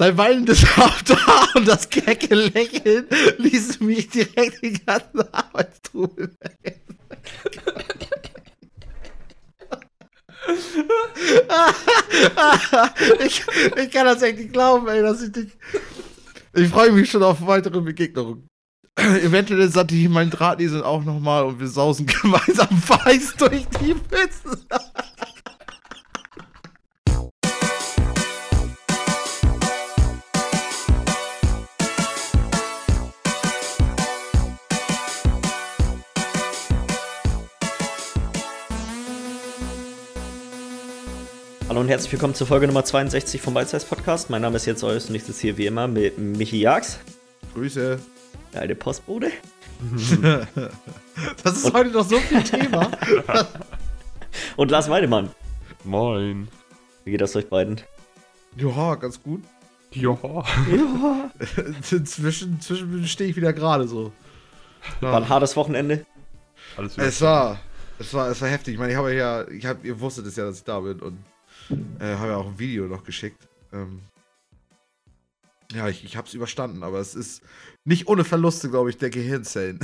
Dein weinendes Haupthaar und das kecke Lächeln ließen mich direkt den ganzen Arbeitstrubel ich, ich kann das echt nicht glauben, ey, dass ich dich. Ich freue mich schon auf weitere Begegnungen. Eventuell satte ich meinen Drahtesel auch nochmal und wir sausen gemeinsam weiß durch die Pfützen. Hallo und herzlich willkommen zur Folge Nummer 62 vom Beizeis Podcast. Mein Name ist jetzt Eus und ich sitze hier wie immer mit Michi Jags. Grüße. Der alte Postbote. das ist und heute noch so viel Thema. und Lars Weidemann. Moin. Wie geht das euch beiden? Ja, ganz gut. Ja. ja. Zwischen, zwischen stehe ich wieder gerade so. War ein hartes Wochenende. Alles es war, es war, es war heftig. Ich meine, ich habe ja, ich habe, ihr wusstet es ja, dass ich da bin und äh, habe ja auch ein Video noch geschickt. Ähm, ja, ich, ich habe es überstanden, aber es ist nicht ohne Verluste, glaube ich, der Gehirnzellen.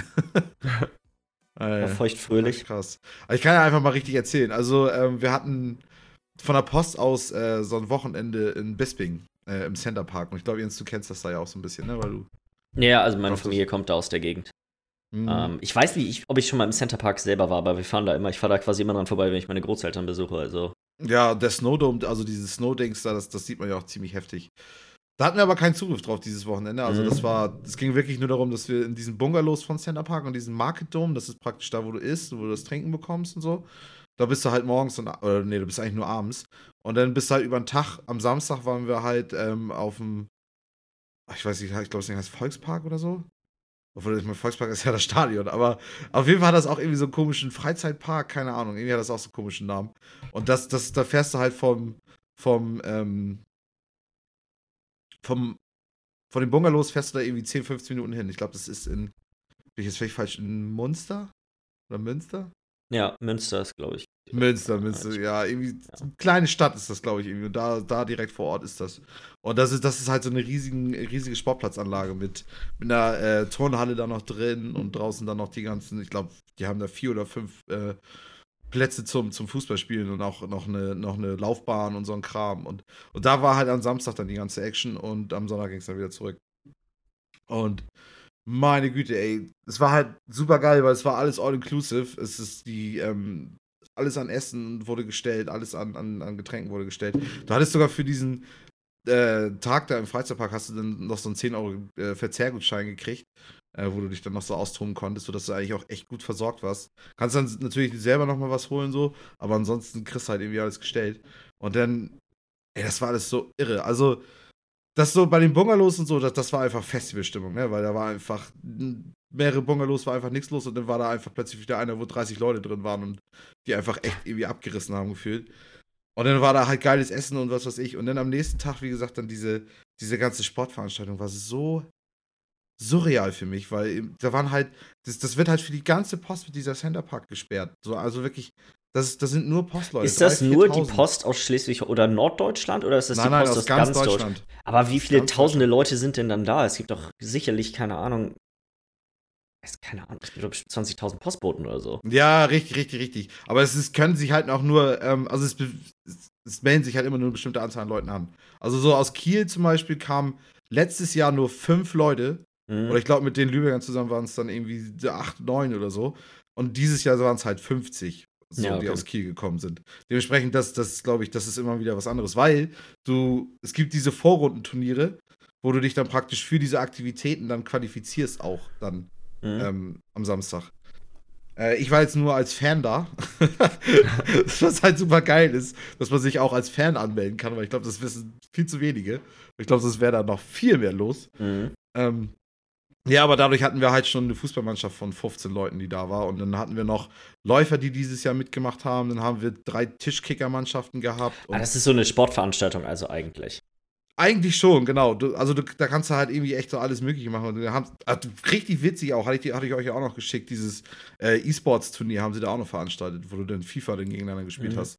äh, feuchtfröhlich. Krass. Aber ich kann ja einfach mal richtig erzählen. Also, ähm, wir hatten von der Post aus äh, so ein Wochenende in Bisping äh, im Center Park. Und ich glaube, Jens, du kennst das da ja auch so ein bisschen, ne? Weil du. Ja, also meine Familie kommt da aus der Gegend. Mhm. Ähm, ich weiß nicht, ob ich schon mal im Center Park selber war, aber wir fahren da immer. Ich fahre da quasi immer dran vorbei, wenn ich meine Großeltern besuche. Also ja, der Snowdome, also dieses Snowdings da, das, das sieht man ja auch ziemlich heftig. Da hatten wir aber keinen Zugriff drauf dieses Wochenende. Also das mhm. war, es ging wirklich nur darum, dass wir in diesen Bungalows von Center Park und diesen Market Dome, das ist praktisch da, wo du isst, wo du das Trinken bekommst und so. Da bist du halt morgens und, oder nee, du bist eigentlich nur abends. Und dann bist du halt über den Tag, am Samstag waren wir halt ähm, auf dem, ich weiß nicht, ich glaube, es heißt Volkspark oder so. Obwohl, ich mein Volkspark ist ja das Stadion, aber auf jeden Fall hat das auch irgendwie so einen komischen Freizeitpark, keine Ahnung, irgendwie hat das auch so einen komischen Namen. Und das, das, da fährst du halt vom, vom, ähm, vom, von den Bungalows fährst du da irgendwie 10, 15 Minuten hin. Ich glaube, das ist in, bin ich jetzt vielleicht falsch, in Munster? Oder Münster? Ja, Münster ist, glaube ich. Münster, Münster, ja, irgendwie ja. eine kleine Stadt ist das, glaube ich, irgendwie. Und da, da direkt vor Ort ist das. Und das ist, das ist halt so eine riesigen, riesige Sportplatzanlage mit, mit einer äh, Turnhalle da noch drin und draußen dann noch die ganzen, ich glaube, die haben da vier oder fünf äh, Plätze zum, zum Fußballspielen und auch noch eine, noch eine Laufbahn und so ein Kram. Und, und da war halt am Samstag dann die ganze Action und am Sonntag ging es dann wieder zurück. Und meine Güte, ey, es war halt super geil, weil es war alles all-inclusive. Es ist die, ähm, alles an Essen wurde gestellt, alles an, an, an Getränken wurde gestellt. Du hattest sogar für diesen äh, Tag da im Freizeitpark hast du dann noch so einen 10 Euro äh, Verzehrgutschein gekriegt, äh, wo du dich dann noch so austoben konntest, sodass du eigentlich auch echt gut versorgt warst. Kannst dann natürlich selber noch mal was holen so, aber ansonsten kriegst du halt irgendwie alles gestellt. Und dann, ey, das war alles so irre. Also, das so bei den Bungalows und so, das, das war einfach Festivalstimmung, ne? Weil da war einfach mehrere Bungalows, war einfach nichts los und dann war da einfach plötzlich wieder einer, wo 30 Leute drin waren und die einfach echt irgendwie abgerissen haben gefühlt. Und dann war da halt geiles Essen und was weiß ich. Und dann am nächsten Tag, wie gesagt, dann diese, diese ganze Sportveranstaltung war so surreal für mich, weil da waren halt, das, das wird halt für die ganze Post mit dieser Center Park gesperrt. So, also wirklich, das, das sind nur Postleute. Ist das 3, nur die Post aus Schleswig oder Norddeutschland oder ist das nein, die Post nein, aus, aus ganz, Deutschland? Deutschland? Aber wie viele tausende Leute sind denn dann da? Es gibt doch sicherlich, keine Ahnung, keine Ahnung, es gibt 20.000 Postboten oder so. Ja, richtig, richtig, richtig. Aber es ist, können sich halt auch nur, ähm, also es, es, melden sich halt immer nur eine bestimmte Anzahl an Leuten an. Also so aus Kiel zum Beispiel kamen letztes Jahr nur fünf Leute. Mhm. Oder ich glaube, mit den Lübeckern zusammen waren es dann irgendwie acht, neun oder so. Und dieses Jahr waren es halt 50, so, ja, okay. die aus Kiel gekommen sind. Dementsprechend, das, das glaube ich, das ist immer wieder was anderes, weil du, es gibt diese Vorrundenturniere, wo du dich dann praktisch für diese Aktivitäten dann qualifizierst auch dann mhm. ähm, am Samstag. Äh, ich war jetzt nur als Fan da. Was halt super geil ist, dass man sich auch als Fan anmelden kann, weil ich glaube, das wissen viel zu wenige. Ich glaube, es wäre da noch viel mehr los. Mhm. Ähm, ja, aber dadurch hatten wir halt schon eine Fußballmannschaft von 15 Leuten, die da war. Und dann hatten wir noch Läufer, die dieses Jahr mitgemacht haben. Dann haben wir drei Tischkickermannschaften gehabt. Ah, das ist so eine Sportveranstaltung also eigentlich. Eigentlich schon, genau. Du, also du, da kannst du halt irgendwie echt so alles Mögliche machen. Und haben, also richtig witzig auch, hatte ich, hatte ich euch ja auch noch geschickt, dieses äh, E-Sports-Turnier haben sie da auch noch veranstaltet, wo du dann FIFA dann gegeneinander gespielt mhm. hast.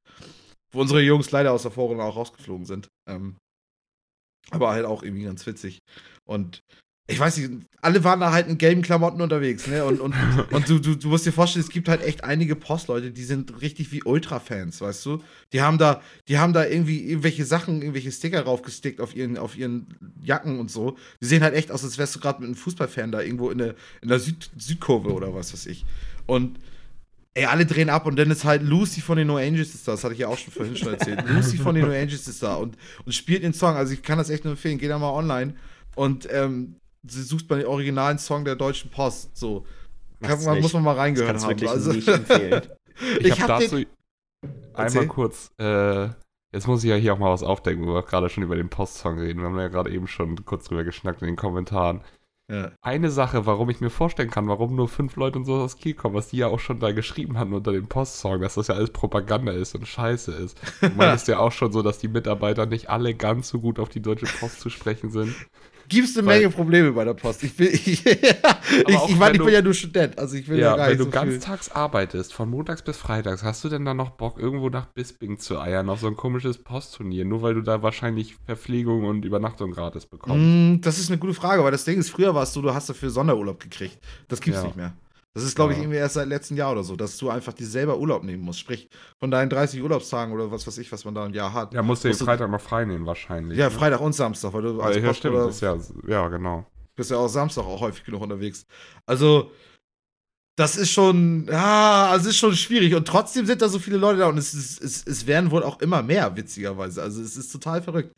Wo unsere Jungs leider aus der Vorrunde auch rausgeflogen sind. Ähm, Aber halt auch irgendwie ganz witzig. Und ich weiß nicht, alle waren da halt in gelben Klamotten unterwegs, ne? Und, und, und du, du, du musst dir vorstellen, es gibt halt echt einige Postleute, die sind richtig wie Ultra-Fans, weißt du? Die haben da, die haben da irgendwie irgendwelche Sachen, irgendwelche Sticker raufgestickt auf ihren, auf ihren Jacken und so. Die sehen halt echt aus, als wärst du gerade mit einem Fußballfan da irgendwo in der, in der Süd Südkurve oder was weiß ich. Und ey, alle drehen ab und dann ist halt Lucy von den No Angels ist da, das hatte ich ja auch schon vorhin schon erzählt. Lucy von den No Angels ist da und, und spielt den Song. Also ich kann das echt nur empfehlen, geh da mal online und ähm, sie sucht mal den originalen Song der Deutschen Post. So. Kann, man, muss man mal reingehört haben. Wirklich also, nicht empfehlen. ich, ich habe hab dazu einmal kurz, äh, jetzt muss ich ja hier auch mal was aufdecken, wo wir gerade schon über den Post-Song reden. Wir haben ja gerade eben schon kurz drüber geschnackt in den Kommentaren. Ja. Eine Sache, warum ich mir vorstellen kann, warum nur fünf Leute und so aus Kiel kommen, was die ja auch schon da geschrieben hatten unter dem Post-Song, dass das ja alles Propaganda ist und Scheiße ist. Du meinst ja auch schon so, dass die Mitarbeiter nicht alle ganz so gut auf die Deutsche Post zu sprechen sind gibt es eine Menge Probleme bei der Post. Ich, will, ich, ich, ich meine, ich bin ja nur Student, also ich will ja, ja gar Wenn du so ganztags arbeitest, von montags bis freitags, hast du denn da noch Bock, irgendwo nach Bisping zu eiern, auf so ein komisches Postturnier, nur weil du da wahrscheinlich Verpflegung und Übernachtung gratis bekommst? Mm, das ist eine gute Frage, weil das Ding ist, früher warst du, du hast dafür Sonderurlaub gekriegt. Das gibt's ja. nicht mehr. Das ist, glaube ich, irgendwie erst seit letztem Jahr oder so, dass du einfach dir selber Urlaub nehmen musst. Sprich, von deinen 30 Urlaubstagen oder was weiß ich, was man da im Jahr hat. Ja, musst du den Freitag noch frei nehmen, wahrscheinlich. Ja, ne? Freitag und Samstag, weil du als ja, stimmt, oder, ist ja, ja, genau. Bist ja auch Samstag auch häufig genug unterwegs. Also, das ist schon, ja, also es ist schon schwierig. Und trotzdem sind da so viele Leute da und es, ist, es, es werden wohl auch immer mehr, witzigerweise. Also es ist total verrückt.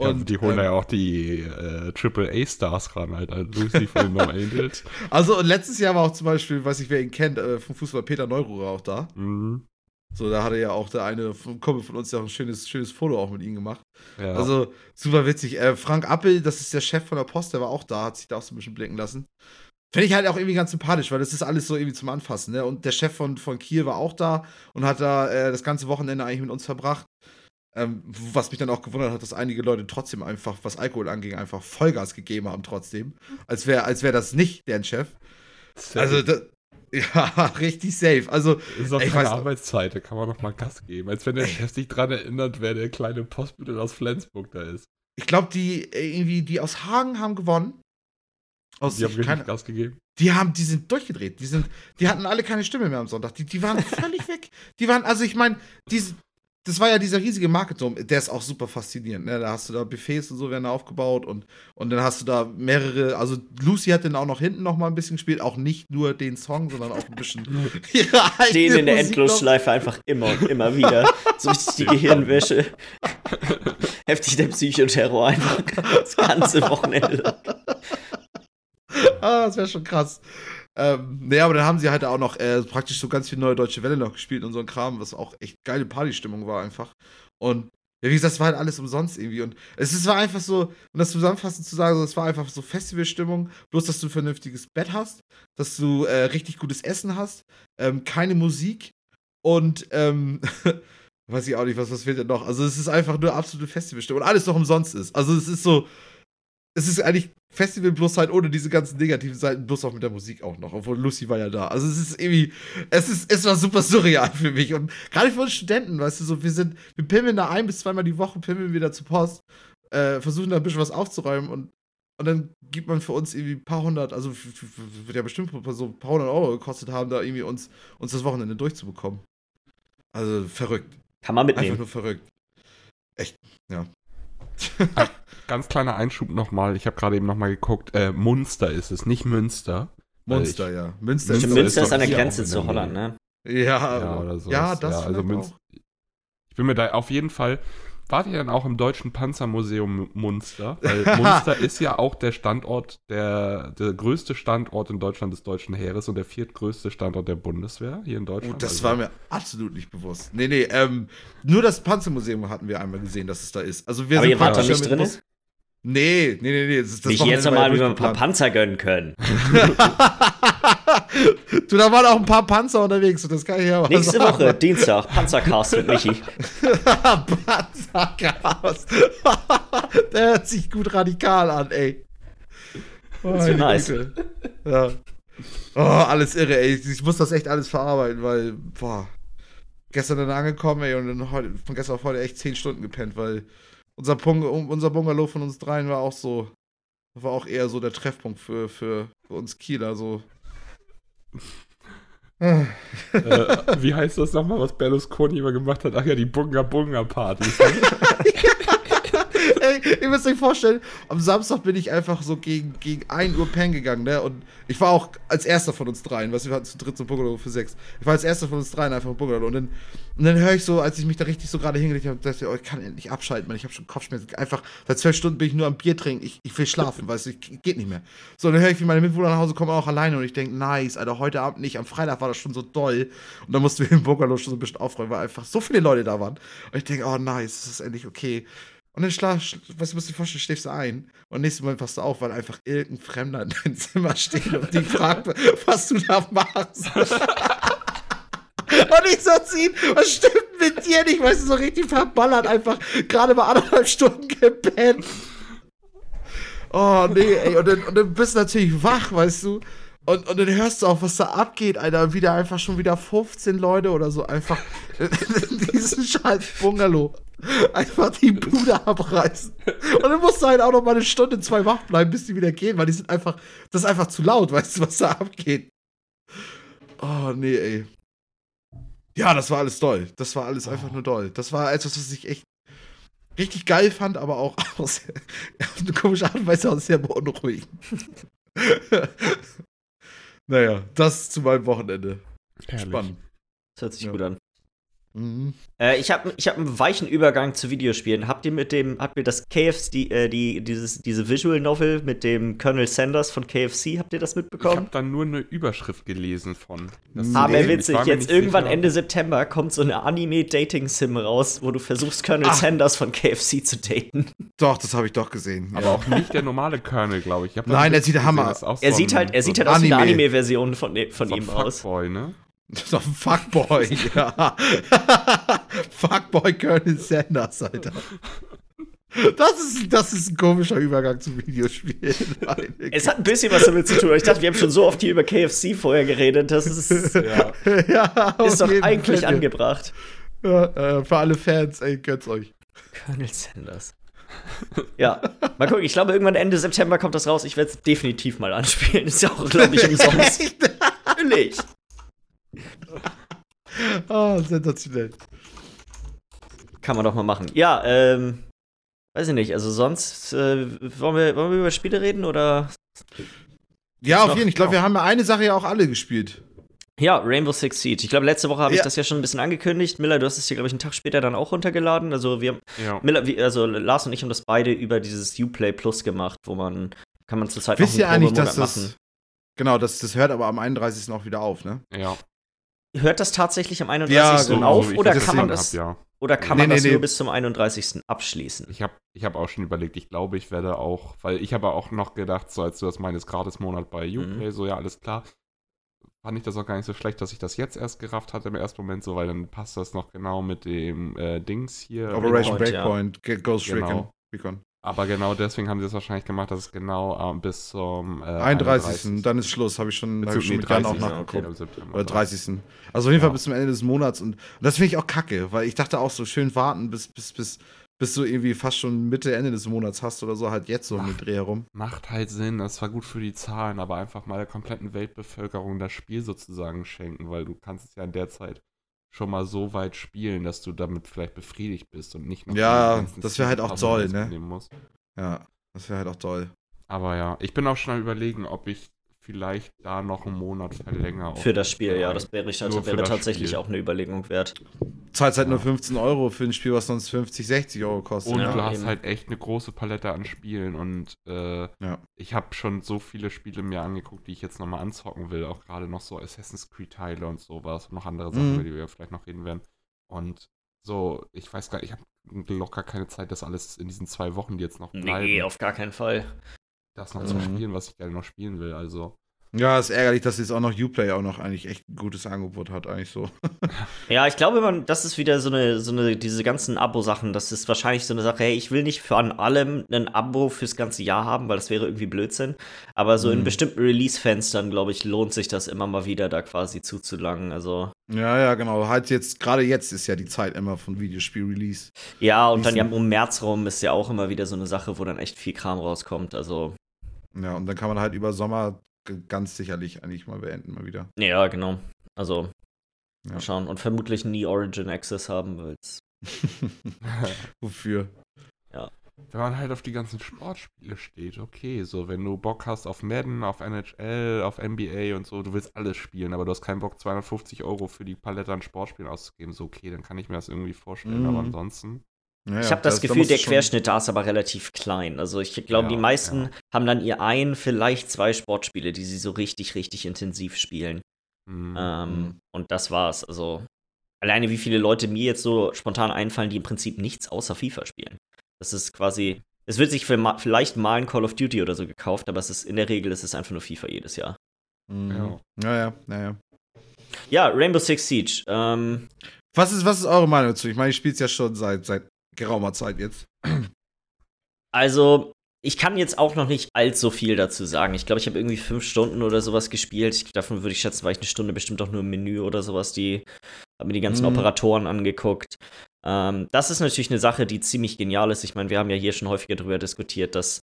Und ja, die holen ähm, ja auch die äh, AAA-Stars ran, halt, Lucy von No Angels. Also, und letztes Jahr war auch zum Beispiel, weiß ich, wer ihn kennt, äh, vom Fußball Peter Neururer auch da. Mhm. So, da hatte ja auch der eine Kumpel von uns ja auch ein schönes, schönes Foto auch mit ihm gemacht. Ja. Also, super witzig. Äh, Frank Appel, das ist der Chef von der Post, der war auch da, hat sich da auch so ein bisschen blicken lassen. Finde ich halt auch irgendwie ganz sympathisch, weil das ist alles so irgendwie zum Anfassen. Ne? Und der Chef von, von Kiel war auch da und hat da äh, das ganze Wochenende eigentlich mit uns verbracht. Ähm, was mich dann auch gewundert hat, dass einige Leute trotzdem einfach, was Alkohol anging, einfach Vollgas gegeben haben trotzdem. Als wäre als wär das nicht deren Chef. Safe. Also, das, ja, richtig safe. Also, das ist auch keine Arbeitszeit, da kann man noch mal Gas geben. Als wenn der Chef sich dran erinnert, wer der kleine Postbüttel aus Flensburg da ist. Ich glaube, die irgendwie, die aus Hagen haben gewonnen. Aus, die haben richtig keine, Gas gegeben. Die haben, die sind durchgedreht. Die sind, die hatten alle keine Stimme mehr am Sonntag. Die, die waren völlig weg. Die waren, also ich meine, diese, das war ja dieser riesige Marketum, der ist auch super faszinierend. Ne? Da hast du da Buffets und so werden aufgebaut und, und dann hast du da mehrere, also Lucy hat dann auch noch hinten noch mal ein bisschen gespielt, auch nicht nur den Song, sondern auch ein bisschen ihre Den in der Endlosschleife einfach immer und immer wieder. So richtig die Gehirnwäsche. Heftig der Psychoterror einfach das ganze Wochenende. ah, das wäre schon krass. Ähm, nee, aber dann haben sie halt auch noch äh, praktisch so ganz viel neue deutsche Welle noch gespielt und so ein Kram, was auch echt geile Partystimmung war einfach. Und ja, wie gesagt, das war halt alles umsonst irgendwie. Und es ist, war einfach so, um das zusammenfassend zu sagen, es war einfach so Festivalstimmung, bloß dass du ein vernünftiges Bett hast, dass du äh, richtig gutes Essen hast, ähm, keine Musik und ähm, weiß ich auch nicht, was, was fehlt denn noch. Also es ist einfach nur absolute Festivalstimmung und alles noch umsonst ist. Also es ist so, es ist eigentlich Festival bloß halt ohne diese ganzen negativen Seiten, bloß auch mit der Musik auch noch, obwohl Lucy war ja da. Also es ist irgendwie, es ist, es war super surreal für mich. Und gerade für uns Studenten, weißt du, so, wir sind, wir pimmeln da ein bis zweimal die Woche, pimmeln wieder zur Post, äh, versuchen da ein bisschen was aufzuräumen und, und dann gibt man für uns irgendwie ein paar hundert, also wird ja bestimmt so ein paar hundert Euro gekostet haben, da irgendwie uns, uns das Wochenende durchzubekommen. Also verrückt. Kann man mitnehmen. Einfach nur verrückt. Echt, ja. Ganz kleiner Einschub nochmal. Ich habe gerade eben nochmal geguckt. Äh, Munster ist es, nicht Münster. Munster, ich, ja. Münster, ist, Münster ist, an der Grenze zu Holland, ne? Ja, ja, oder so. Ja, das ja, also Münster. Ich bin mir da auf jeden Fall wart ihr dann auch im Deutschen Panzermuseum Munster? Weil Munster ist ja auch der Standort, der, der größte Standort in Deutschland des deutschen Heeres und der viertgrößte Standort der Bundeswehr hier in Deutschland. Oh, das also. war mir absolut nicht bewusst. Nee, nee, ähm, nur das Panzermuseum hatten wir einmal gesehen, dass es da ist. Also wir Aber sind ihr wart da nicht drin? Nee, nee, nee, nee. Das, das Nicht jetzt einmal, wie wir ein paar Panzer gönnen können. du, da waren auch ein paar Panzer unterwegs, das kann ich ja Nächste sagen. Woche, Dienstag, Panzercast mit Michi. Panzercast. Der hört sich gut radikal an, ey. Oh, das nice. Ja. Oh, alles irre, ey. Ich muss das echt alles verarbeiten, weil, boah. Gestern dann angekommen, ey, und dann heute, von gestern auf heute echt zehn Stunden gepennt, weil unser, Bung unser Bungalow von uns dreien war auch so, war auch eher so der Treffpunkt für, für, für uns Kieler, so. äh, wie heißt das nochmal, was Berlusconi immer gemacht hat? Ach ja, die Bunga Bunga Partys. Ey, ihr müsst euch vorstellen, am Samstag bin ich einfach so gegen, gegen 1 Uhr pennen gegangen, ne? Und ich war auch als erster von uns dreien, was wir hatten zu dritt zum Bungalow für sechs. Ich war als erster von uns dreien einfach im Bungalow. Und dann, und dann höre ich so, als ich mich da richtig so gerade hingelegt habe, dachte ich, oh, ich kann endlich abschalten, man. Ich habe schon Kopfschmerzen. Einfach, seit zwölf Stunden bin ich nur am Bier trinken. Ich, ich will schlafen, weißt du, geht nicht mehr. So, und dann höre ich, wie meine Mitbewohner nach Hause kommen, auch alleine. Und ich denke, nice, Alter, heute Abend nicht. Am Freitag war das schon so doll. Und dann mussten wir im Bungalow schon so ein bisschen aufräumen, weil einfach so viele Leute da waren. Und ich denke, oh nice, das ist endlich okay. Und dann schlaf, was musst du dir vorstellen, schläfst du ein und nächstes Mal wachst du auf, weil einfach irgendein Fremder in deinem Zimmer steht und die fragt, was du da machst. und ich so ziehen, was stimmt mit dir nicht? Weißt du, so richtig verballert, einfach gerade mal anderthalb Stunden gepennt. Oh, nee, ey, und dann, und dann bist du natürlich wach, weißt du? Und, und dann hörst du auch, was da abgeht, Alter. Wieder einfach schon wieder 15 Leute oder so einfach in diesen scheiß Bungalow einfach die Bude abreißen. Und dann musst du halt auch noch mal eine Stunde, zwei wach bleiben, bis die wieder gehen, weil die sind einfach, das ist einfach zu laut, weißt du, was da abgeht. Oh, nee, ey. Ja, das war alles toll. Das war alles einfach nur toll. Das war etwas, was ich echt richtig geil fand, aber auch aus, auf eine komische Art und Weise auch sehr beunruhigend. Naja, das zu meinem Wochenende. Herrlich. Spannend. Das hört sich ja. gut an. Mhm. Äh, ich habe ich hab einen weichen Übergang zu Videospielen. Habt ihr mit dem, habt ihr das KFC, die, äh, die, dieses, diese Visual Novel mit dem Colonel Sanders von KFC, habt ihr das mitbekommen? Ich habe dann nur eine Überschrift gelesen von. Das Aber nee, witzig, jetzt irgendwann sicher. Ende September kommt so eine Anime-Dating-Sim raus, wo du versuchst, Colonel Ach. Sanders von KFC zu daten. Doch, das habe ich doch gesehen. Aber ja. auch nicht der normale Colonel, glaube ich. ich Nein, er sieht der Hammer. Er, sieht halt, er sieht halt aus wie eine Anime-Version von, von so ihm aus. Boy, ne? Das ist doch ein Fuckboy, ja. Fuckboy Colonel Sanders, Alter. Das ist, das ist ein komischer Übergang zu Videospielen. es hat ein bisschen was damit zu tun. Ich dachte, wir haben schon so oft hier über KFC vorher geredet. Das ist, ja. ja ist doch eigentlich Fall. angebracht. Ja, äh, für alle Fans, ey, gönnt's euch. Colonel Sanders. Ja, mal gucken. Ich glaube, irgendwann Ende September kommt das raus. Ich werde es definitiv mal anspielen. Ist ja auch, glaube ich, umsonst. Natürlich oh, sensationell. Kann man doch mal machen. Ja, ähm, weiß ich nicht. Also sonst, äh, wollen, wir, wollen wir über Spiele reden oder? Ja, auf jeden Fall. Ich glaube, wir haben ja eine Sache ja auch alle gespielt. Ja, Rainbow Six Siege. Ich glaube, letzte Woche habe ja. ich das ja schon ein bisschen angekündigt. Miller, du hast es hier, glaube ich, einen Tag später dann auch runtergeladen. Also wir ja. Miller, also Lars und ich haben das beide über dieses Uplay Plus gemacht, wo man kann man zurzeit Wisst ihr eigentlich, dass das Genau, das, das hört aber am 31. auch wieder auf, ne? Ja. Hört das tatsächlich am 31. Ja, genau, auf oder kann man das, hab, ja. oder kann nee, man das nee, nur bis zum 31. abschließen? Ich habe ich hab auch schon überlegt, ich glaube, ich werde auch, weil ich habe auch noch gedacht, so als du das meinst, Gratis-Monat bei Uplay, mhm. so ja, alles klar. Fand ich das auch gar nicht so schlecht, dass ich das jetzt erst gerafft hatte im ersten Moment, so, weil dann passt das noch genau mit dem äh, Dings hier. Operation Breakpoint, ja. Ghost genau. Recon. Aber genau deswegen haben sie es wahrscheinlich gemacht, dass es genau äh, bis zum äh, 31. 31. Dann ist Schluss, habe ich schon, hab ich schon mit Jan auch nachgeguckt. Okay. Oder 30. Also auf jeden ja. Fall bis zum Ende des Monats. Und, und das finde ich auch kacke, weil ich dachte auch so schön warten, bis, bis, bis, bis du irgendwie fast schon Mitte, Ende des Monats hast oder so, halt jetzt so mit Dreh herum. Macht halt Sinn, das war gut für die Zahlen, aber einfach mal der kompletten Weltbevölkerung das Spiel sozusagen schenken, weil du kannst es ja in der Zeit schon mal so weit spielen, dass du damit vielleicht befriedigt bist und nicht noch. Ja, das wäre halt auch toll, ne? Ja, das wäre halt auch toll. Aber ja, ich bin auch schon am überlegen, ob ich vielleicht da noch einen Monat verlängere. Für das Spiel, ja, das wäre, also wäre tatsächlich Spiel. auch eine Überlegung wert. Zahlt halt ja. nur 15 Euro für ein Spiel, was sonst 50, 60 Euro kostet. Und ja, du hast eben. halt echt eine große Palette an Spielen und äh, ja. ich habe schon so viele Spiele mir angeguckt, die ich jetzt nochmal anzocken will, auch gerade noch so Assassin's Creed-Teile und sowas und noch andere Sachen, mhm. über die wir vielleicht noch reden werden. Und so, ich weiß gar nicht, ich habe locker keine Zeit, das alles in diesen zwei Wochen, die jetzt noch bleiben. Nee, auf gar keinen Fall. Das noch mhm. zu spielen, was ich gerne noch spielen will, also. Ja, ist ärgerlich, dass jetzt auch noch Uplay auch noch eigentlich echt ein gutes Angebot hat, eigentlich so. ja, ich glaube, man, das ist wieder so eine, so eine, diese ganzen Abo-Sachen, das ist wahrscheinlich so eine Sache, hey, ich will nicht für an allem ein Abo fürs ganze Jahr haben, weil das wäre irgendwie Blödsinn. Aber so mhm. in bestimmten Release-Fenstern, glaube ich, lohnt sich das immer mal wieder, da quasi zuzulangen. Also. Ja, ja, genau. Halt jetzt, gerade jetzt ist ja die Zeit immer von Videospiel-Release. Ja, und dann ja um März rum ist ja auch immer wieder so eine Sache, wo dann echt viel Kram rauskommt. Also. Ja, und dann kann man halt über Sommer ganz sicherlich eigentlich mal beenden, mal wieder. Ja, genau. Also, ja. mal schauen. Und vermutlich nie Origin Access haben, weil es. Wofür? Ja. Wenn man halt auf die ganzen Sportspiele steht, okay, so wenn du Bock hast auf Madden, auf NHL, auf NBA und so, du willst alles spielen, aber du hast keinen Bock, 250 Euro für die Palette an Sportspielen auszugeben, so okay, dann kann ich mir das irgendwie vorstellen, mm. aber mhm. ansonsten. Ja, ich habe das, das, Gefühl, der Querschnitt da ist aber relativ klein. Also ich glaube, ja, die meisten ja. haben dann ihr ein, vielleicht zwei Sportspiele, die sie so richtig, richtig intensiv spielen. Mhm. Ähm, mhm. und das war's. Also alleine wie viele Leute mir jetzt so spontan einfallen, die im Prinzip nichts außer FIFA spielen. Das ist quasi, es wird sich vielleicht mal ein Call of Duty oder so gekauft, aber es ist in der Regel ist es einfach nur FIFA jedes Jahr. Mhm. Ja. Naja, naja. Ja, Rainbow Six Siege. Ähm, was, ist, was ist eure Meinung dazu? Ich meine, ich spiele es ja schon seit, seit geraumer Zeit jetzt. Also, ich kann jetzt auch noch nicht allzu viel dazu sagen. Ich glaube, ich habe irgendwie fünf Stunden oder sowas gespielt. davon würde ich schätzen, war ich eine Stunde bestimmt auch nur im Menü oder sowas. Die habe mir die ganzen mhm. Operatoren angeguckt. Ähm, das ist natürlich eine Sache, die ziemlich genial ist. Ich meine, wir haben ja hier schon häufiger darüber diskutiert, dass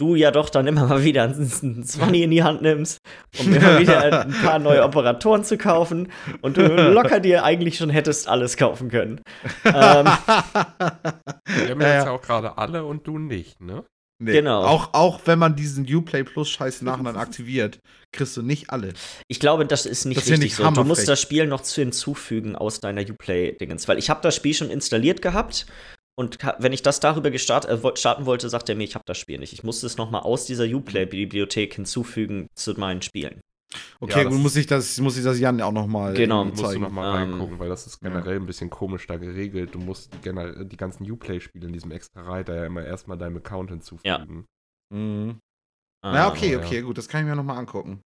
du ja doch dann immer mal wieder einen 20 in die Hand nimmst, um immer wieder ein paar neue Operatoren zu kaufen und du locker dir eigentlich schon hättest alles kaufen können. ähm, wir haben ja, jetzt ja auch gerade alle und du nicht, ne? Nee, genau. Auch, auch wenn man diesen Uplay Plus Scheiß nachher aktiviert, kriegst du nicht alle. Ich glaube, das ist nicht das richtig nicht so. Du musst das Spiel noch zu hinzufügen aus deiner Uplay-Dingens. Weil ich habe das Spiel schon installiert gehabt und wenn ich das darüber gestart, äh, starten wollte, sagt er mir, ich habe das Spiel nicht. Ich musste es noch mal aus dieser Uplay-Bibliothek hinzufügen zu meinen Spielen. Okay, ja, gut, muss ich das, muss ich das Jan auch noch mal genau. zeigen. Musst du noch mal ähm, reingucken, weil das ist generell ja. ein bisschen komisch da geregelt. Du musst generell die ganzen Uplay-Spiele in diesem extra Reiter ja immer erstmal deinem Account hinzufügen. Ja. Mhm. Ah, Na, okay, okay, gut, das kann ich mir noch mal angucken.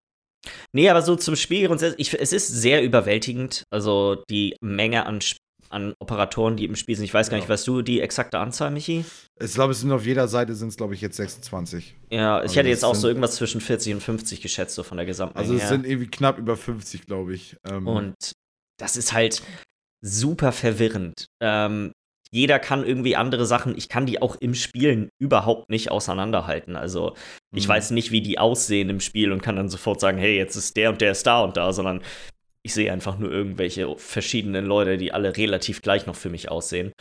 Nee, aber so zum Spiel grundsätzlich, es ist sehr überwältigend. Also die Menge an Sp an Operatoren, die im Spiel sind. Ich weiß gar nicht, weißt du die exakte Anzahl, Michi? Ich glaube, es sind auf jeder Seite sind es, glaube ich, jetzt 26. Ja, ich also hätte jetzt auch so irgendwas zwischen 40 und 50 geschätzt, so von der gesamten Also es her. sind irgendwie knapp über 50, glaube ich. Ähm und das ist halt super verwirrend. Ähm, jeder kann irgendwie andere Sachen, ich kann die auch im Spielen überhaupt nicht auseinanderhalten. Also ich mhm. weiß nicht, wie die aussehen im Spiel und kann dann sofort sagen, hey, jetzt ist der und der ist da und da, sondern ich sehe einfach nur irgendwelche verschiedenen Leute, die alle relativ gleich noch für mich aussehen.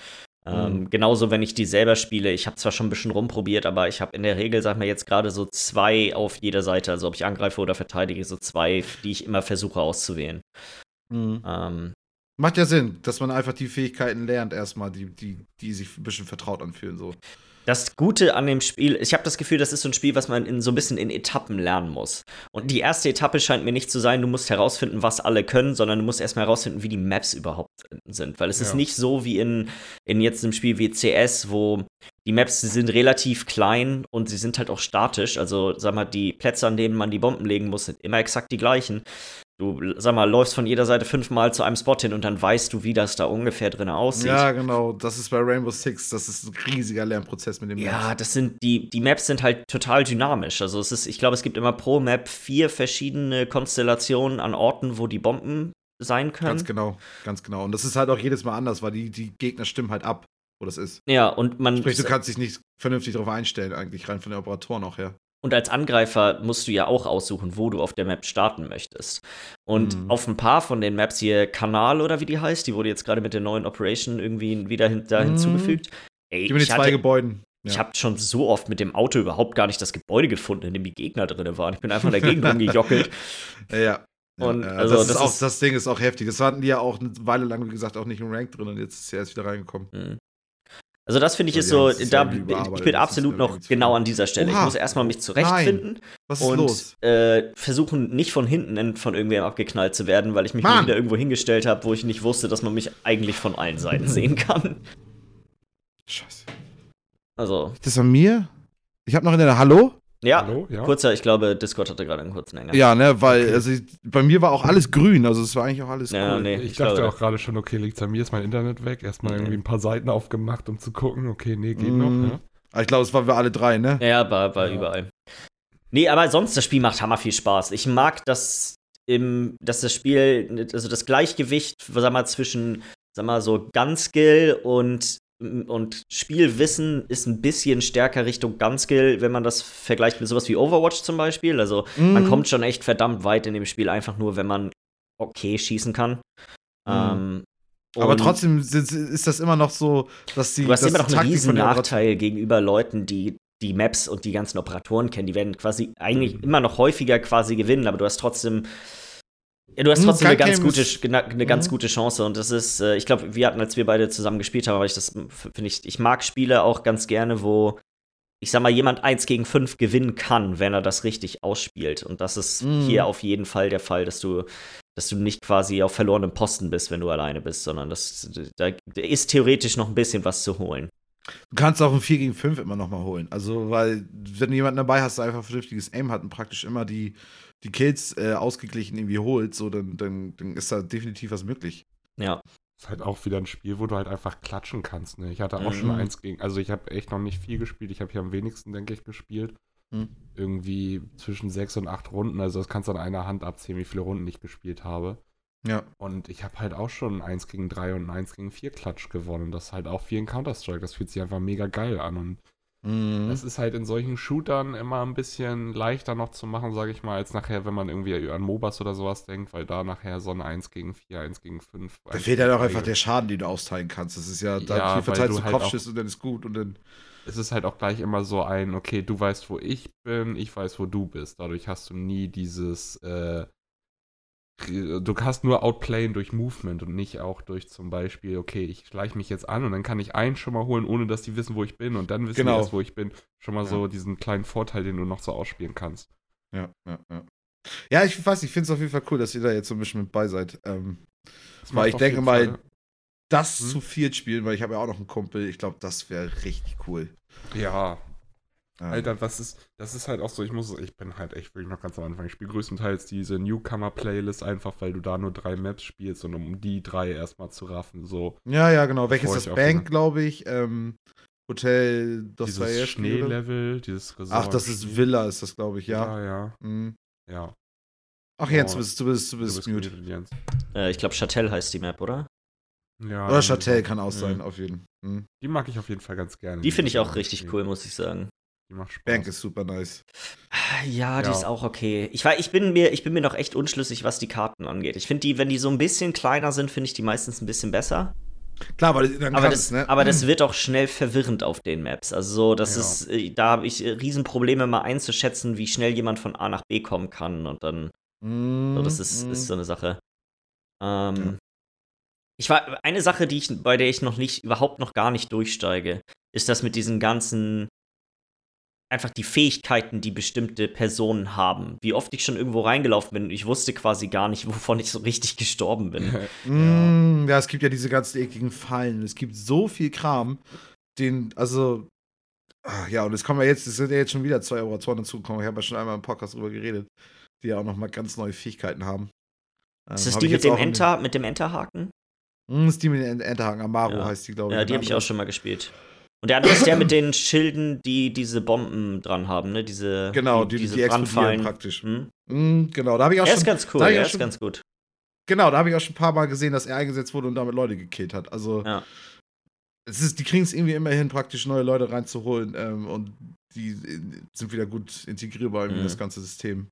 Ähm, mhm. genauso, wenn ich die selber spiele. Ich habe zwar schon ein bisschen rumprobiert, aber ich habe in der Regel, sag mal, jetzt gerade so zwei auf jeder Seite. Also, ob ich angreife oder verteidige, so zwei, die ich immer versuche auszuwählen. Mhm. Ähm, Macht ja Sinn, dass man einfach die Fähigkeiten lernt, erstmal, die, die, die sich ein bisschen vertraut anfühlen. So. Das Gute an dem Spiel, ich habe das Gefühl, das ist so ein Spiel, was man in, so ein bisschen in Etappen lernen muss. Und die erste Etappe scheint mir nicht zu sein, du musst herausfinden, was alle können, sondern du musst erstmal herausfinden, wie die Maps überhaupt sind. Weil es ja. ist nicht so wie in, in jetzt einem Spiel wie CS, wo die Maps sind relativ klein und sie sind halt auch statisch. Also, sag mal, die Plätze, an denen man die Bomben legen muss, sind immer exakt die gleichen. Du, sag mal, läufst von jeder Seite fünfmal zu einem Spot hin und dann weißt du, wie das da ungefähr drin aussieht. Ja, genau. Das ist bei Rainbow Six, das ist ein riesiger Lernprozess mit dem Maps. Ja, das sind, die, die Maps sind halt total dynamisch. Also es ist, ich glaube, es gibt immer pro Map vier verschiedene Konstellationen an Orten, wo die Bomben sein können. Ganz genau, ganz genau. Und das ist halt auch jedes Mal anders, weil die, die Gegner stimmen halt ab, wo das ist. Ja, und man. Sprich, du kannst dich nicht vernünftig darauf einstellen, eigentlich rein von den Operatoren auch her. Und als Angreifer musst du ja auch aussuchen, wo du auf der Map starten möchtest. Und mhm. auf ein paar von den Maps hier, Kanal oder wie die heißt, die wurde jetzt gerade mit der neuen Operation irgendwie wieder hin, da mhm. hinzugefügt. Ey, Gib mir die zwei hatte, Gebäuden. Ja. Ich habe schon so oft mit dem Auto überhaupt gar nicht das Gebäude gefunden, in dem die Gegner drin waren. Ich bin einfach dagegen rumgejockelt. Ja. Und ja, also, das, das, ist auch, das Ding ist auch heftig. Das hatten die ja auch eine Weile lang, wie gesagt, auch nicht im Rank drin und jetzt ist er erst wieder reingekommen. Mhm. Also das finde ich ist so, da, ich bin absolut noch genau an dieser Stelle. Oha. Ich muss erstmal mich zurechtfinden und äh, versuchen, nicht von hinten von irgendwem abgeknallt zu werden, weil ich mich wieder irgendwo hingestellt habe, wo ich nicht wusste, dass man mich eigentlich von allen Seiten sehen kann. Scheiße. Also. Ist das an mir? Ich habe noch in der Hallo? Ja, Hallo? ja, kurzer, ich glaube, Discord hatte gerade einen kurzen Hänger. Ja, ne, weil also, bei mir war auch alles grün, also es war eigentlich auch alles ja, cool. Nee, ich, ich dachte glaube, auch gerade schon, okay, liegt an mir, ist mein Internet weg. Erstmal mhm. irgendwie ein paar Seiten aufgemacht, um zu gucken, okay, nee, geht mm. noch. Mhm. Ja. Ich glaube, es waren wir alle drei, ne? Ja, war, war ja. überall. Nee, aber sonst, das Spiel macht hammer viel Spaß. Ich mag das im, dass das Spiel, also das Gleichgewicht, sag mal, zwischen, sag mal, so Gun-Skill und und Spielwissen ist ein bisschen stärker Richtung Gunskill, wenn man das vergleicht mit sowas wie Overwatch zum Beispiel. Also mm. man kommt schon echt verdammt weit in dem Spiel, einfach nur, wenn man okay schießen kann. Mm. Ähm, aber trotzdem ist das immer noch so, dass die. Du hast immer noch einen riesen Nachteil gegenüber Leuten, die die Maps und die ganzen Operatoren kennen. Die werden quasi eigentlich mhm. immer noch häufiger quasi gewinnen, aber du hast trotzdem. Ja, du hast hm, trotzdem eine ganz, gute, eine ganz mhm. gute Chance und das ist, äh, ich glaube, wir hatten, als wir beide zusammen gespielt haben, weil ich das, finde ich, ich mag Spiele auch ganz gerne, wo, ich sag mal, jemand 1 gegen 5 gewinnen kann, wenn er das richtig ausspielt. Und das ist mhm. hier auf jeden Fall der Fall, dass du dass du nicht quasi auf verlorenem Posten bist, wenn du alleine bist, sondern das, da ist theoretisch noch ein bisschen was zu holen. Du kannst auch ein 4 gegen 5 immer noch mal holen. Also, weil, wenn du jemanden dabei hast, der einfach vernünftiges Aim hat und praktisch immer die, die Kills äh, ausgeglichen irgendwie holt, so, dann, dann, dann ist da definitiv was möglich. Ja. Ist halt auch wieder ein Spiel, wo du halt einfach klatschen kannst. Ne? Ich hatte auch mhm. schon eins gegen, also ich habe echt noch nicht viel gespielt. Ich habe hier am wenigsten, denke ich, gespielt. Hm. Irgendwie zwischen sechs und acht Runden. Also das kannst du an einer Hand abzählen, wie viele Runden ich gespielt habe. Ja. Und ich habe halt auch schon ein 1 gegen 3 und ein 1 gegen 4 Klatsch gewonnen. Das ist halt auch wie in Counter-Strike. Das fühlt sich einfach mega geil an. Und mhm. das ist halt in solchen Shootern immer ein bisschen leichter noch zu machen, sage ich mal, als nachher, wenn man irgendwie an MOBAs oder sowas denkt, weil da nachher so ein 1 gegen 4, 1 gegen 5. Da fehlt halt auch einfach der Schaden, den du austeilen kannst. Das ist ja, da ja, viel verteilt du halt Kopfschuss und dann ist gut und dann es ist halt auch gleich immer so ein, okay, du weißt, wo ich bin, ich weiß, wo du bist. Dadurch hast du nie dieses, äh, du hast nur Outplayen durch Movement und nicht auch durch zum Beispiel, okay, ich schleiche mich jetzt an und dann kann ich einen schon mal holen, ohne dass die wissen, wo ich bin und dann wissen genau. die erst, wo ich bin. Schon mal ja. so diesen kleinen Vorteil, den du noch so ausspielen kannst. Ja, ja, ja. Ja, ich weiß, ich finde es auf jeden Fall cool, dass ihr da jetzt so ein bisschen mit bei seid. Ähm, weil ich denke mal, Fall, das hm? zu viel spielen, weil ich habe ja auch noch einen Kumpel. Ich glaube, das wäre richtig cool. Ja. Ähm. Alter, was ist, das ist halt auch so, ich muss, ich bin halt echt wirklich noch ganz am Anfang. Ich spiele größtenteils diese Newcomer-Playlist einfach, weil du da nur drei Maps spielst und um die drei erstmal zu raffen, so. Ja, ja, genau. Welches ist das? Bank, glaube ich. Ähm, Hotel Dostoevsky. Dieses Schneelevel, dieses Resort. Ach, das ist Villa, ist das, glaube ich, ja. Ja, ja. Mhm. Ja. Ach, Jens, oh, du bist, du bist, du bist, du bist mute. Äh, ich glaube, Châtel heißt die Map, oder? Ja, Oder Châtel kann auch sein, auf jeden Fall. Mhm. Die mag ich auf jeden Fall ganz gerne. Die finde ich auch richtig cool, muss ich sagen. Die macht Spaß. Bank ist super nice. Ja, die ja. ist auch okay. Ich, war, ich, bin mir, ich bin mir noch echt unschlüssig, was die Karten angeht. Ich finde die, wenn die so ein bisschen kleiner sind, finde ich die meistens ein bisschen besser. Klar, aber, dann aber, das, ne? aber das wird auch schnell verwirrend auf den Maps. Also so, das ja. ist, äh, da habe ich Riesenprobleme mal einzuschätzen, wie schnell jemand von A nach B kommen kann und dann. Mm, so, das ist, mm. ist so eine Sache. Ähm, ja. Ich war eine Sache, die ich, bei der ich noch nicht, überhaupt noch gar nicht durchsteige, ist das mit diesen ganzen einfach die Fähigkeiten, die bestimmte Personen haben. Wie oft ich schon irgendwo reingelaufen bin und ich wusste quasi gar nicht, wovon ich so richtig gestorben bin. mm, ja, es gibt ja diese ganzen ekligen Fallen. Es gibt so viel Kram, den, also, ach, ja, und es kommen ja jetzt, es sind ja jetzt schon wieder zwei Operatoren dazugekommen. Ich habe ja schon einmal im Podcast drüber geredet, die ja auch noch mal ganz neue Fähigkeiten haben. Ähm, ist das die mit dem, Enter, mit dem Enterhaken? Hm, Steam Enterhaken, Amaro ja. heißt die, glaube ich. Ja, die habe ich auch schon mal gespielt. Und der andere ist der mit den Schilden, die diese Bomben dran haben, ne? Diese, genau, die, die, diese die explodieren praktisch. Hm? Mhm, genau, da habe ich auch er schon. Ist ganz cool, er ist schon, ganz gut. Genau, da habe ich auch schon ein paar Mal gesehen, dass er eingesetzt wurde und damit Leute gekillt hat. Also, ja. es ist, die kriegen es irgendwie immer hin, praktisch neue Leute reinzuholen ähm, und die äh, sind wieder gut integrierbar in mhm. das ganze System.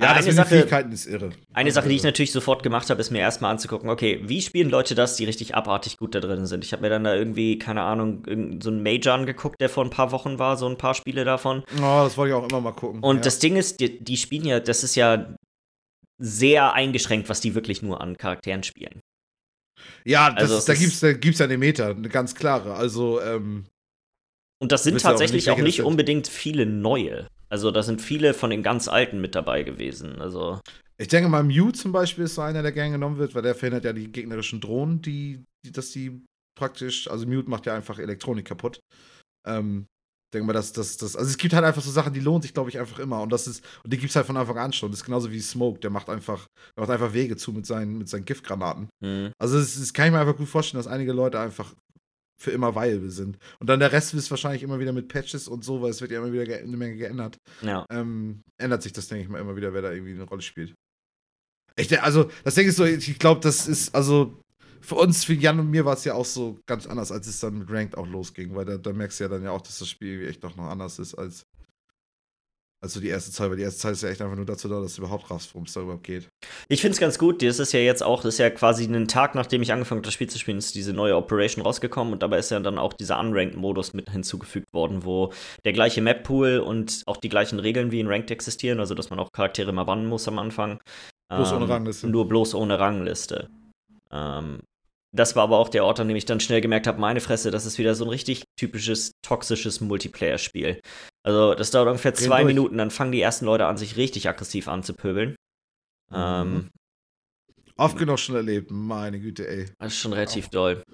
Ja, eine das Sache, Fähigkeiten ist irre. Eine Sache, die ich natürlich sofort gemacht habe, ist mir erstmal anzugucken, okay, wie spielen Leute das, die richtig abartig gut da drin sind? Ich habe mir dann da irgendwie, keine Ahnung, so einen Major angeguckt, der vor ein paar Wochen war, so ein paar Spiele davon. Oh, das wollte ich auch immer mal gucken. Und ja. das Ding ist, die, die spielen ja, das ist ja sehr eingeschränkt, was die wirklich nur an Charakteren spielen. Ja, das, also, da gibt es da gibt's ja eine Meta, eine ganz klare. Also, ähm, Und das sind tatsächlich auch nicht, auch nicht unbedingt viele neue. Also da sind viele von den ganz Alten mit dabei gewesen. Also ich denke mal, Mew zum Beispiel ist so einer, der gern genommen wird, weil der verhindert ja die gegnerischen Drohnen, die, die dass die praktisch, also Mute macht ja einfach Elektronik kaputt. Ähm, denke mal, dass das, das, also es gibt halt einfach so Sachen, die lohnt sich, glaube ich, einfach immer. Und das ist, und die gibt es halt von Anfang an schon. Das ist genauso wie Smoke, der macht einfach, der macht einfach Wege zu mit seinen, mit seinen Giftgranaten. Mhm. Also das kann ich mir einfach gut vorstellen, dass einige Leute einfach für immer viable sind. Und dann der Rest ist wahrscheinlich immer wieder mit Patches und so, weil es wird ja immer wieder eine Menge geändert. Ja. Ähm, ändert sich das, denke ich mal, immer wieder, wer da irgendwie eine Rolle spielt. Ich, also, das denke ich so, ich glaube, das ist, also, für uns, für Jan und mir war es ja auch so ganz anders, als es dann mit Ranked auch losging, weil da, da merkst du ja dann ja auch, dass das Spiel echt doch noch anders ist als, also die erste Zeit, weil die erste Zeit ist ja echt einfach nur dazu da, dass du überhaupt raffst, worum es da überhaupt geht. Ich finde es ganz gut. Das ist ja jetzt auch, das ist ja quasi einen Tag, nachdem ich angefangen habe, das Spiel zu spielen, ist diese neue Operation rausgekommen und dabei ist ja dann auch dieser Unranked-Modus mit hinzugefügt worden, wo der gleiche Map-Pool und auch die gleichen Regeln wie in Ranked existieren, also dass man auch Charaktere mal bannen muss am Anfang. Bloß ähm, ohne Rangliste. Nur bloß ohne Rangliste. Ähm, das war aber auch der Ort, an dem ich dann schnell gemerkt habe, meine Fresse, das ist wieder so ein richtig typisches toxisches Multiplayer-Spiel. Also das dauert ungefähr zwei durch. Minuten, dann fangen die ersten Leute an, sich richtig aggressiv anzupöbeln. Mhm. Ähm, Oft genug schon erlebt, meine Güte, ey. Das ist schon relativ auch, doll.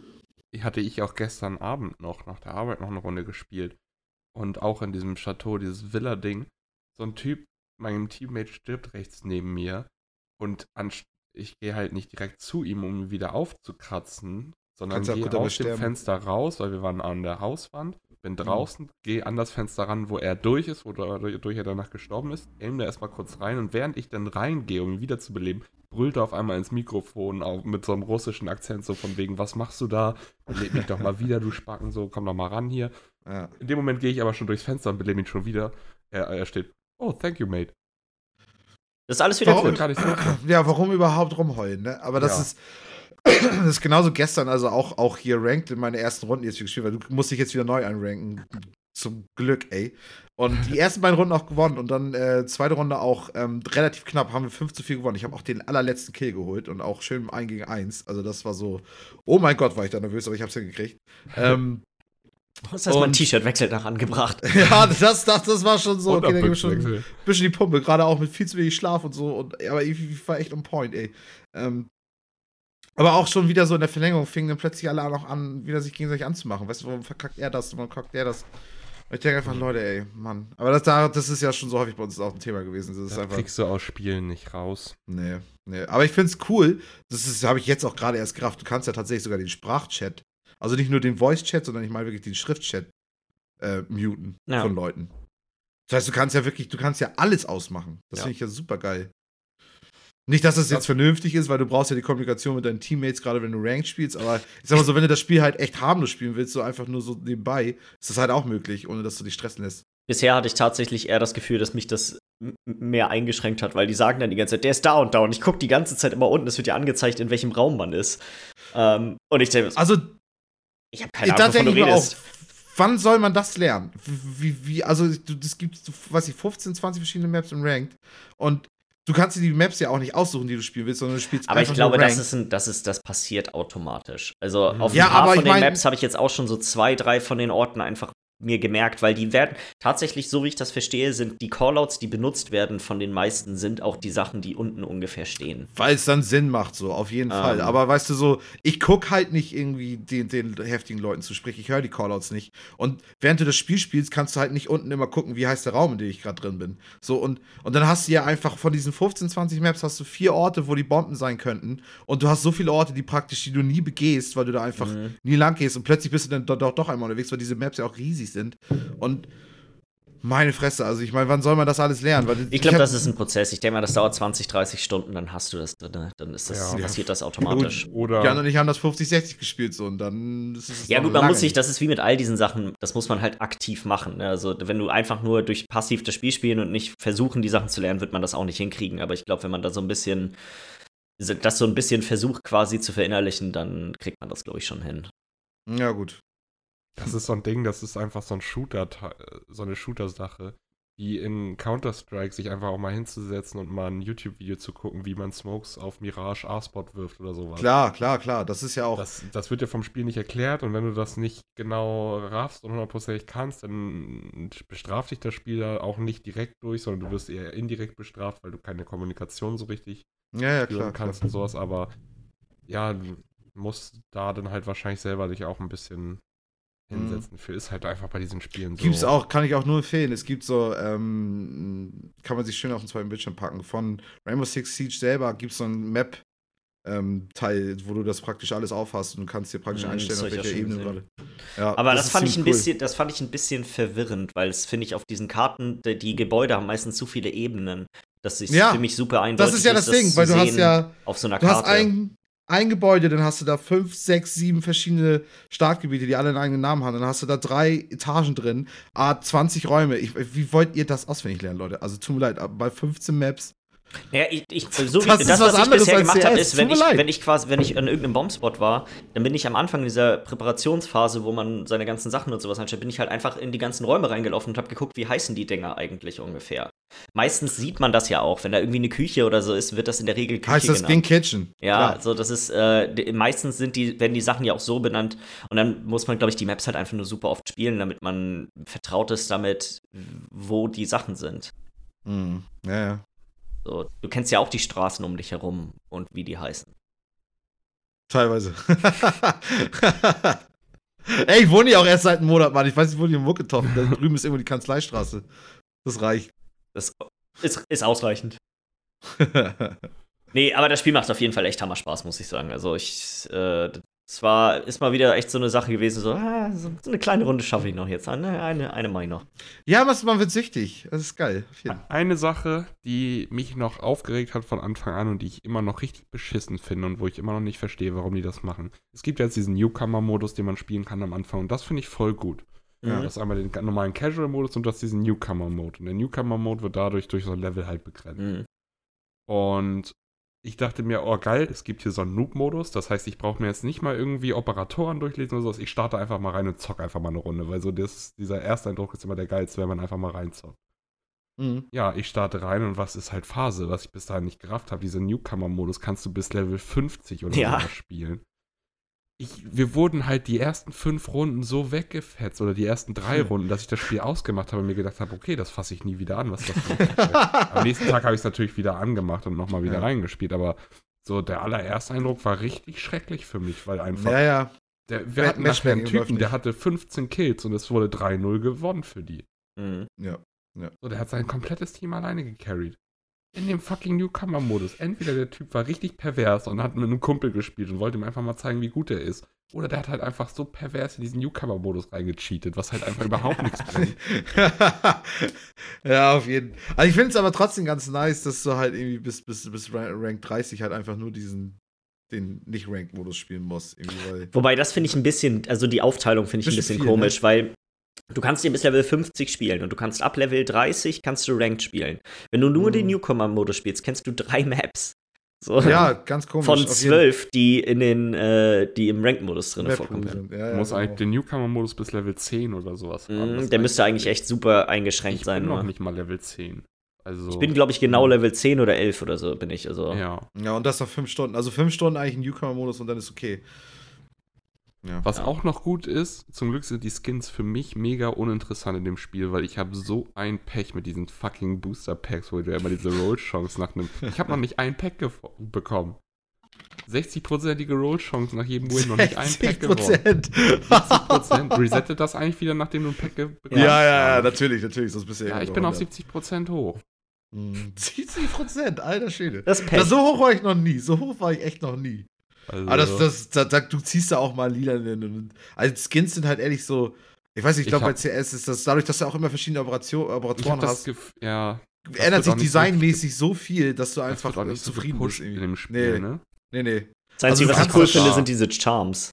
Hatte ich auch gestern Abend noch, nach der Arbeit noch eine Runde gespielt. Und auch in diesem Chateau, dieses Villa-Ding, so ein Typ, meinem Teammate stirbt rechts neben mir. Und ich gehe halt nicht direkt zu ihm, um ihn wieder aufzukratzen, sondern gehe aus dem Fenster raus, weil wir waren an der Hauswand bin mhm. draußen, mhm. gehe an das Fenster ran, wo er durch ist, wo durch er danach gestorben ist, aim da erstmal kurz rein und während ich dann reingehe, um ihn wiederzubeleben, brüllt er auf einmal ins Mikrofon auf, mit so einem russischen Akzent, so von wegen, was machst du da? Beleb mich doch mal wieder, du Spacken, so, komm doch mal ran hier. Ja. In dem Moment gehe ich aber schon durchs Fenster und belebe ihn schon wieder. Er, er steht, oh, thank you, mate. Das ist alles wieder warum, gut. Ja, warum überhaupt rumheulen, ne? Aber das ja. ist das ist genauso gestern, also auch, auch hier ranked in meine ersten Runden jetzt gespielt, weil du musst dich jetzt wieder neu einranken. Zum Glück, ey. Und die ersten beiden Runden auch gewonnen und dann äh, zweite Runde auch ähm, relativ knapp, haben wir 5 zu 4 gewonnen. Ich habe auch den allerletzten Kill geholt und auch schön im 1 gegen 1. Also das war so, oh mein Gott, war ich da nervös, aber ich habe es hingekriegt. Ähm, Du hast erstmal ein T-Shirt-Wechsel nach angebracht. ja, das, das, das war schon so. Okay, da ging schon ein bisschen die Pumpe, gerade auch mit viel zu wenig Schlaf und so. Und, aber ich, ich war echt on point, ey. Ähm, aber auch schon wieder so in der Verlängerung fingen dann plötzlich alle noch an, wieder sich gegenseitig anzumachen. Weißt du, warum verkackt er das, warum verkackt er das? Und ich denke einfach, Leute, ey, Mann. Aber das, das ist ja schon so häufig bei uns auch ein Thema gewesen. Das, das einfach, kriegst du aus Spielen nicht raus. Nee, nee. Aber ich finde es cool. Das habe ich jetzt auch gerade erst gerafft. Du kannst ja tatsächlich sogar den Sprachchat, also nicht nur den Voice-Chat, sondern ich meine wirklich den Schriftchat äh, muten ja. von Leuten. Das heißt, du kannst ja wirklich, du kannst ja alles ausmachen. Das ja. finde ich ja super geil. Nicht, dass das jetzt vernünftig ist, weil du brauchst ja die Kommunikation mit deinen Teammates, gerade wenn du Ranked spielst, aber ich sag mal so, wenn du das Spiel halt echt harmlos spielen willst, so einfach nur so nebenbei, ist das halt auch möglich, ohne dass du dich stressen lässt. Bisher hatte ich tatsächlich eher das Gefühl, dass mich das mehr eingeschränkt hat, weil die sagen dann die ganze Zeit, der ist da und da und ich gucke die ganze Zeit immer unten, es wird ja angezeigt, in welchem Raum man ist. Ähm, und ich denke, also, ich habe keine Ahnung, wovon du redest. Auch, wann soll man das lernen? Wie, wie, also, das gibt, weiß ich, 15, 20 verschiedene Maps im Ranked und du kannst dir die Maps ja auch nicht aussuchen, die du spielen willst, sondern du spielst Aber ich glaube, das ist, ein, das ist, das passiert automatisch. Also auf ja, ein paar von den mein, Maps habe ich jetzt auch schon so zwei, drei von den Orten einfach mir gemerkt, weil die werden tatsächlich, so wie ich das verstehe, sind die Callouts, die benutzt werden von den meisten, sind auch die Sachen, die unten ungefähr stehen. Weil es dann Sinn macht, so, auf jeden um. Fall. Ähm. Aber weißt du so, ich gucke halt nicht irgendwie den, den heftigen Leuten zu, sprich, ich höre die Callouts nicht. Und während du das Spiel spielst, kannst du halt nicht unten immer gucken, wie heißt der Raum, in dem ich gerade drin bin. So, und, und dann hast du ja einfach von diesen 15, 20 Maps hast du vier Orte, wo die Bomben sein könnten. Und du hast so viele Orte, die praktisch, die du nie begehst, weil du da einfach mhm. nie lang gehst. Und plötzlich bist du dann doch, doch einmal unterwegs, weil diese Maps ja auch riesig sind. Und meine Fresse, also ich meine, wann soll man das alles lernen? Weil ich glaube, das ist ein Prozess. Ich denke mal, das dauert 20, 30 Stunden, dann hast du das drin. Dann ist das, ja. passiert das automatisch. Oder Jan und ich haben das 50, 60 gespielt so und dann ist es. Ja, gut, man muss sich, das ist wie mit all diesen Sachen, das muss man halt aktiv machen. Ne? Also, wenn du einfach nur durch passiv das Spiel spielen und nicht versuchen, die Sachen zu lernen, wird man das auch nicht hinkriegen. Aber ich glaube, wenn man da so ein bisschen, das so ein bisschen versucht quasi zu verinnerlichen, dann kriegt man das, glaube ich, schon hin. Ja, gut. Das ist so ein Ding, das ist einfach so ein Shooter, so eine Shooter-Sache, wie in Counter-Strike sich einfach auch mal hinzusetzen und mal ein YouTube-Video zu gucken, wie man Smokes auf Mirage A-Spot wirft oder sowas. Klar, klar, klar. Das ist ja auch. Das, das wird ja vom Spiel nicht erklärt und wenn du das nicht genau raffst und hundertprozentig kannst, dann bestraft dich das Spiel da auch nicht direkt durch, sondern du wirst eher indirekt bestraft, weil du keine Kommunikation so richtig ja, ja, klar, kannst klar. und sowas. Aber ja, du musst da dann halt wahrscheinlich selber dich auch ein bisschen. Hinsetzen für, ist halt einfach bei diesen Spielen so. Gibt's auch, kann ich auch nur empfehlen. Es gibt so, ähm, kann man sich schön auf den zweiten Bildschirm packen. Von Rainbow Six Siege selber gibt es so ein Map, ähm, Teil, wo du das praktisch alles aufhast und kannst dir praktisch mhm, einstellen, auf welcher Ebene gerade. Ja, Aber das, das fand ich ein cool. bisschen, das fand ich ein bisschen verwirrend, weil es finde ich auf diesen Karten, die, die, Gebäude haben meistens zu viele Ebenen. Das ist ja, für mich super eindeutig. Das ist ja das, das Ding, weil du hast ja auf so einer du Karte. Hast ein, ein Gebäude, dann hast du da fünf, sechs, sieben verschiedene Startgebiete, die alle einen eigenen Namen haben. Dann hast du da drei Etagen drin, ah, 20 Räume. Ich, wie wollt ihr das auswendig lernen, Leute? Also tut mir leid, bei 15 Maps ja, ich, ich, so wie das, das was, was ich bisher gemacht habe, ist, wenn ich, wenn ich quasi, wenn ich an irgendeinem Bombspot war, dann bin ich am Anfang dieser Präparationsphase, wo man seine ganzen Sachen und sowas anstellt, bin ich halt einfach in die ganzen Räume reingelaufen und habe geguckt, wie heißen die Dinger eigentlich ungefähr. Meistens sieht man das ja auch, wenn da irgendwie eine Küche oder so ist, wird das in der Regel Küche Heißt das genannt. Kitchen? Ja, Klar. also das ist, äh, meistens sind die, werden die Sachen ja auch so benannt und dann muss man, glaube ich, die Maps halt einfach nur super oft spielen, damit man vertraut ist damit, wo die Sachen sind. Mhm. Ja, ja. So, du kennst ja auch die Straßen um dich herum und wie die heißen. Teilweise. Ey, ich wohne ja auch erst seit einem Monat, Mann. Ich weiß nicht, wo die im Mucketoff. Da drüben ist irgendwo die Kanzleistraße. Das reicht. Das ist, ist ausreichend. nee, aber das Spiel macht auf jeden Fall echt Hammer Spaß, muss ich sagen. Also ich, äh, es war, ist mal wieder echt so eine Sache gewesen, so, ah, so eine kleine Runde schaffe ich noch jetzt. Eine, eine, eine mache ich noch. Ja, was, man wird süchtig. Das ist geil. Eine Sache, die mich noch aufgeregt hat von Anfang an und die ich immer noch richtig beschissen finde und wo ich immer noch nicht verstehe, warum die das machen. Es gibt jetzt diesen Newcomer-Modus, den man spielen kann am Anfang und das finde ich voll gut. Ja. Mhm. Das ist einmal den normalen Casual-Modus und das diesen Newcomer-Mode. Und der Newcomer-Mode wird dadurch durch so ein Level halt begrenzt. Mhm. Und ich dachte mir, oh geil, es gibt hier so einen Noob-Modus. Das heißt, ich brauche mir jetzt nicht mal irgendwie Operatoren durchlesen oder sowas. Ich starte einfach mal rein und zock einfach mal eine Runde, weil so das, dieser Ersteindruck ist immer der geilste, wenn man einfach mal reinzockt. Mhm. Ja, ich starte rein und was ist halt Phase, was ich bis dahin nicht gerafft habe. Dieser Newcomer-Modus kannst du bis Level 50 oder ja. so spielen ich, wir wurden halt die ersten fünf Runden so weggefetzt oder die ersten drei Runden, dass ich das Spiel ausgemacht habe und mir gedacht habe, okay, das fasse ich nie wieder an. Was das Am nächsten Tag habe ich es natürlich wieder angemacht und nochmal wieder ja. reingespielt, aber so der allererste Eindruck war richtig schrecklich für mich, weil einfach. Ja, ja. Der, wir hatten nachher einen Typen, der hatte 15 Kills und es wurde 3-0 gewonnen für die. Mhm. Ja. ja. So, der hat sein komplettes Team alleine gecarried in dem fucking Newcomer-Modus. Entweder der Typ war richtig pervers und hat mit einem Kumpel gespielt und wollte ihm einfach mal zeigen, wie gut er ist. Oder der hat halt einfach so pervers in diesen Newcomer-Modus reingecheatet, was halt einfach überhaupt nichts bringt. ja, auf jeden Fall. Also ich finde es aber trotzdem ganz nice, dass du halt irgendwie bis, bis, bis Rank 30 halt einfach nur diesen den Nicht-Ranked-Modus spielen musst. Wobei, das finde ich ein bisschen, also die Aufteilung finde ich ein bisschen viel, komisch, ne? weil Du kannst dir bis Level 50 spielen und du kannst ab Level 30 kannst du Ranked spielen. Wenn du nur mhm. den Newcomer-Modus spielst, kennst du drei Maps. So. Ja, ganz komisch. Von zwölf, die in den, äh, die im Ranked-Modus drin vorkommen. Ja, ja, du musst genau. eigentlich den Newcomer-Modus bis Level 10 oder sowas haben. Mm, der müsste eigentlich echt super eingeschränkt ich sein. Ich bin noch nicht mal Level 10. Also, ich bin, glaube ich, genau Level 10 oder 11 oder so bin ich. Also. Ja. Ja, und das nach 5 Stunden. Also 5 Stunden eigentlich ein Newcomer-Modus und dann ist okay. Ja. Was ja. auch noch gut ist, zum Glück sind die Skins für mich mega uninteressant in dem Spiel, weil ich habe so ein Pech mit diesen fucking Booster Packs, wo du ja immer diese Roll-Chance nach einem. Ich habe noch nicht ein Pack bekommen. 60%ige Roll-Chance nach jedem Win noch nicht ein Pack gewonnen. 70%. Resettet das eigentlich wieder, nachdem du ein Pack bekommen hast? Ja, ja, ja, natürlich, natürlich. Sonst bist du ja, ich bin auf 70% hoch. 70 Prozent, alter Schwede. Das, das so hoch war ich noch nie. So hoch war ich echt noch nie. Also, Aber das, das, das, das, du ziehst da auch mal lila. Also Skins sind halt ehrlich so. Ich weiß nicht, ich glaube, bei CS ist das dadurch, dass du auch immer verschiedene Operation, Operatoren hast. ja. Ändert sich designmäßig so viel, dass du einfach das nicht zufrieden so bist. In dem Spiel, nee. ne? Nee, nee. Das Einzige, also, was ich cool finde, sind diese Charms.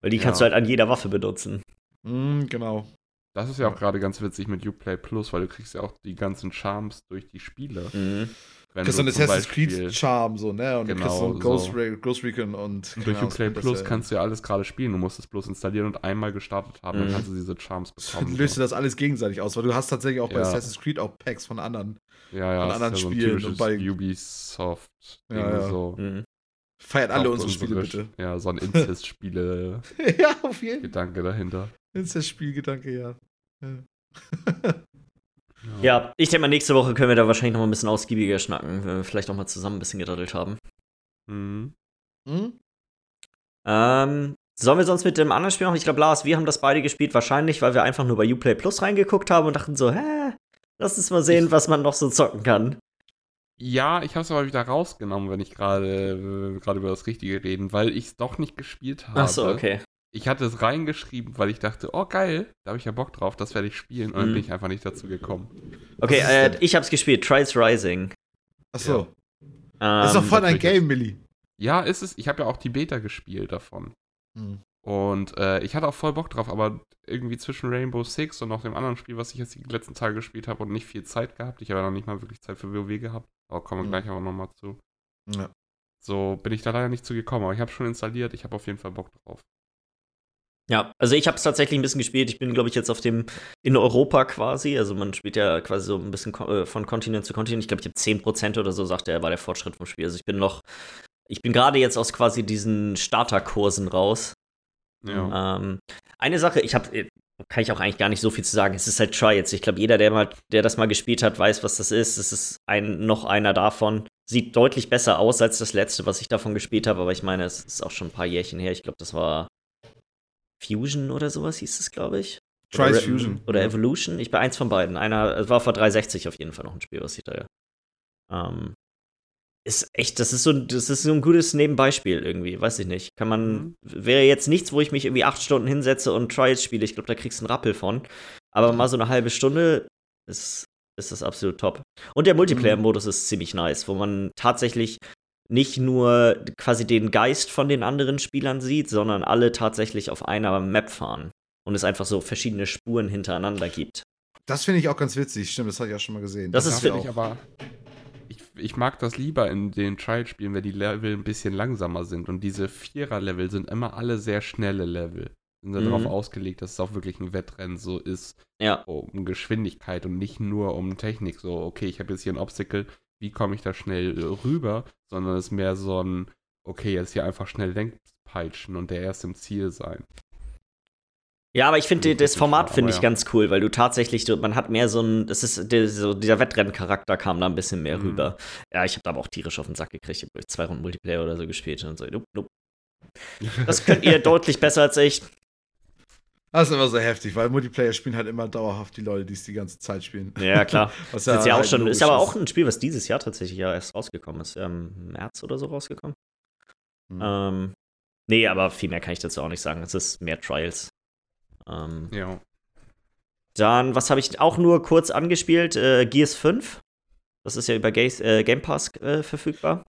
Weil die ja. kannst du halt an jeder Waffe benutzen. Mm, genau. Das ist ja auch gerade ganz witzig mit Uplay Plus, weil du kriegst ja auch die ganzen Charms durch die Spiele. Mhm. Wenn kriegst du einen Assassin's Creed Charme, so, ne? Und genau, du kriegst so einen Ghost, so. Re Ghost Recon und. und durch Uplay Plus kannst du ja alles gerade spielen. Du musst es bloß installieren und einmal gestartet haben, mhm. dann kannst du diese Charms bekommen. Löst so. du das alles gegenseitig aus, weil du hast tatsächlich auch bei ja. Assassin's Creed auch Packs von anderen. Ja, ja, von anderen ja so Spielen. und bei Ubisoft. Ja, ja. So. Mhm. Feiert alle unsere Spiele, bitte. Ja, so ein Incest-Spiele. ja, auf jeden Fall. Gedanke dahinter. Incest-Spielgedanke, ja. ja. Ja, ich denke mal, nächste Woche können wir da wahrscheinlich noch mal ein bisschen ausgiebiger schnacken, wenn wir vielleicht auch mal zusammen ein bisschen gedaddelt haben. Mhm. Mhm. Ähm, sollen wir sonst mit dem anderen Spiel machen? Ich glaube, Lars, wir haben das beide gespielt, wahrscheinlich, weil wir einfach nur bei Uplay Plus reingeguckt haben und dachten so, hä, lass uns mal sehen, ich was man noch so zocken kann. Ja, ich habe es aber wieder rausgenommen, wenn ich gerade äh, gerade über das Richtige reden, weil ich es doch nicht gespielt habe. Ach so, okay. Ich hatte es reingeschrieben, weil ich dachte, oh geil, da habe ich ja Bock drauf, das werde ich spielen. Und dann mhm. bin ich einfach nicht dazu gekommen. Okay, äh, ich habe es gespielt, Trials Rising. Ach so. Ja. ist doch voll ein Game, Millie. Ja, ist es. Ich habe ja auch die Beta gespielt davon. Hm. Und äh, ich hatte auch voll Bock drauf, aber irgendwie zwischen Rainbow Six und noch dem anderen Spiel, was ich jetzt die letzten Tage gespielt habe und nicht viel Zeit gehabt. Ich habe ja noch nicht mal wirklich Zeit für WoW gehabt. Aber kommen wir hm. gleich auch nochmal zu. Ja. So bin ich da leider nicht zu gekommen, aber ich habe schon installiert. Ich habe auf jeden Fall Bock drauf. Ja, also ich habe es tatsächlich ein bisschen gespielt. Ich bin, glaube ich, jetzt auf dem in Europa quasi. Also man spielt ja quasi so ein bisschen äh, von Kontinent zu Kontinent. Ich glaube, ich habe 10% oder so, sagt er, war der Fortschritt vom Spiel. Also ich bin noch, ich bin gerade jetzt aus quasi diesen Starterkursen raus. Ja. Ähm, eine Sache, ich habe, äh, kann ich auch eigentlich gar nicht so viel zu sagen. Es ist halt Trials. Ich glaube, jeder, der mal, der das mal gespielt hat, weiß, was das ist. Es ist ein, noch einer davon. Sieht deutlich besser aus als das letzte, was ich davon gespielt habe. Aber ich meine, es ist auch schon ein paar Jährchen her. Ich glaube, das war Fusion oder sowas hieß es, glaube ich. Trice Fusion. Oder Evolution. Ich bin eins von beiden. Einer, es war vor 360 auf jeden Fall noch ein Spiel, was ich da. Ähm, ist echt, das ist so, das ist so ein gutes Nebenbeispiel irgendwie, weiß ich nicht. Kann man, mhm. wäre jetzt nichts, wo ich mich irgendwie acht Stunden hinsetze und Trials spiele. Ich glaube, da kriegst du einen Rappel von. Aber mal so eine halbe Stunde ist, ist das absolut top. Und der Multiplayer-Modus mhm. ist ziemlich nice, wo man tatsächlich nicht nur quasi den Geist von den anderen Spielern sieht, sondern alle tatsächlich auf einer Map fahren und es einfach so verschiedene Spuren hintereinander gibt. Das finde ich auch ganz witzig, stimmt, das habe ich auch schon mal gesehen. Das, das ist finde ich aber. Ich, ich, mag das lieber in den Trial-Spielen, wenn die Level ein bisschen langsamer sind. Und diese Vierer-Level sind immer alle sehr schnelle Level. Sind mhm. darauf ausgelegt, dass es auch wirklich ein Wettrennen so ist. Ja. Um Geschwindigkeit und nicht nur um Technik. So, okay, ich habe jetzt hier ein Obstacle, wie komme ich da schnell rüber, sondern es ist mehr so ein, okay, jetzt hier einfach schnell Lenkpeitschen und der erst im Ziel sein. Ja, aber ich finde das Format finde ich ja. ganz cool, weil du tatsächlich, man hat mehr so ein, das ist so dieser Wettrennencharakter kam da ein bisschen mehr mhm. rüber. Ja, ich habe da aber auch tierisch auf den Sack gekriegt. Ich habe zwei Runden Multiplayer oder so gespielt und so. Nope, nope. Das könnt ihr deutlich besser als ich. Das ist immer so heftig, weil Multiplayer spielen halt immer dauerhaft die Leute, die es die ganze Zeit spielen. Ja, klar. was ja, ja auch halt schon, ist aber auch ein Spiel, was dieses Jahr tatsächlich ja erst rausgekommen ist. Im März oder so rausgekommen. Hm. Ähm, nee, aber viel mehr kann ich dazu auch nicht sagen. Es ist mehr Trials. Ähm, ja. Dann, was habe ich auch nur kurz angespielt? Äh, Gears 5. Das ist ja über Gaze, äh, Game Pass äh, verfügbar.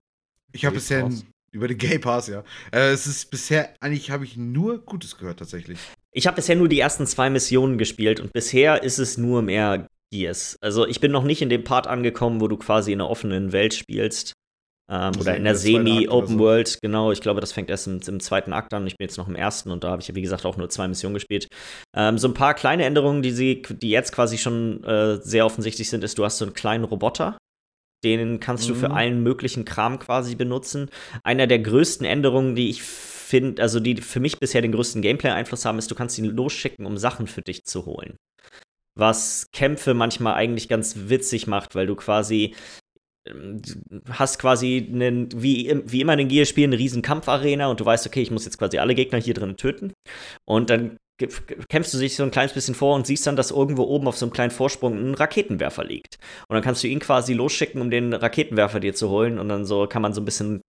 Ich habe bisher über den Game Pass, ja. Äh, es ist bisher, eigentlich habe ich nur Gutes gehört tatsächlich. Ich habe bisher nur die ersten zwei Missionen gespielt und bisher ist es nur mehr Gears. Also ich bin noch nicht in dem Part angekommen, wo du quasi in einer offenen Welt spielst. Ähm, oder in der Semi-Open so. World, genau. Ich glaube, das fängt erst im, im, zweiten Akt an. Ich bin jetzt noch im ersten und da habe ich wie gesagt, auch nur zwei Missionen gespielt. Ähm, so ein paar kleine Änderungen, die, sie, die jetzt quasi schon äh, sehr offensichtlich sind, ist, du hast so einen kleinen Roboter. Den kannst mhm. du für mhm. allen möglichen Kram quasi benutzen. Einer der größten Änderungen, die ich finde, also die für mich bisher den größten Gameplay-Einfluss haben, ist, du kannst ihn losschicken, um Sachen für dich zu holen. Was Kämpfe manchmal eigentlich ganz witzig macht, weil du quasi ähm, hast quasi einen, wie, wie immer in den Gear-Spielen, eine riesen Kampfarena und du weißt, okay, ich muss jetzt quasi alle Gegner hier drin töten. Und dann kämpfst du dich so ein kleines bisschen vor und siehst dann, dass irgendwo oben auf so einem kleinen Vorsprung ein Raketenwerfer liegt. Und dann kannst du ihn quasi losschicken, um den Raketenwerfer dir zu holen. Und dann so kann man so ein bisschen,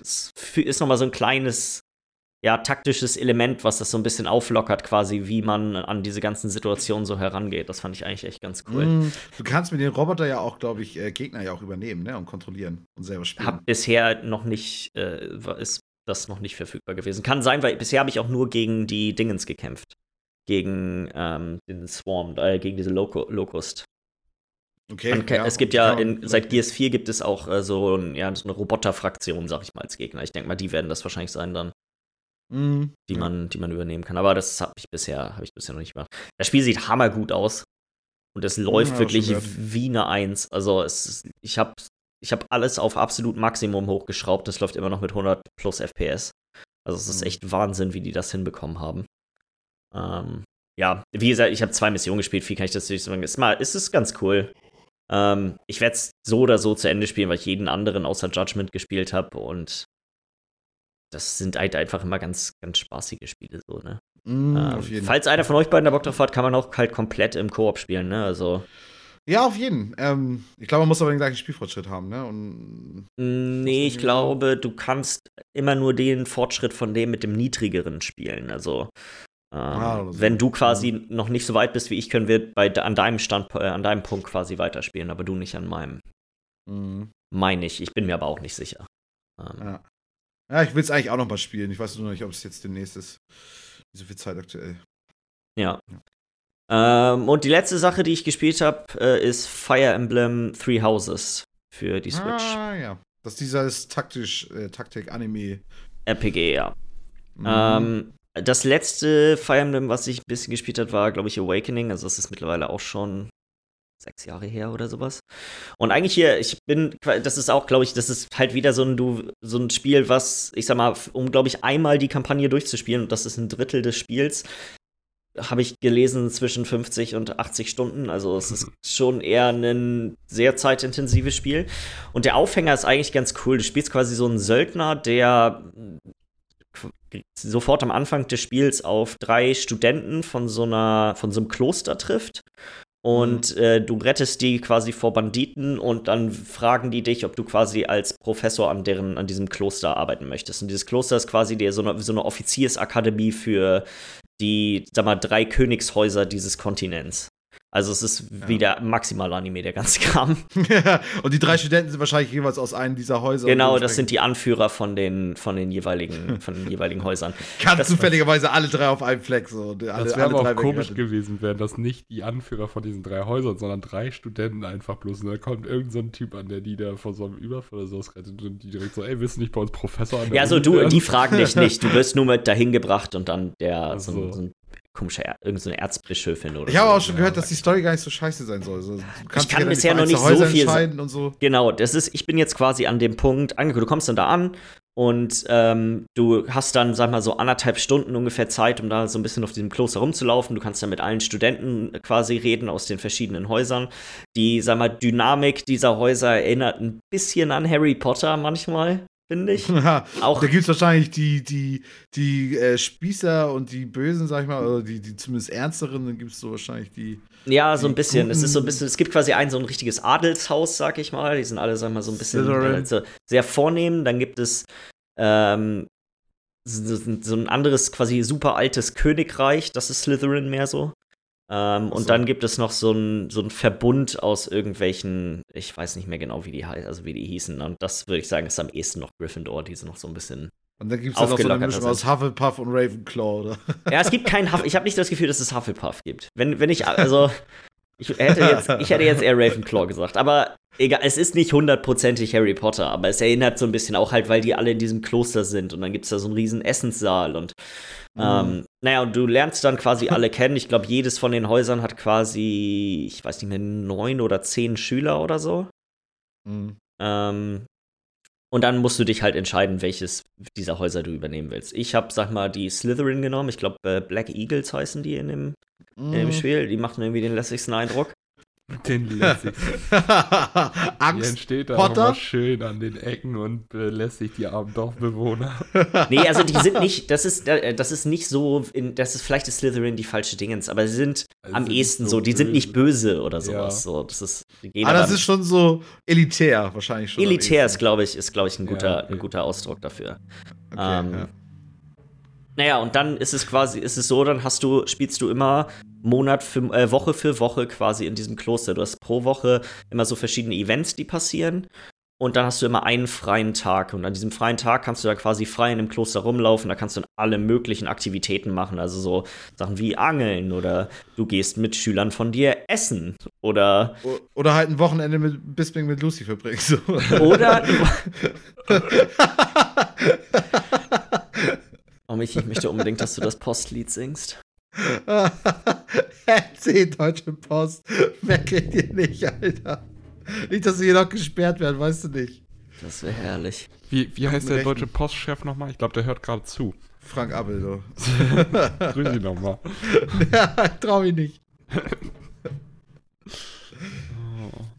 ist nochmal so ein kleines ja, taktisches Element, was das so ein bisschen auflockert, quasi, wie man an diese ganzen Situationen so herangeht. Das fand ich eigentlich echt ganz cool. Mm, du kannst mit den Roboter ja auch, glaube ich, äh, Gegner ja auch übernehmen, ne, und kontrollieren und selber spielen. Hab bisher noch nicht, äh, ist das noch nicht verfügbar gewesen. Kann sein, weil bisher habe ich auch nur gegen die Dingens gekämpft. Gegen ähm, den Swarm, äh, gegen diese Loco Locust. Okay. Kann, ja, es gibt ja, in, seit GS4 gibt es auch äh, so, ein, ja, so eine Roboterfraktion, sag ich mal, als Gegner. Ich denke mal, die werden das wahrscheinlich sein dann mhm. die, man, die man übernehmen kann. Aber das habe ich bisher, habe ich bisher noch nicht gemacht. Das Spiel sieht hammergut aus. Und es läuft ja, wirklich wie eine Eins. Also es, ich habe ich hab alles auf absolut Maximum hochgeschraubt. Es läuft immer noch mit 100 plus FPS. Also es ist mhm. echt Wahnsinn, wie die das hinbekommen haben. Ähm, ja, wie gesagt, ich habe zwei Missionen gespielt. Viel kann ich das nicht sagen. Es ist, ist ganz cool. Ähm, ich werde es so oder so zu Ende spielen, weil ich jeden anderen außer Judgment gespielt habe. Und das sind halt einfach immer ganz, ganz spaßige Spiele so, ne? Mm, ähm, falls einer von euch beiden da Bock drauf hat, kann man auch halt komplett im Koop spielen, ne? Also Ja, auf jeden. Ähm, ich glaube, man muss aber den gleichen Spielfortschritt haben, ne? Und nee, ich glaube, du kannst immer nur den Fortschritt von dem mit dem niedrigeren spielen. Also, ähm, ah, so. wenn du quasi ja. noch nicht so weit bist wie ich, können wir bei, an, deinem Stand, äh, an deinem Punkt quasi weiterspielen, aber du nicht an meinem. Mhm. Meine ich. Ich bin mir aber auch nicht sicher. Ähm, ja. Ja. ich will es eigentlich auch noch mal spielen. Ich weiß nur noch nicht, ob es jetzt demnächst ist. So viel Zeit aktuell. Ja. ja. Ähm, und die letzte Sache, die ich gespielt habe, äh, ist Fire Emblem Three Houses für die Switch. Ah, ja. Das ist dieses taktisch, äh, Taktik-Anime. RPG, ja. Mhm. Ähm, das letzte Fire Emblem, was ich ein bisschen gespielt habe, war, glaube ich, Awakening. Also, das ist mittlerweile auch schon sechs Jahre her oder sowas. Und eigentlich hier, ich bin, das ist auch, glaube ich, das ist halt wieder so ein, du, so ein Spiel, was, ich sag mal, um, glaube ich, einmal die Kampagne durchzuspielen, und das ist ein Drittel des Spiels, habe ich gelesen, zwischen 50 und 80 Stunden. Also es ist schon eher ein sehr zeitintensives Spiel. Und der Aufhänger ist eigentlich ganz cool. Du spielst quasi so einen Söldner, der sofort am Anfang des Spiels auf drei Studenten von so einer, von so einem Kloster trifft. Und äh, du rettest die quasi vor Banditen und dann fragen die dich, ob du quasi als Professor an deren, an diesem Kloster arbeiten möchtest. Und dieses Kloster ist quasi der, so, eine, so eine Offiziersakademie für die, sag mal, drei Königshäuser dieses Kontinents. Also es ist ja. wieder maximal Anime, der ganze Kram. und die drei Studenten sind wahrscheinlich jeweils aus einem dieser Häuser. Genau, das sind die Anführer von den, von den, jeweiligen, von den jeweiligen Häusern. Ganz das zufälligerweise alle drei auf einem Fleck. So. Alle, das wäre aber auch komisch gewesen, wären das nicht die Anführer von diesen drei Häusern, sondern drei Studenten einfach bloß. Und da kommt irgendein so Typ an, der die da vor so einem Überfall oder so rettet und die direkt so, ey, willst du nicht bei uns Professor an Ja, also du, die fragen dich nicht. Du wirst nur mit dahin gebracht und dann der, so, so, so ein komische, irgendeine Erzbischöfin oder Ich habe auch schon gehört, dass die Story gar nicht so scheiße sein soll. Also, ich kann bisher noch nicht so viel sagen. Und so. Genau, das ist, ich bin jetzt quasi an dem Punkt angekommen. Du kommst dann da an und ähm, du hast dann, sag mal, so anderthalb Stunden ungefähr Zeit, um da so ein bisschen auf diesem Kloster rumzulaufen. Du kannst dann mit allen Studenten quasi reden aus den verschiedenen Häusern. Die, sag mal, Dynamik dieser Häuser erinnert ein bisschen an Harry Potter manchmal finde ich. auch da gibt es wahrscheinlich die, die, die äh, Spießer und die Bösen, sag ich mal, oder die, die zumindest ernsteren, dann gibt es so wahrscheinlich die. Ja, so ein bisschen. Es ist so ein bisschen, es gibt quasi ein so ein richtiges Adelshaus, sag ich mal. Die sind alle, sag ich mal, so ein bisschen also sehr vornehm. Dann gibt es ähm, so, so ein anderes, quasi super altes Königreich, das ist Slytherin mehr so. Ähm, so. Und dann gibt es noch so ein, so Verbund aus irgendwelchen, ich weiß nicht mehr genau, wie die also wie die hießen. Und das würde ich sagen, ist am ehesten noch Gryffindor, die sind noch so ein bisschen. Und dann gibt es noch so eine Mischung aus Hufflepuff und Ravenclaw, oder? Ja, es gibt keinen Hufflepuff. Ich habe nicht das Gefühl, dass es Hufflepuff gibt. Wenn, wenn ich, also, ich hätte, jetzt, ich hätte jetzt eher Ravenclaw gesagt. Aber egal, es ist nicht hundertprozentig Harry Potter, aber es erinnert so ein bisschen auch halt, weil die alle in diesem Kloster sind. Und dann gibt es da so einen riesen Essenssaal und Mhm. Ähm, naja, und du lernst dann quasi alle kennen. Ich glaube, jedes von den Häusern hat quasi, ich weiß nicht mehr, neun oder zehn Schüler oder so. Mhm. Ähm, und dann musst du dich halt entscheiden, welches dieser Häuser du übernehmen willst. Ich habe, sag mal, die Slytherin genommen. Ich glaube, äh, Black Eagles heißen die in dem, mhm. in dem. Spiel. Die machen irgendwie den lässigsten Eindruck. Den lässigsten. Angst. Die entsteht da Potter? schön an den Ecken und belästigt die armen Dorfbewohner. nee, also die sind nicht, das ist, äh, das ist nicht so, in, das ist vielleicht ist Slytherin die falsche Dingens, aber sie sind also am ehesten so, so, die sind nicht böse oder sowas. Ja. So, das ist, ah, das ist schon so elitär wahrscheinlich schon. Elitär ist, glaube ich, ist, glaube ich, ein guter, ja, okay. ein guter Ausdruck dafür. Okay, ähm, ja. Naja, und dann ist es quasi, ist es so, dann hast du, spielst du immer Monat für, äh, Woche für Woche quasi in diesem Kloster. Du hast pro Woche immer so verschiedene Events, die passieren. Und dann hast du immer einen freien Tag. Und an diesem freien Tag kannst du da quasi frei in dem Kloster rumlaufen. Da kannst du alle möglichen Aktivitäten machen. Also so Sachen wie Angeln oder du gehst mit Schülern von dir essen. Oder. Oder halt ein Wochenende mit Bisping mit Lucy verbringst. Oder. oh, Michi, ich möchte unbedingt, dass du das Postlied singst. Erzähl Deutsche Post. Wer kriegt ihr nicht, Alter? Nicht, dass sie hier noch gesperrt werden, weißt du nicht. Das wäre herrlich. Wie, wie heißt der deutsche Postchef nochmal? Ich glaube, der hört gerade zu. Frank Abel, so. Grüß ihn nochmal. ja, trau mich nicht.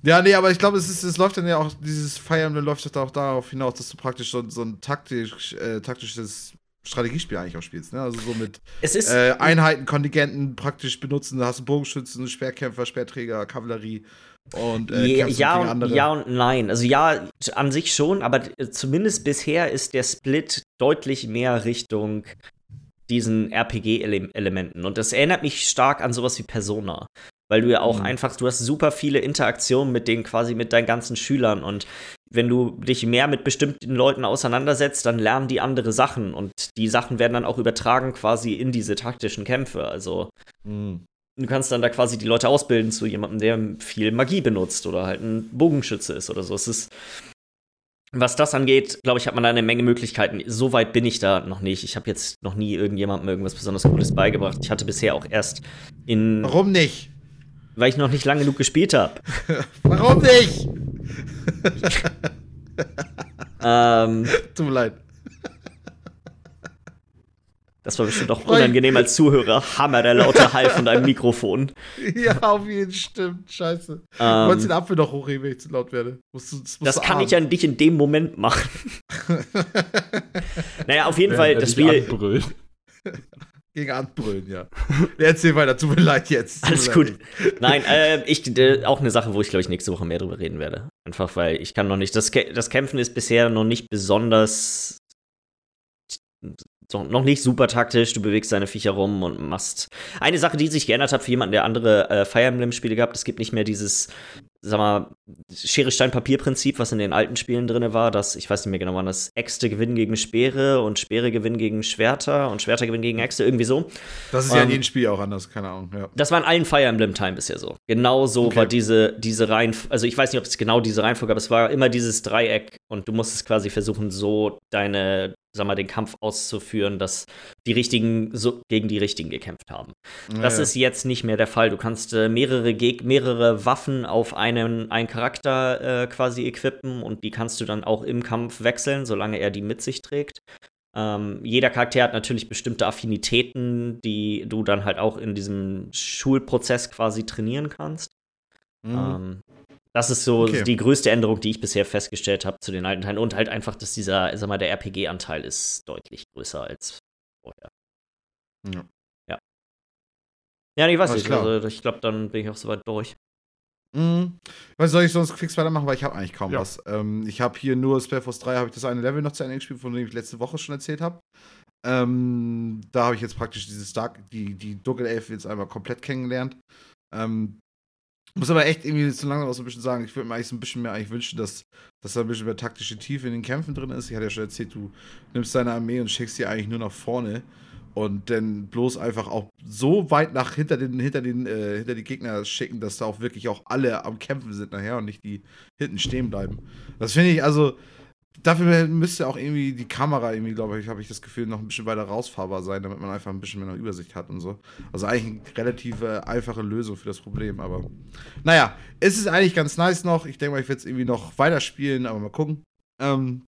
Ja, nee, aber ich glaube, es, es läuft dann ja auch, dieses Emblem läuft auch darauf hinaus, dass du praktisch so, so ein taktisch, äh, taktisches Strategiespiel eigentlich auch spielst. Ne? Also so mit äh, Einheiten, Kontingenten praktisch benutzen. Da hast du Bogenschützen, Schwerkämpfer, Speerträger, Kavallerie und äh, ja, ja, und, ja und nein. Also ja, an sich schon, aber zumindest bisher ist der Split deutlich mehr Richtung diesen RPG-Elementen. Und das erinnert mich stark an sowas wie Persona. Weil du ja auch mhm. einfach, du hast super viele Interaktionen mit denen quasi mit deinen ganzen Schülern und wenn du dich mehr mit bestimmten Leuten auseinandersetzt, dann lernen die andere Sachen und die Sachen werden dann auch übertragen quasi in diese taktischen Kämpfe. Also mhm. du kannst dann da quasi die Leute ausbilden zu jemandem, der viel Magie benutzt oder halt ein Bogenschütze ist oder so. Es ist was das angeht, glaube ich, hat man da eine Menge Möglichkeiten. So weit bin ich da noch nicht. Ich habe jetzt noch nie irgendjemandem irgendwas besonders Cooles beigebracht. Ich hatte bisher auch erst in. Warum nicht? Weil ich noch nicht lange genug gespielt habe. Warum nicht? Ähm, Tut mir leid. Das war bestimmt auch unangenehm als Zuhörer. Hammer, der laute Hall von deinem Mikrofon. Ja, auf jeden Fall, stimmt. Scheiße. Ähm, du wolltest den Apfel noch hochheben, wenn ich zu laut werde. Musst du, das, das kann ich ja nicht in dem Moment machen. naja, auf jeden ja, Fall, das Spiel. Gegen Anbrüllen, ja. Erzähl weiter, tut mir leid jetzt. Alles gut. Nein, äh, ich, äh, auch eine Sache, wo ich, glaube ich, nächste Woche mehr drüber reden werde. Einfach weil ich kann noch nicht. Das, das Kämpfen ist bisher noch nicht besonders so, noch nicht super taktisch, du bewegst deine Viecher rum und machst. Eine Sache, die sich geändert hat für jemanden, der andere äh, Fire Emblem-Spiele gehabt, es gibt nicht mehr dieses, sag mal, Schere, Stein, Papier-Prinzip, was in den alten Spielen drin war, dass, ich weiß nicht mehr genau, wann das Äxte gewinnen gegen Speere und Speere gewinnen gegen Schwerter und Schwerter gewinnen gegen Äxte, irgendwie so. Das ist ähm, ja in ähm, jedem Spiel auch anders, keine Ahnung, ja. Das war in allen Fire Emblem-Time bisher so. Genau so okay. war diese, diese Reihenfolge, also ich weiß nicht, ob es genau diese Reihenfolge gab, es war immer dieses Dreieck und du musstest quasi versuchen, so deine sag mal, den Kampf auszuführen, dass die Richtigen so gegen die Richtigen gekämpft haben. Ja, das ist jetzt nicht mehr der Fall. Du kannst äh, mehrere, Geg mehrere Waffen auf einen, einen Charakter äh, quasi equippen und die kannst du dann auch im Kampf wechseln, solange er die mit sich trägt. Ähm, jeder Charakter hat natürlich bestimmte Affinitäten, die du dann halt auch in diesem Schulprozess quasi trainieren kannst. Mhm. Ähm, das ist so okay. die größte Änderung, die ich bisher festgestellt habe zu den alten Teilen. Und halt einfach, dass dieser, sag mal, der RPG-Anteil ist deutlich größer als vorher. Ja. Ja, ja ich weiß nicht. Also, ich glaube, dann bin ich auch soweit durch. Mhm. Was soll ich sonst fix weitermachen, weil ich habe eigentlich kaum ja. was. Ähm, ich habe hier nur Spellforce 3, habe ich das eine Level noch zu Ende gespielt, von dem ich letzte Woche schon erzählt habe. Ähm, da habe ich jetzt praktisch dieses Dark, die, die Dunkelelfe jetzt einmal komplett kennengelernt. Ähm, muss aber echt irgendwie zu langsam auch so ein bisschen sagen, ich würde mir eigentlich so ein bisschen mehr eigentlich wünschen, dass, dass da ein bisschen mehr taktische Tiefe in den Kämpfen drin ist. Ich hatte ja schon erzählt, du nimmst deine Armee und schickst sie eigentlich nur nach vorne und dann bloß einfach auch so weit nach hinter den, hinter den, äh, hinter die Gegner schicken, dass da auch wirklich auch alle am Kämpfen sind nachher und nicht die hinten stehen bleiben. Das finde ich, also, dafür müsste auch irgendwie die Kamera irgendwie, glaube ich, habe ich das Gefühl, noch ein bisschen weiter rausfahrbar sein, damit man einfach ein bisschen mehr Übersicht hat und so. Also eigentlich eine relativ äh, einfache Lösung für das Problem, aber naja, es ist eigentlich ganz nice noch. Ich denke mal, ich werde es irgendwie noch weiterspielen, aber mal gucken. Ähm,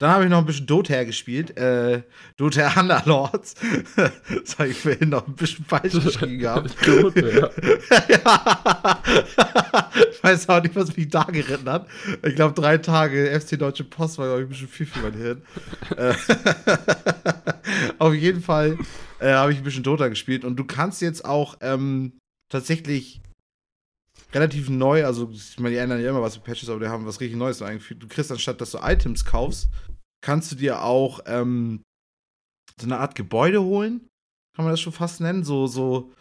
dann habe ich noch ein bisschen Dota gespielt. Äh, Dota Underlords. das habe ich vorhin noch ein bisschen falsch geschrieben gehabt. Dota, ja. ja. ich weiß auch nicht, was mich da geritten hat. Ich glaube, drei Tage FC Deutsche Post war, glaube ich, ein bisschen viel für mein Hirn. Äh, auf jeden Fall äh, habe ich ein bisschen Dota gespielt. Und du kannst jetzt auch ähm, tatsächlich relativ neu, also ich meine, die ändern ja immer was mit Patches, aber die haben was richtig Neues eingeführt. Du kriegst anstatt, dass du Items kaufst, kannst du dir auch ähm, so eine Art Gebäude holen. Kann man das schon fast nennen? So, so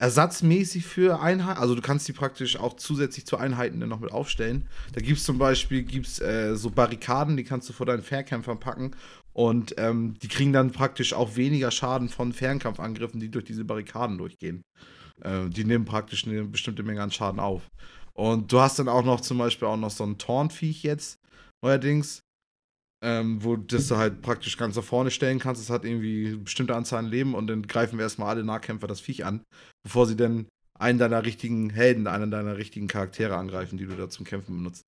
ersatzmäßig für Einheiten. Also du kannst die praktisch auch zusätzlich zu Einheiten dann noch mit aufstellen. Da gibt es zum Beispiel gibt's, äh, so Barrikaden, die kannst du vor deinen Fernkämpfern packen. Und ähm, die kriegen dann praktisch auch weniger Schaden von Fernkampfangriffen, die durch diese Barrikaden durchgehen. Äh, die nehmen praktisch eine bestimmte Menge an Schaden auf. Und du hast dann auch noch zum Beispiel auch noch so ein Tornviech jetzt, neuerdings ähm, wo das du halt praktisch ganz nach vorne stellen kannst. Es hat irgendwie eine bestimmte Anzahl an Leben und dann greifen erstmal alle Nahkämpfer das Viech an, bevor sie dann einen deiner richtigen Helden, einen deiner richtigen Charaktere angreifen, die du da zum Kämpfen benutzt.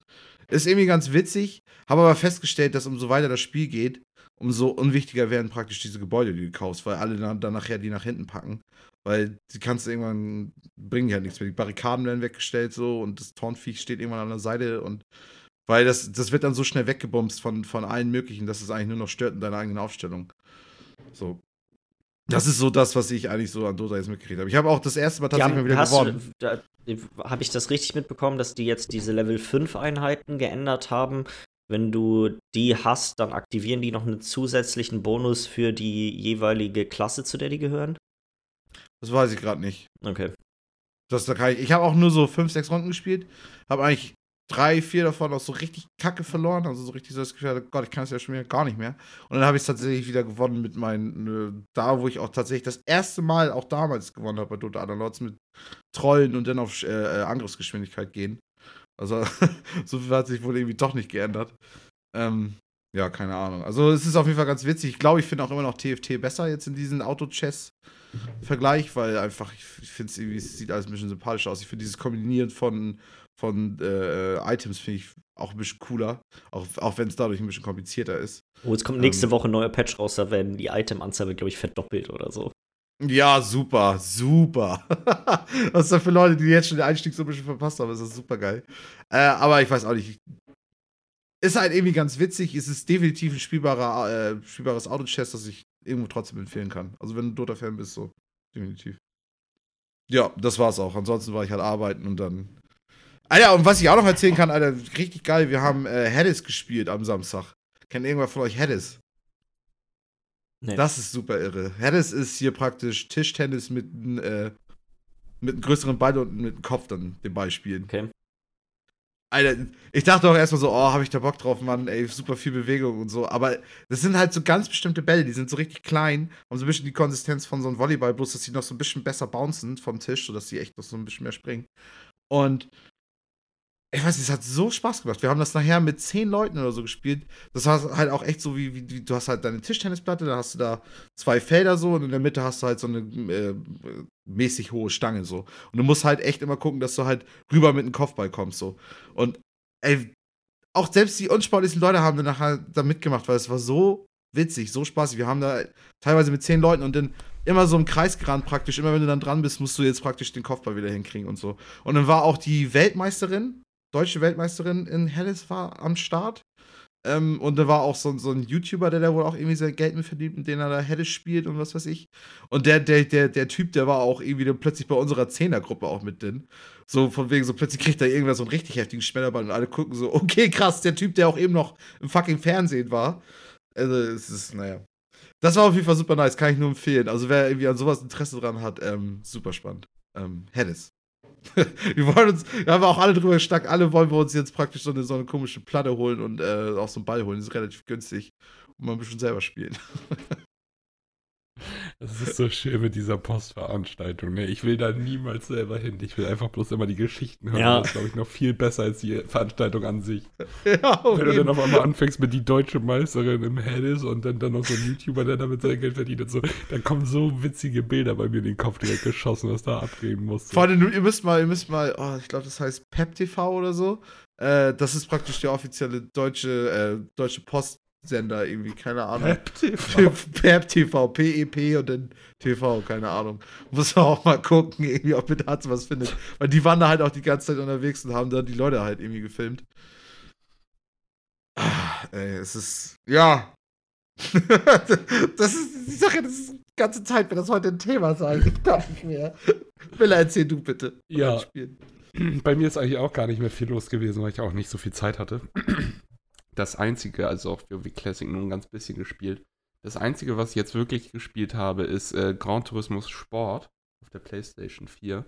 Ist irgendwie ganz witzig, habe aber festgestellt, dass umso weiter das Spiel geht, umso unwichtiger werden praktisch diese Gebäude, die du kaufst, weil alle dann, nachher die nach hinten packen. Weil die kannst du irgendwann, bringen ja nichts mehr. Die Barrikaden werden weggestellt so und das Tornviech steht irgendwann an der Seite und Weil das, das wird dann so schnell weggebumst von, von allen möglichen, dass es eigentlich nur noch stört in deiner eigenen Aufstellung. So. Das ist so das, was ich eigentlich so an Dota jetzt mitgekriegt habe. Ich habe auch das erste Mal tatsächlich haben, mal wieder gewonnen. Habe ich das richtig mitbekommen, dass die jetzt diese Level 5 Einheiten geändert haben? Wenn du die hast, dann aktivieren die noch einen zusätzlichen Bonus für die jeweilige Klasse, zu der die gehören? Das weiß ich gerade nicht. Okay. Das, da kann ich ich habe auch nur so 5, 6 Runden gespielt. Habe eigentlich drei, vier davon auch so richtig kacke verloren. Also so richtig so das Gefühl, Gott, ich kann es ja schon wieder gar nicht mehr. Und dann habe ich es tatsächlich wieder gewonnen mit meinen, äh, da wo ich auch tatsächlich das erste Mal auch damals gewonnen habe bei Dota Underlords mit Trollen und dann auf äh, äh Angriffsgeschwindigkeit gehen. Also so viel hat sich wohl irgendwie doch nicht geändert. Ähm, ja, keine Ahnung. Also es ist auf jeden Fall ganz witzig. Ich glaube, ich finde auch immer noch TFT besser jetzt in diesem Auto-Chess-Vergleich, weil einfach, ich finde es irgendwie, es sieht alles ein bisschen sympathischer aus. Ich finde dieses Kombinieren von von äh, Items finde ich auch ein bisschen cooler, auch, auch wenn es dadurch ein bisschen komplizierter ist. Oh, es kommt nächste ähm, Woche ein neuer Patch raus, da werden die Item-Anzahl, glaube ich, verdoppelt oder so. Ja, super, super. Was ist da für Leute, die jetzt schon den Einstieg so ein bisschen verpasst haben, ist das super geil. Äh, aber ich weiß auch nicht. Ist halt irgendwie ganz witzig. Es ist definitiv ein spielbarer, äh, spielbares Auto-Chess, das ich irgendwo trotzdem empfehlen kann. Also, wenn du Dota-Fan bist, so. Definitiv. Ja, das war's auch. Ansonsten war ich halt arbeiten und dann Alter, und was ich auch noch erzählen kann, Alter, richtig geil, wir haben äh, gespielt am Samstag. Kennt irgendwer von euch Hadis? Nee. Das ist super irre. Hadis ist hier praktisch Tischtennis mit, äh, mit einem größeren Ball und mit dem Kopf dann den Ball spielen. Okay. Alter, ich dachte auch erstmal so, oh, hab ich da Bock drauf, Mann, ey, super viel Bewegung und so. Aber das sind halt so ganz bestimmte Bälle, die sind so richtig klein, haben so ein bisschen die Konsistenz von so einem Volleyball, bloß dass sie noch so ein bisschen besser bouncen vom Tisch, sodass sie echt noch so ein bisschen mehr springen. Und ich weiß nicht, es hat so Spaß gemacht. Wir haben das nachher mit zehn Leuten oder so gespielt. Das war halt auch echt so wie, wie, du hast halt deine Tischtennisplatte, da hast du da zwei Felder so und in der Mitte hast du halt so eine äh, mäßig hohe Stange so. Und du musst halt echt immer gucken, dass du halt rüber mit dem Kopfball kommst so. Und ey, auch selbst die unsportlichsten Leute haben dann nachher da mitgemacht, weil es war so witzig, so spaßig. Wir haben da teilweise mit zehn Leuten und dann immer so im Kreis gerannt praktisch. Immer wenn du dann dran bist, musst du jetzt praktisch den Kopfball wieder hinkriegen und so. Und dann war auch die Weltmeisterin, deutsche Weltmeisterin in Hellas war am Start. Ähm, und da war auch so, so ein YouTuber, der da wohl auch irgendwie sein Geld mit verdient, mit dem er da Hellas spielt und was weiß ich. Und der, der, der, der Typ, der war auch irgendwie dann plötzlich bei unserer Zehnergruppe auch mit drin. So von wegen, so plötzlich kriegt er irgendwer so einen richtig heftigen Schmetterball und alle gucken so, okay, krass, der Typ, der auch eben noch im fucking Fernsehen war. Also, es ist, naja. Das war auf jeden Fall super nice, kann ich nur empfehlen. Also, wer irgendwie an sowas Interesse dran hat, ähm, super spannend. Ähm, Hedis. wir wollen uns, wir haben auch alle drüber gestackt, alle wollen wir uns jetzt praktisch so eine, so eine komische Platte holen und äh, auch so einen Ball holen. Das ist relativ günstig und man ein bisschen selber spielen. Das ist so schön mit dieser Postveranstaltung. Ne? Ich will da niemals selber hin. Ich will einfach bloß immer die Geschichten hören. Ja. Das ist, glaube ich, noch viel besser als die Veranstaltung an sich. Ja, Wenn du dann auf einmal anfängst mit die deutsche Meisterin im Hellis und dann, dann noch so ein YouTuber, der damit sein Geld verdient und so, dann kommen so witzige Bilder bei mir in den Kopf direkt geschossen, was da abgehen muss. Vor allem, ihr müsst mal, ihr müsst mal, oh, ich glaube, das heißt PepTV oder so. Äh, das ist praktisch der offizielle deutsche, äh, deutsche Post Sender irgendwie, keine Ahnung. Pep TV. Pep TV, PEP und dann TV, keine Ahnung. Muss man auch mal gucken, irgendwie, ob mit Harz was findet. Weil die waren da halt auch die ganze Zeit unterwegs und haben dann die Leute halt irgendwie gefilmt. Ah, ey, es ist, ja. das ist, ich sag ja, das ist die ganze Zeit, wenn das heute ein Thema sein. Ich darf nicht mehr. Willa, erzähl du bitte. Ja. Bei mir ist eigentlich auch gar nicht mehr viel los gewesen, weil ich auch nicht so viel Zeit hatte das einzige, also auch WoW Classic nur ein ganz bisschen gespielt. Das einzige, was ich jetzt wirklich gespielt habe, ist äh, Gran Turismo Sport auf der PlayStation 4.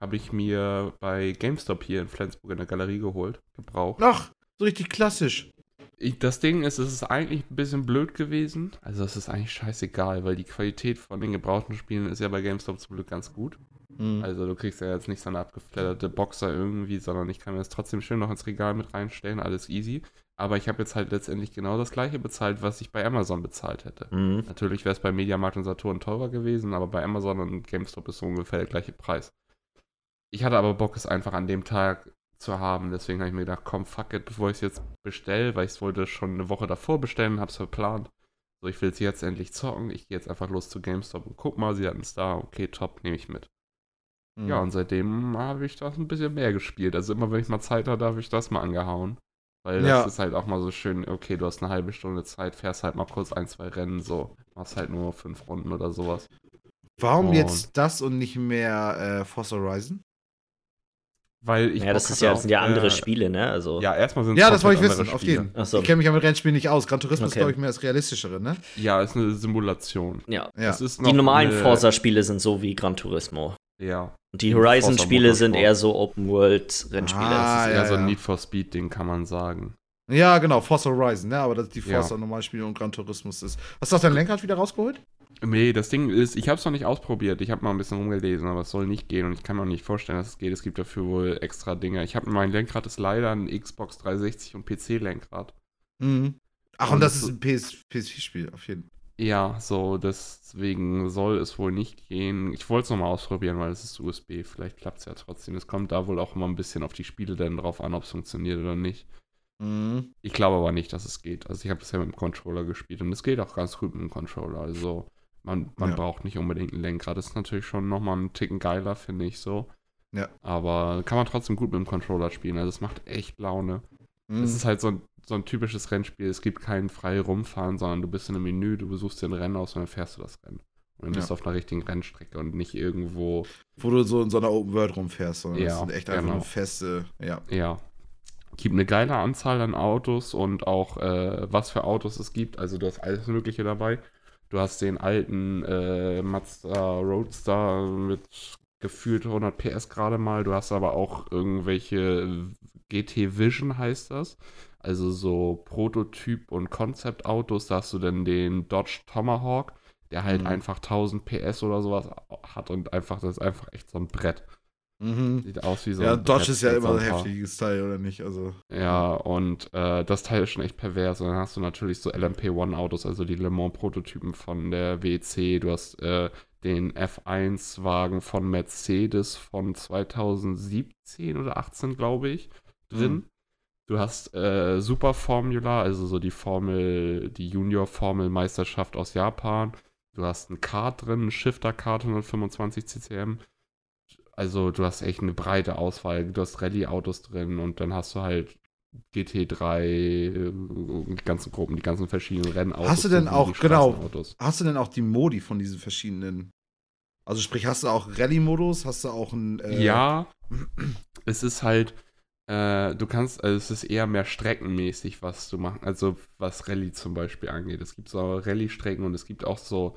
Habe ich mir bei GameStop hier in Flensburg in der Galerie geholt, gebraucht. Ach, so richtig klassisch. Ich, das Ding ist, es ist eigentlich ein bisschen blöd gewesen. Also es ist eigentlich scheißegal, weil die Qualität von den gebrauchten Spielen ist ja bei GameStop zum Glück ganz gut. Mhm. Also du kriegst ja jetzt nicht so eine abgeflatterte Boxer irgendwie, sondern ich kann mir das trotzdem schön noch ins Regal mit reinstellen, alles easy. Aber ich habe jetzt halt letztendlich genau das gleiche bezahlt, was ich bei Amazon bezahlt hätte. Mhm. Natürlich wäre es bei Mediamarkt und Saturn teurer gewesen, aber bei Amazon und GameStop ist so ungefähr der gleiche Preis. Ich hatte aber Bock, es einfach an dem Tag zu haben. Deswegen habe ich mir gedacht, komm, fuck it, bevor ich es jetzt bestelle, weil ich es wollte schon eine Woche davor bestellen, habe es verplant. So, ich will es jetzt endlich zocken. Ich gehe jetzt einfach los zu GameStop und guck mal, sie hatten es da. Okay, top, nehme ich mit. Mhm. Ja, und seitdem habe ich das ein bisschen mehr gespielt. Also immer, wenn ich mal Zeit habe, habe ich das mal angehauen Weil das ja. ist halt auch mal so schön, okay, du hast eine halbe Stunde Zeit, fährst halt mal kurz ein, zwei Rennen, so. Machst halt nur fünf Runden oder sowas. Warum und jetzt das und nicht mehr äh, Forza Horizon? Weil ich ja, das ist ja, auch, sind ja andere äh, Spiele, ne? Also ja, erstmal sind Ja, das wollte ich wissen, auf jeden. So. Ich kenne mich ja mit Rennspielen nicht aus. Gran Turismo okay. ist, glaube ich, mehr das realistischere, ne? Ja, ist eine Simulation. Ja. ja. die normalen Forza-Spiele sind so wie Gran Turismo. Ja. Und die Horizon-Spiele sind eher so Open-World-Rennspiele. Ah, das ist eher ja, so ein Need for Speed-Ding, kann man sagen. Ja, genau, Forza Horizon, ne? Aber das die Forza-Normalspiele und Gran Turismo ist. Hast du auch dein Lenkrad wieder rausgeholt? Nee, das Ding ist, ich habe es noch nicht ausprobiert. Ich habe mal ein bisschen rumgelesen, aber es soll nicht gehen und ich kann mir auch nicht vorstellen, dass es geht. Es gibt dafür wohl extra Dinge. Ich habe mein Lenkrad ist leider ein Xbox 360 und PC-Lenkrad. Mhm. Ach, und, und das, das, ist ein PS, PS4-Spiel, auf jeden Fall. Ja, so, deswegen soll es wohl nicht gehen. Ich wollte es nochmal ausprobieren, weil es ist USB. Vielleicht klappt es ja trotzdem. Es kommt da wohl auch immer ein bisschen auf die Spiele dann drauf an, ob es funktioniert oder nicht. Mhm. Ich glaube aber nicht, dass es geht. Also ich habe das ja mit dem Controller gespielt und es geht auch ganz gut mit dem Controller. Also man, man ja. braucht nicht unbedingt ein Lenkrad. Das ist natürlich schon nochmal einen Ticken geiler, finde ich so. Ja. Aber kann man trotzdem gut mit dem Controller spielen. Also es macht echt Laune. Mhm. Es ist halt so ein, so ein typisches Rennspiel. Es gibt kein frei rumfahren, sondern du bist in einem Menü, du besuchst den Rennen aus und dann fährst du das Rennen. Und dann ja. bist du auf einer richtigen Rennstrecke und nicht irgendwo. Wo du so in so einer Open World rumfährst, sondern ja, das sind echt genau. einfach nur feste, ja. Ja, gibt eine geile Anzahl an Autos und auch äh, was für Autos es gibt. Also du hast alles Mögliche dabei. Du hast den alten äh, Mazda Roadster mit gefühlt 100 PS gerade mal. Du hast aber auch irgendwelche GT Vision heißt das. Also so Prototyp- und Konzeptautos. Da hast du dann den Dodge Tomahawk, der halt mhm. einfach 1000 PS oder sowas hat und einfach, das ist einfach echt so ein Brett. Mhm. Sieht aus wie so ja, ein Dodge ist ja immer ein heftiges Teil, oder nicht? Also, ja, und äh, das Teil ist schon echt pervers. Und dann hast du natürlich so LMP1-Autos, also die Le Mans-Prototypen von der WC. Du hast äh, den F1-Wagen von Mercedes von 2017 oder 18, glaube ich, drin. Mhm. Du hast äh, Super Formula, also so die Formel, die Junior-Formel-Meisterschaft aus Japan. Du hast ein Kart drin, ein Shifter-Kart 125 CCM also du hast echt eine breite Auswahl. Du hast Rallye-Autos drin und dann hast du halt GT3, äh, die ganzen Gruppen, die ganzen verschiedenen Rennautos. Hast du denn auch, genau, hast du denn auch die Modi von diesen verschiedenen? Also sprich, hast du auch Rallye-Modus? Hast du auch ein... Äh ja, es ist halt, äh, du kannst, also es ist eher mehr streckenmäßig, was du machst, also was Rallye zum Beispiel angeht. Es gibt so Rallye-Strecken und es gibt auch so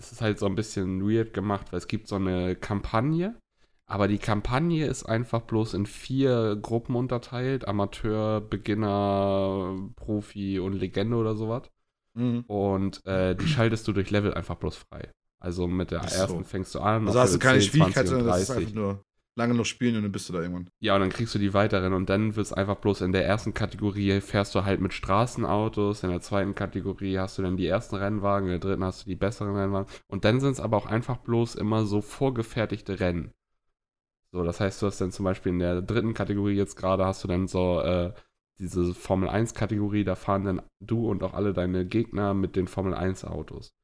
es ist halt so ein bisschen weird gemacht, weil es gibt so eine Kampagne, aber die Kampagne ist einfach bloß in vier Gruppen unterteilt: Amateur, Beginner, Profi und Legende oder sowas. Mhm. Und äh, die schaltest du durch Level einfach bloß frei. Also mit der so. ersten fängst du an. Also hast du keine Schwierigkeit, sondern das ist einfach nur lange noch spielen und dann bist du da irgendwann. Ja, und dann kriegst du die weiteren und dann wird es einfach bloß in der ersten Kategorie fährst du halt mit Straßenautos, in der zweiten Kategorie hast du dann die ersten Rennwagen, in der dritten hast du die besseren Rennwagen und dann sind es aber auch einfach bloß immer so vorgefertigte Rennen. So, das heißt, du hast dann zum Beispiel in der dritten Kategorie jetzt gerade hast du dann so äh, diese Formel 1 Kategorie, da fahren dann du und auch alle deine Gegner mit den Formel 1 Autos.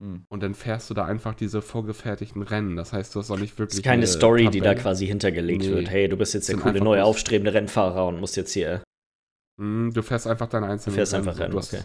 Hm. Und dann fährst du da einfach diese vorgefertigten Rennen. Das heißt, du hast auch nicht wirklich. Das ist keine Story, Tabelle. die da quasi hintergelegt nee. wird. Hey, du bist jetzt der coole neue aufstrebende Rennfahrer und musst jetzt hier. Hm, du fährst einfach deine einzelnen Du fährst Rennen. einfach Rennen, hast, okay.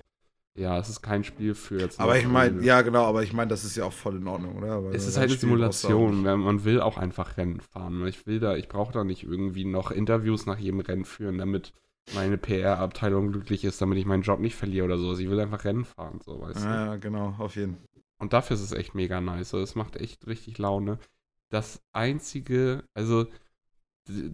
Ja, es ist kein Spiel für jetzt. Aber ich meine, ja, genau, aber ich meine, das ist ja auch voll in Ordnung, oder? Weil es ist halt eine Simulation. Man will auch einfach Rennen fahren. Ich will da, ich brauche da nicht irgendwie noch Interviews nach jedem Rennen führen, damit meine PR-Abteilung glücklich ist, damit ich meinen Job nicht verliere oder so. Also ich will einfach Rennen fahren, so weißt ja, du. Ja, genau, auf jeden Fall. Und dafür ist es echt mega nice. Es macht echt richtig Laune. Das einzige, also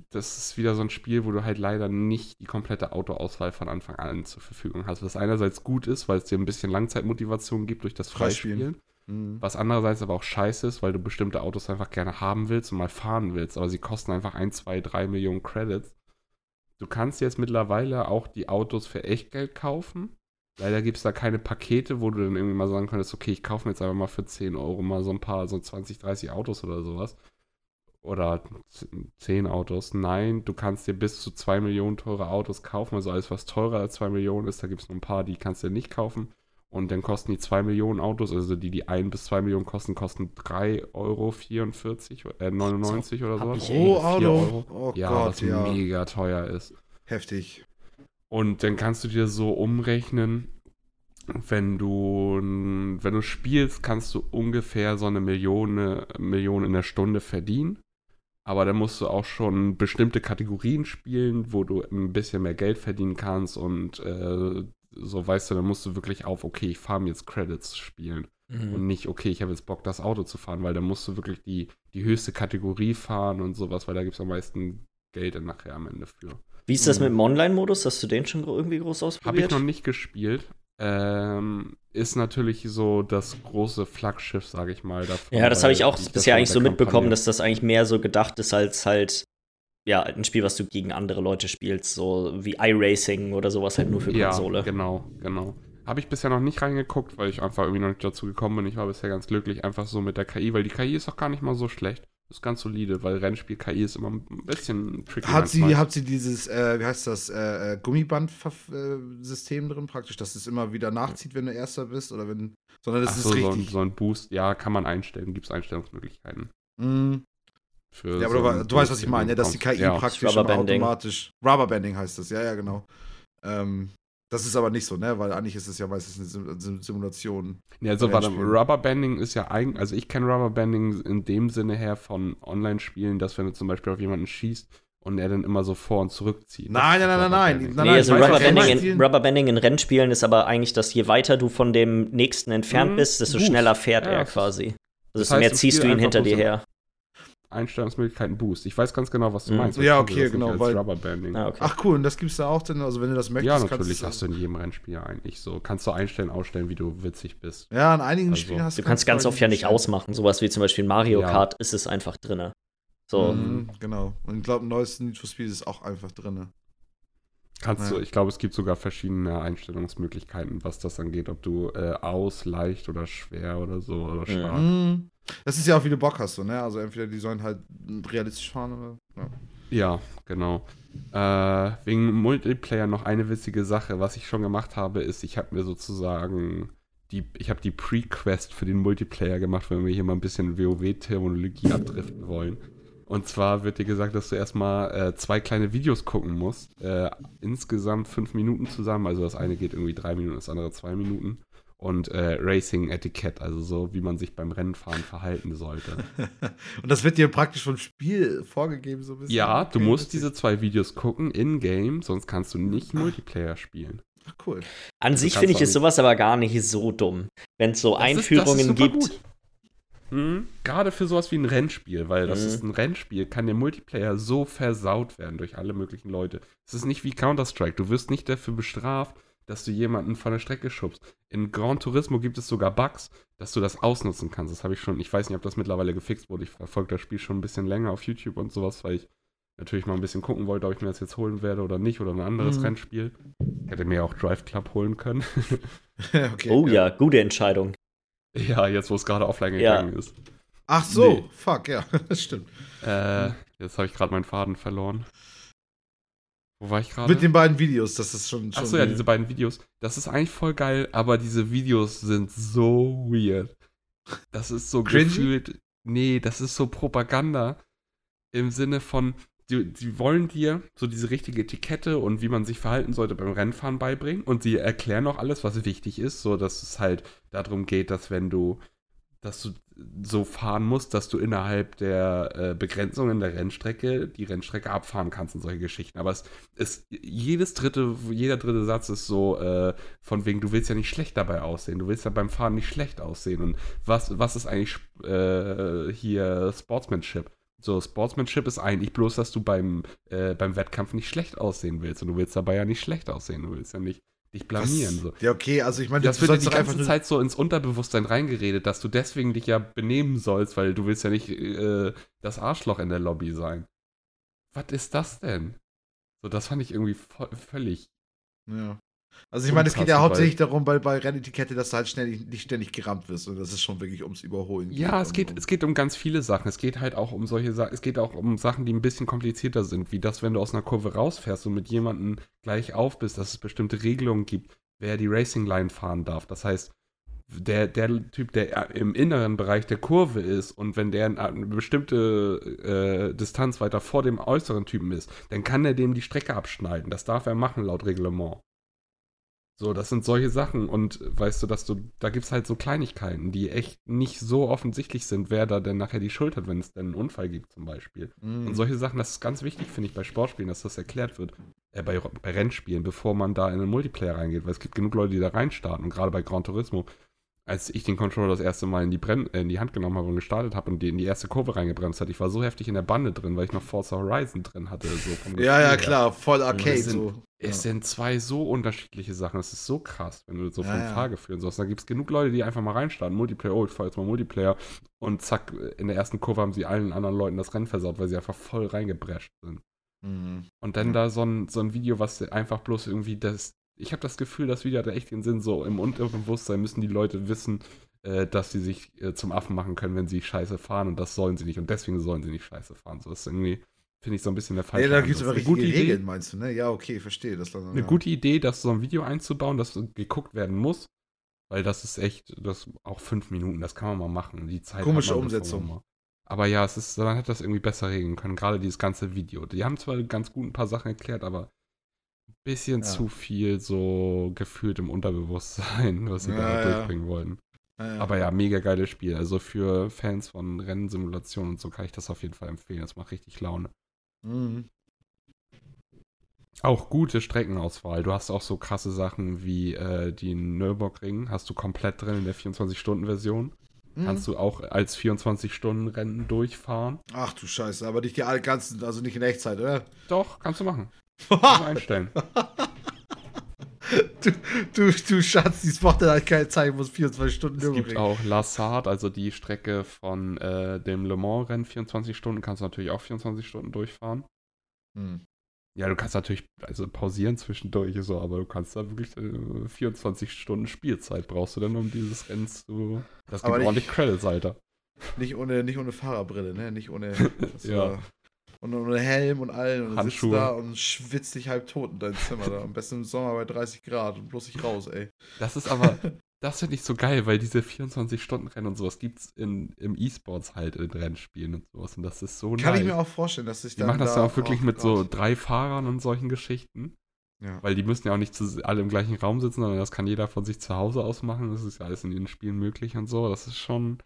das ist wieder so ein Spiel, wo du halt leider nicht die komplette Autoauswahl von Anfang an zur Verfügung hast. Was einerseits gut ist, weil es dir ein bisschen Langzeitmotivation gibt durch das Freispielen. Mhm. Was andererseits aber auch scheiße ist, weil du bestimmte Autos einfach gerne haben willst und mal fahren willst. Aber sie kosten einfach 1, 2, 3 Millionen Credits. Du kannst jetzt mittlerweile auch die Autos für Echtgeld kaufen. Leider gibt es da keine Pakete, wo du dann irgendwie mal sagen könntest, okay, ich kaufe mir jetzt einfach mal für 10 Euro mal so ein paar, so 20, 30 Autos oder sowas. Oder 10 Autos. Nein, du kannst dir bis zu 2 Millionen teure Autos kaufen. Also alles, was teurer als 2 Millionen ist, da gibt es noch ein paar, die kannst du nicht kaufen. Und dann kosten die 2 Millionen Autos, also die, die 1 bis 2 Millionen kosten, kosten 3,44 Euro, äh, 99 oder so. Pro Auto? Euro. Oh ja, Gott, was ja. mega teuer ist. Heftig. Und dann kannst du dir so umrechnen, wenn du, wenn du spielst, kannst du ungefähr so eine Million, Million in der Stunde verdienen. Aber dann musst du auch schon bestimmte Kategorien spielen, wo du ein bisschen mehr Geld verdienen kannst und äh, so weißt du, dann musst du wirklich auf, okay, ich fahre mir jetzt Credits spielen. Mhm. Und nicht, okay, ich habe jetzt Bock, das Auto zu fahren, weil dann musst du wirklich die, die höchste Kategorie fahren und sowas, weil da gibt es am meisten Geld dann nachher am Ende für. Wie ist das mhm. mit dem Online-Modus? Hast du den schon irgendwie groß ausprobiert? Habe ich noch nicht gespielt, ähm, ist natürlich so das große Flaggschiff, sage ich mal. Davon, ja, das habe ich auch bisher eigentlich so mitbekommen, dass das eigentlich mehr so gedacht ist als halt ja, ein Spiel, was du gegen andere Leute spielst, so wie iRacing oder sowas halt nur für Konsole. Ja, genau, genau. Habe ich bisher noch nicht reingeguckt, weil ich einfach irgendwie noch nicht dazu gekommen bin. Ich war bisher ganz glücklich einfach so mit der KI, weil die KI ist auch gar nicht mal so schlecht. Ist ganz solide, weil Rennspiel-KI ist immer ein bisschen tricky. Hat sie, hat sie dieses, äh, wie heißt das, äh, äh Gummiband-System drin praktisch, dass es immer wieder nachzieht, wenn du Erster bist? Oder wenn. Sondern das Ach so, ist richtig. So ein, so ein Boost, ja, kann man einstellen, gibt es Einstellungsmöglichkeiten. Mm. ja, aber so du, du weißt, was ich meine, ja, dass die KI ja. praktisch automatisch. Rubberbanding heißt das, ja, ja, genau. Ähm, das ist aber nicht so, ne? Weil eigentlich ist es ja meistens eine Simulation. Ja, also warte, Rubberbanding ist ja eigentlich, also ich kenne Rubberbanding in dem Sinne her von Online-Spielen, dass wenn du zum Beispiel auf jemanden schießt und er dann immer so vor und zurückzieht. Nein, nein, nein, nein, nein. nein, nee, also Rubberbanding in, Rubberbanding in Rennspielen ist aber eigentlich, dass je weiter du von dem nächsten entfernt mhm. bist, desto schneller fährt ja, er quasi. Also das heißt, mehr ziehst du ihn hinter dir her. Einstellungsmöglichkeiten Boost. Ich weiß ganz genau, was du mhm. meinst. Ja, okay, genau. Weil, Rubberbanding. Ah, okay. Ach cool, und das gibt's da auch denn, also wenn du das möchtest. Ja, natürlich hast du in jedem Rennspiel eigentlich so. Kannst du einstellen, ausstellen, wie du witzig bist. Ja, in einigen also, Spielen hast du. Du kannst ganz oft ja nicht ausmachen. Sowas wie zum Beispiel in Mario ja. Kart ist es einfach drin. So. Mhm, genau. Und ich glaube, im neuesten Need for Speed ist es auch einfach drin. Kannst ja. du, ich glaube, es gibt sogar verschiedene Einstellungsmöglichkeiten, was das angeht, ob du äh, aus, leicht oder schwer oder so oder stark. Mhm. Das ist ja auch, wie du Bock hast, so, ne? Also entweder die sollen halt realistisch fahren oder. Ja, ja genau. Äh, wegen Multiplayer noch eine witzige Sache, was ich schon gemacht habe, ist, ich habe mir sozusagen die, ich habe die Pre-Quest für den Multiplayer gemacht, wenn wir hier mal ein bisschen WoW-Terminologie abdriften wollen. Und zwar wird dir gesagt, dass du erstmal äh, zwei kleine Videos gucken musst. Äh, insgesamt fünf Minuten zusammen. Also das eine geht irgendwie drei Minuten, das andere zwei Minuten und äh, Racing-Etikett, also so, wie man sich beim Rennenfahren verhalten sollte. und das wird dir praktisch vom Spiel vorgegeben, so ein bisschen? Ja, du musst diese zwei Videos gucken in-game, sonst kannst du nicht Multiplayer spielen. Ach, cool. An also sich finde ich ist sowas aber gar nicht so dumm, wenn es so das Einführungen ist, gibt. Hm, Gerade für sowas wie ein Rennspiel, weil das mhm. ist ein Rennspiel, kann der Multiplayer so versaut werden durch alle möglichen Leute. Es ist nicht wie Counter-Strike. Du wirst nicht dafür bestraft, dass du jemanden von der Strecke schubst. In Gran Turismo gibt es sogar Bugs, dass du das ausnutzen kannst. Das habe ich schon, ich weiß nicht, ob das mittlerweile gefixt wurde. Ich verfolge das Spiel schon ein bisschen länger auf YouTube und sowas, weil ich natürlich mal ein bisschen gucken wollte, ob ich mir das jetzt holen werde oder nicht oder ein anderes mhm. Rennspiel. Ich hätte mir auch Drive Club holen können. okay, oh ja. ja. gute Entscheidung. Ja, jetzt wo es gerade offline ja. gegangen ist. Ach so, nee. fuck, ja, das stimmt. Äh, jetzt habe ich gerade meinen Faden verloren. Wo war ich gerade? Mit den beiden Videos, das ist schon. schon Achso, ja, diese beiden Videos. Das ist eigentlich voll geil, aber diese Videos sind so weird. Das ist so Cringy? gefühlt. Nee, das ist so Propaganda. Im Sinne von, die, die wollen dir so diese richtige Etikette und wie man sich verhalten sollte beim Rennfahren beibringen. Und sie erklären auch alles, was wichtig ist, so dass es halt darum geht, dass wenn du dass du so fahren musst, dass du innerhalb der äh, Begrenzungen der Rennstrecke die Rennstrecke abfahren kannst und solche Geschichten. Aber es ist jedes dritte, jeder dritte Satz ist so äh, von wegen, du willst ja nicht schlecht dabei aussehen, du willst ja beim Fahren nicht schlecht aussehen. Und was, was ist eigentlich äh, hier Sportsmanship? So, Sportsmanship ist eigentlich bloß, dass du beim, äh, beim Wettkampf nicht schlecht aussehen willst. Und du willst dabei ja nicht schlecht aussehen. Du willst ja nicht dich blamieren. So. Ja, okay, also ich meine, das wird dir die ganze Zeit so ins Unterbewusstsein reingeredet, dass du deswegen dich ja benehmen sollst, weil du willst ja nicht äh, das Arschloch in der Lobby sein. Was ist das denn? So, das fand ich irgendwie völlig. Ja. Also ich meine, es geht ja hauptsächlich darum, bei, bei Rennetikette, dass du halt schnell, nicht ständig gerammt wirst. Und das ist schon wirklich ums Überholen. Ja, es geht, es geht um ganz viele Sachen. Es geht halt auch um solche Sachen, es geht auch um Sachen, die ein bisschen komplizierter sind, wie das, wenn du aus einer Kurve rausfährst und mit jemandem gleich auf bist, dass es bestimmte Regelungen gibt, wer die Racing Line fahren darf. Das heißt, der, der Typ, der im inneren Bereich der Kurve ist und wenn der eine bestimmte äh, Distanz weiter vor dem äußeren Typen ist, dann kann er dem die Strecke abschneiden. Das darf er machen laut Reglement. So, das sind solche Sachen und weißt du, dass du, da gibt es halt so Kleinigkeiten, die echt nicht so offensichtlich sind, wer da denn nachher die Schuld hat, wenn es denn einen Unfall gibt zum Beispiel. Mm. Und solche Sachen, das ist ganz wichtig, finde ich, bei Sportspielen, dass das erklärt wird, äh, bei, bei Rennspielen, bevor man da in einen Multiplayer reingeht, weil es gibt genug Leute, die da reinstarten und gerade bei Gran Turismo als ich den Controller das erste Mal in die, Brenn äh, in die Hand genommen habe und gestartet habe und die in die erste Kurve reingebremst hat, ich war so heftig in der Bande drin, weil ich noch Forza Horizon drin hatte. So ja, ja, klar, voll Arcade. Es sind, so. Es ja. sind zwei so unterschiedliche Sachen. Das ist so krass, wenn du so ja, vom ja. Fahrgefühl und so hast. Da gibt es genug Leute, die einfach mal reinstarten. Multiplayer, oh, ich fahre jetzt mal Multiplayer. Und zack, in der ersten Kurve haben sie allen anderen Leuten das Rennen versaut, weil sie einfach voll reingebrescht sind. Mhm. Und dann da so ein, so ein Video, was einfach bloß irgendwie das. Ich habe das Gefühl, das Video hat echt den Sinn, so im Unterbewusstsein müssen die Leute wissen, äh, dass sie sich äh, zum Affen machen können, wenn sie scheiße fahren und das sollen sie nicht und deswegen sollen sie nicht scheiße fahren. So ist irgendwie, finde ich, so ein bisschen der Fall. Ja, da gibt es aber richtige gute Regeln, Idee, meinst du, ne? Ja, okay, verstehe. Das dann, eine ja. gute Idee, das so ein Video einzubauen, das geguckt werden muss, weil das ist echt, das auch fünf Minuten, das kann man mal machen. Die Zeit Komische Umsetzung. Aber ja, es ist, man hätte das irgendwie besser regeln können, gerade dieses ganze Video. Die haben zwar ganz gut ein paar Sachen erklärt, aber ein bisschen ja. zu viel so gefühlt im Unterbewusstsein, was sie ja, da ja. durchbringen wollten. Ja, Aber ja, mega geiles Spiel. Also für Fans von Rennsimulationen und so kann ich das auf jeden Fall empfehlen. Das macht richtig Laune. Mhm. Auch gute Streckenauswahl. Du hast auch so krasse Sachen wie äh, die Nürburgring, hast du komplett drin in der 24-Stunden-Version. Mhm. Kannst du auch als 24-Stunden-Rennen durchfahren. Ach du Scheiße, aber nicht die ganzen, also nicht in Echtzeit, oder? Doch, kannst du machen. kannst du einstellen. Du, du, du Schatz, die Sport hat halt keine Zeit, muss 24 Stunden Es gibt auch Lassard, also die Strecke von äh, dem Le Mans-Rennen, 24 Stunden, kannst du natürlich auch 24 Stunden durchfahren. Hm. Ja, du kannst natürlich also pausieren zwischendurch, so, aber du kannst da wirklich äh, 24 Stunden Spielzeit brauchst du dann, um dieses Rennen zu. Das gibt ordentlich Credits, Alter. Nicht ohne, nicht ohne Fahrerbrille, ne? Nicht ohne. ja und ohne Helm und allen und Handschuhe. sitzt da und schwitzt dich halb tot in deinem Zimmer da. Am besten im Sommer bei 30 Grad und bloß nicht raus, ey. Das ist aber, das finde ich so geil, weil diese 24-Stunden-Rennen und sowas gibt es im E-Sports halt in Rennspielen und sowas. Und das ist so Kann nice. ich mir auch vorstellen, dass sich dann. Die machen das ja auch wirklich mit so drei Fahrern und solchen Geschichten. Ja. Weil die müssen ja auch nicht zu, alle im gleichen Raum sitzen, sondern das kann jeder von sich zu Hause aus machen. Das ist ja alles in den Spielen möglich und so. Das ist schon.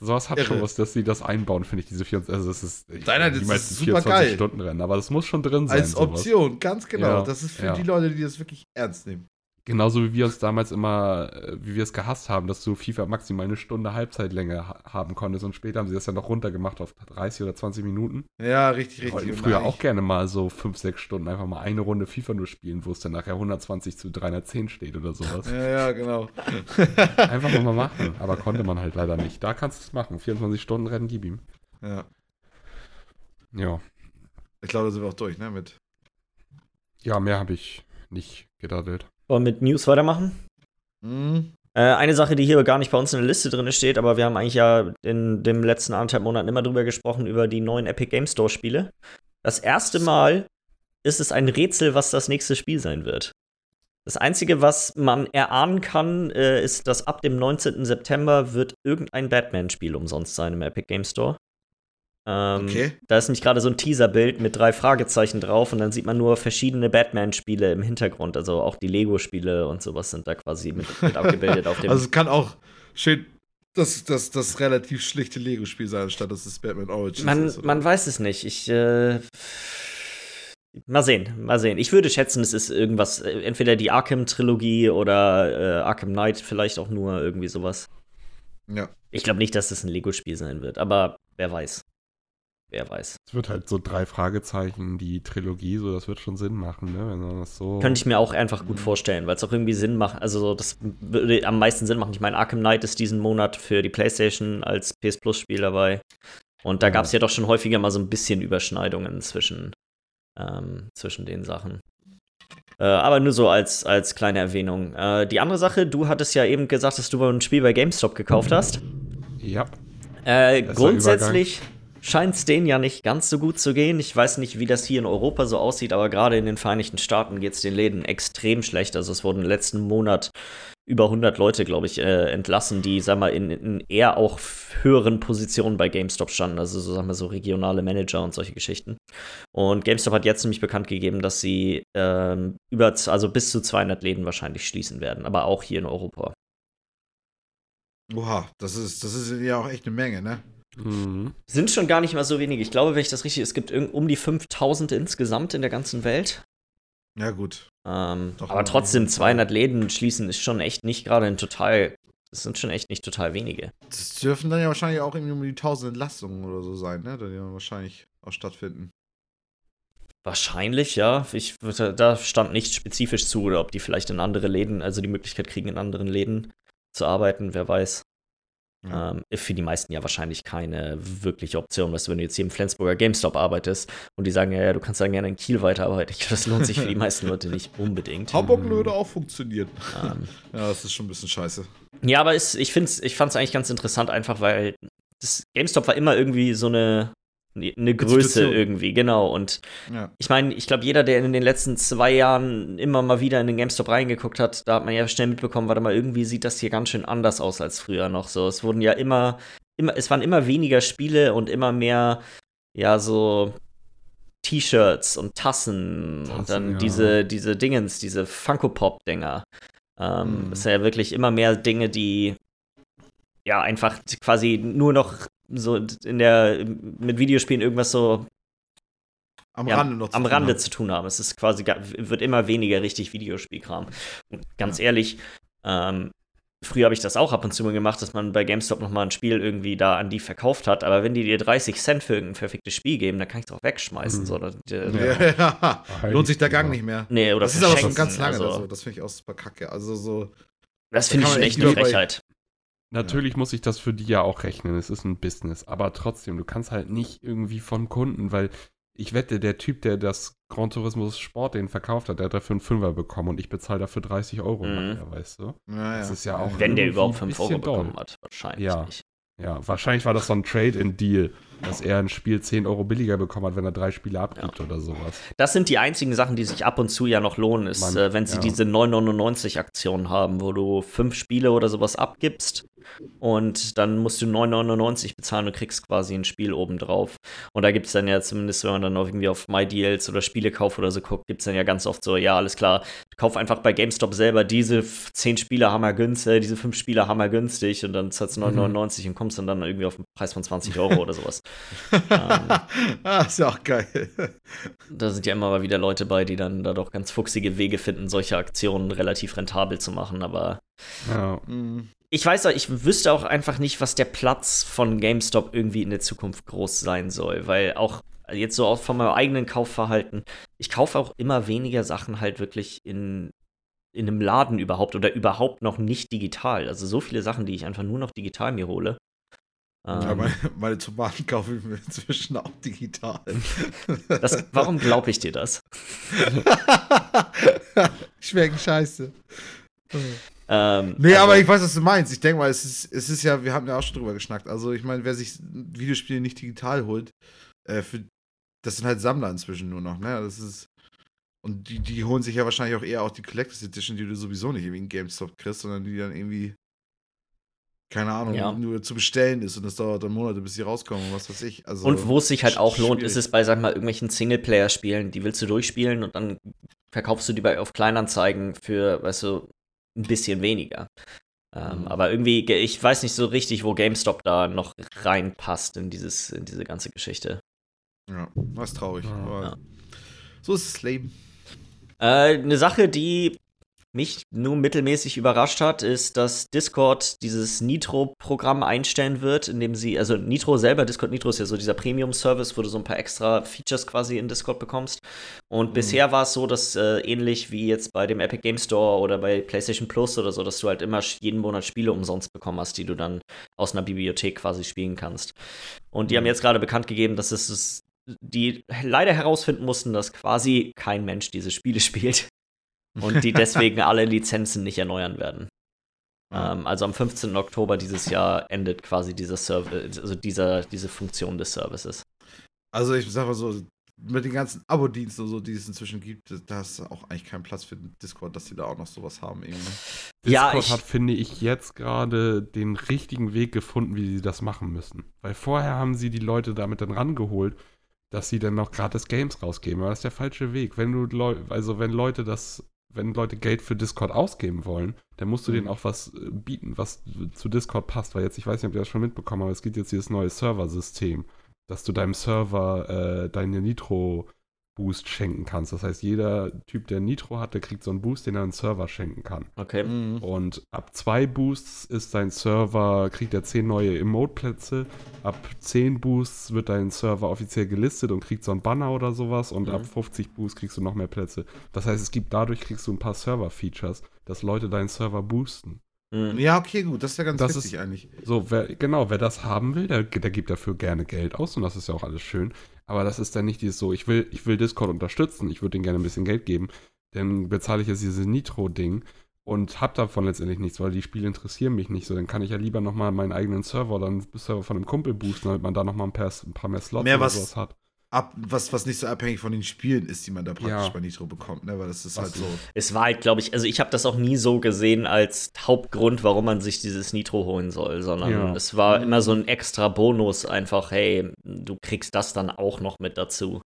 Sowas hat Irre. schon was, dass sie das einbauen, finde ich, diese 24, also das ist Nein, die meisten 24 Stunden Rennen, aber das muss schon drin sein. Als Option, sowas. ganz genau. Ja, das ist für ja. die Leute, die das wirklich ernst nehmen. Genauso wie wir uns damals immer, äh, wie wir es gehasst haben, dass du FIFA maximal eine Stunde Halbzeitlänge ha haben konntest und später haben sie das ja noch runtergemacht auf 30 oder 20 Minuten. Ja, richtig, richtig. wollten früher auch gerne mal so 5, 6 Stunden einfach mal eine Runde FIFA nur spielen, wo es dann nachher 120 zu 310 steht oder sowas. Ja, ja, genau. einfach mal machen, aber konnte man halt leider nicht. Da kannst du es machen. 24 Stunden Rennen, gib ihm. Ja. Ja. Ich glaube, da sind wir auch durch, ne, mit. Ja, mehr habe ich nicht gedaddelt. Wollen wir mit News weitermachen? Mhm. Äh, eine Sache, die hier gar nicht bei uns in der Liste drin steht, aber wir haben eigentlich ja in den letzten anderthalb Monaten immer drüber gesprochen, über die neuen Epic Game Store Spiele. Das erste Mal ist es ein Rätsel, was das nächste Spiel sein wird. Das Einzige, was man erahnen kann, äh, ist, dass ab dem 19. September wird irgendein Batman-Spiel umsonst sein im Epic Game Store. Ähm, okay. Da ist nämlich gerade so ein Teaserbild mit drei Fragezeichen drauf und dann sieht man nur verschiedene Batman-Spiele im Hintergrund. Also auch die Lego-Spiele und sowas sind da quasi mit, mit abgebildet auf dem. Also es kann auch schön das, das, das relativ schlichte Lego-Spiel sein, statt dass es Batman Origins man, ist. Oder? Man weiß es nicht. Ich. Äh, Mal sehen, mal sehen. Ich würde schätzen, es ist irgendwas, äh, entweder die Arkham-Trilogie oder äh, Arkham Knight, vielleicht auch nur irgendwie sowas. Ja. Ich glaube nicht, dass es ein Lego-Spiel sein wird, aber wer weiß. Wer weiß. Es wird halt so drei Fragezeichen, die Trilogie, so das wird schon Sinn machen, ne? Wenn man das so. Könnte ich mir auch einfach gut vorstellen, weil es auch irgendwie Sinn macht. Also, das würde am meisten Sinn machen. Ich meine, Arkham Knight ist diesen Monat für die PlayStation als PS Plus-Spiel dabei. Und da ja. gab es ja doch schon häufiger mal so ein bisschen Überschneidungen zwischen, ähm, zwischen den Sachen. Äh, aber nur so als, als kleine Erwähnung. Äh, die andere Sache, du hattest ja eben gesagt, dass du ein Spiel bei GameStop gekauft hast. Ja. Äh, grundsätzlich. Übergang scheint es denen ja nicht ganz so gut zu gehen. Ich weiß nicht, wie das hier in Europa so aussieht, aber gerade in den Vereinigten Staaten geht es den Läden extrem schlecht. Also es wurden letzten Monat über 100 Leute, glaube ich, äh, entlassen, die, sag mal, in, in, eher auch höheren Positionen bei GameStop standen, also so, sagen wir so regionale Manager und solche Geschichten. Und GameStop hat jetzt nämlich bekannt gegeben, dass sie ähm, über, also bis zu 200 Läden wahrscheinlich schließen werden, aber auch hier in Europa. Oha, das ist, das ist ja auch echt eine Menge, ne? Mhm. Sind schon gar nicht mal so wenige. Ich glaube, wenn ich das richtig, es gibt um die 5000 insgesamt in der ganzen Welt. Ja, gut. Ähm, aber trotzdem 200 Läden schließen ist schon echt nicht gerade ein total, das sind schon echt nicht total wenige. Das dürfen dann ja wahrscheinlich auch irgendwie um die 1000 Entlastungen oder so sein, ne? Die dann wahrscheinlich auch stattfinden. Wahrscheinlich, ja. Ich, da stand nichts spezifisch zu, oder ob die vielleicht in andere Läden, also die Möglichkeit kriegen, in anderen Läden zu arbeiten, wer weiß. Ja. Ähm, für die meisten ja wahrscheinlich keine wirkliche Option. Weißt du, wenn du jetzt hier im Flensburger GameStop arbeitest und die sagen, ja, ja, du kannst dann gerne in Kiel weiterarbeiten, ich, das lohnt sich für die meisten Leute nicht unbedingt. Hamburg würde auch funktionieren. Ähm, ja, das ist schon ein bisschen scheiße. Ja, aber es, ich, ich fand es eigentlich ganz interessant, einfach weil das GameStop war immer irgendwie so eine eine Größe irgendwie, genau. Und ja. ich meine, ich glaube, jeder, der in den letzten zwei Jahren immer mal wieder in den GameStop reingeguckt hat, da hat man ja schnell mitbekommen, warte mal, irgendwie sieht das hier ganz schön anders aus als früher noch so. Es wurden ja immer, immer, es waren immer weniger Spiele und immer mehr, ja, so T-Shirts und Tassen, Tassen, und dann ja. diese, diese Dingens, diese Funko-Pop-Dinger. Ähm, mhm. Es sind ja wirklich immer mehr Dinge, die ja einfach quasi nur noch so in der mit Videospielen irgendwas so am ja, Rande noch am Rande haben. zu tun haben. Es ist quasi wird immer weniger richtig Videospielkram. Und ganz ja. ehrlich, ähm, früher habe ich das auch ab und zu mal gemacht, dass man bei GameStop noch mal ein Spiel irgendwie da an die verkauft hat. Aber wenn die dir 30 Cent für irgendein perfektes Spiel geben, dann kann ich es auch wegschmeißen. Mhm. So, das, ja. ja. Lohnt sich der Gang nicht mehr. Nee, oder das ist aber schon ganz lange also, so. Das finde ich auch super kacke. Also so. Das finde ich schon echt eine Frechheit. Natürlich ja. muss ich das für die ja auch rechnen. Es ist ein Business. Aber trotzdem, du kannst halt nicht irgendwie von Kunden, weil ich wette, der Typ, der das Grand Tourismus Sport den verkauft hat, der hat dafür einen Fünfer bekommen und ich bezahle dafür 30 Euro mhm. nachher, weißt du? Ja, das ist ja auch. Wenn der überhaupt 5 Euro bekommen hat, wahrscheinlich. Ja. Nicht. Ja, wahrscheinlich war das so ein Trade-in-Deal, dass er ein Spiel 10 Euro billiger bekommen hat, wenn er drei Spiele abgibt ja. oder sowas. Das sind die einzigen Sachen, die sich ab und zu ja noch lohnen, ist, Man, äh, wenn sie ja. diese 9,99-Aktion haben, wo du fünf Spiele oder sowas abgibst und dann musst du 9,99 bezahlen und kriegst quasi ein Spiel obendrauf. Und da gibt es dann ja zumindest, wenn man dann irgendwie auf MyDeals oder Spielekauf oder so guckt, gibt es dann ja ganz oft so, ja, alles klar, kauf einfach bei GameStop selber diese 10 Spiele hammer günstig, diese 5 Spiele hammer günstig und dann zahlst du 9,99 mhm. und kommst dann, dann irgendwie auf einen Preis von 20 Euro oder sowas. ähm, ah, ist ja auch geil. da sind ja immer mal wieder Leute bei, die dann da doch ganz fuchsige Wege finden, solche Aktionen relativ rentabel zu machen, aber ja. Ich weiß auch, ich wüsste auch einfach nicht, was der Platz von GameStop irgendwie in der Zukunft groß sein soll, weil auch jetzt so auch von meinem eigenen Kaufverhalten, ich kaufe auch immer weniger Sachen halt wirklich in, in einem Laden überhaupt oder überhaupt noch nicht digital. Also so viele Sachen, die ich einfach nur noch digital mir hole. Ja, ähm, meine, meine, Tomaten kaufe ich mir inzwischen auch digital. Das, warum glaube ich dir das? Schmecken scheiße. Ähm, nee, also, aber ich weiß, was du meinst. Ich denke mal, es ist, es ist ja, wir haben ja auch schon drüber geschnackt. Also, ich meine, wer sich Videospiele nicht digital holt, äh, für, das sind halt Sammler inzwischen nur noch, ne? Das ist. Und die, die holen sich ja wahrscheinlich auch eher auch die Collectors Edition, die du sowieso nicht irgendwie in GameStop kriegst, sondern die dann irgendwie, keine Ahnung, ja. nur zu bestellen ist und das dauert dann Monate, bis sie rauskommen und was weiß ich. Also, und wo es sich halt auch lohnt, ist es bei, sag mal, irgendwelchen Singleplayer-Spielen, die willst du durchspielen und dann verkaufst du die bei auf Kleinanzeigen für, weißt du, ein bisschen weniger. Ähm, mhm. Aber irgendwie, ich weiß nicht so richtig, wo GameStop da noch reinpasst in, dieses, in diese ganze Geschichte. Ja, was traurig. Ja. So ist das Leben. Äh, eine Sache, die mich nur mittelmäßig überrascht hat, ist, dass Discord dieses Nitro-Programm einstellen wird, indem sie, also Nitro selber, Discord Nitro ist ja so dieser Premium-Service, wo du so ein paar extra Features quasi in Discord bekommst. Und mhm. bisher war es so, dass äh, ähnlich wie jetzt bei dem Epic Game Store oder bei PlayStation Plus oder so, dass du halt immer jeden Monat Spiele umsonst bekommen hast, die du dann aus einer Bibliothek quasi spielen kannst. Und die mhm. haben jetzt gerade bekannt gegeben, dass es die leider herausfinden mussten, dass quasi kein Mensch diese Spiele spielt und die deswegen alle Lizenzen nicht erneuern werden. Ähm, also am 15. Oktober dieses Jahr endet quasi dieser Service, also dieser, diese Funktion des Services. Also ich sag mal so, mit den ganzen Abo-Diensten und so, die es inzwischen gibt, da ist auch eigentlich kein Platz für Discord, dass die da auch noch sowas haben. Irgendwie. Discord ja, ich, hat, finde ich, jetzt gerade den richtigen Weg gefunden, wie sie das machen müssen. Weil vorher haben sie die Leute damit dann rangeholt, dass sie dann noch gratis Games rausgeben. Aber das ist der falsche Weg. Wenn du Leu also wenn Leute das, wenn Leute Geld für Discord ausgeben wollen, dann musst du mhm. denen auch was äh, bieten, was zu Discord passt. Weil jetzt, ich weiß nicht, ob ihr das schon mitbekommen habt, aber es gibt jetzt dieses neue Serversystem dass du deinem Server äh, deine Nitro Boost schenken kannst. Das heißt, jeder Typ, der Nitro hat, der kriegt so einen Boost, den er einen Server schenken kann. Okay. Mhm. Und ab zwei Boosts ist dein Server, kriegt er zehn neue Emote-Plätze. Ab zehn Boosts wird dein Server offiziell gelistet und kriegt so ein Banner oder sowas. Und mhm. ab 50 Boosts kriegst du noch mehr Plätze. Das heißt, es gibt dadurch kriegst du ein paar Server-Features, dass Leute deinen Server boosten. Mhm. Ja, okay, gut, das ist ja ganz das witzig ist, eigentlich. So, wer, genau, wer das haben will, der, der gibt dafür gerne Geld aus und das ist ja auch alles schön. Aber das ist dann nicht dieses so, ich will, ich will Discord unterstützen, ich würde denen gerne ein bisschen Geld geben, dann bezahle ich jetzt dieses Nitro-Ding und habe davon letztendlich nichts, weil die Spiele interessieren mich nicht so. Dann kann ich ja lieber nochmal meinen eigenen Server oder einen Server von einem Kumpel boosten, damit man da nochmal ein paar, ein paar mehr Slots mehr oder was, sowas hat ab, was, was nicht so abhängig von den Spielen ist, die man da praktisch ja. bei Nitro bekommt, ne? Weil das ist was halt so. Es war halt, glaube ich, also ich habe das auch nie so gesehen als Hauptgrund, warum man sich dieses Nitro holen soll, sondern ja. es war immer so ein extra Bonus, einfach, hey, du kriegst das dann auch noch mit dazu.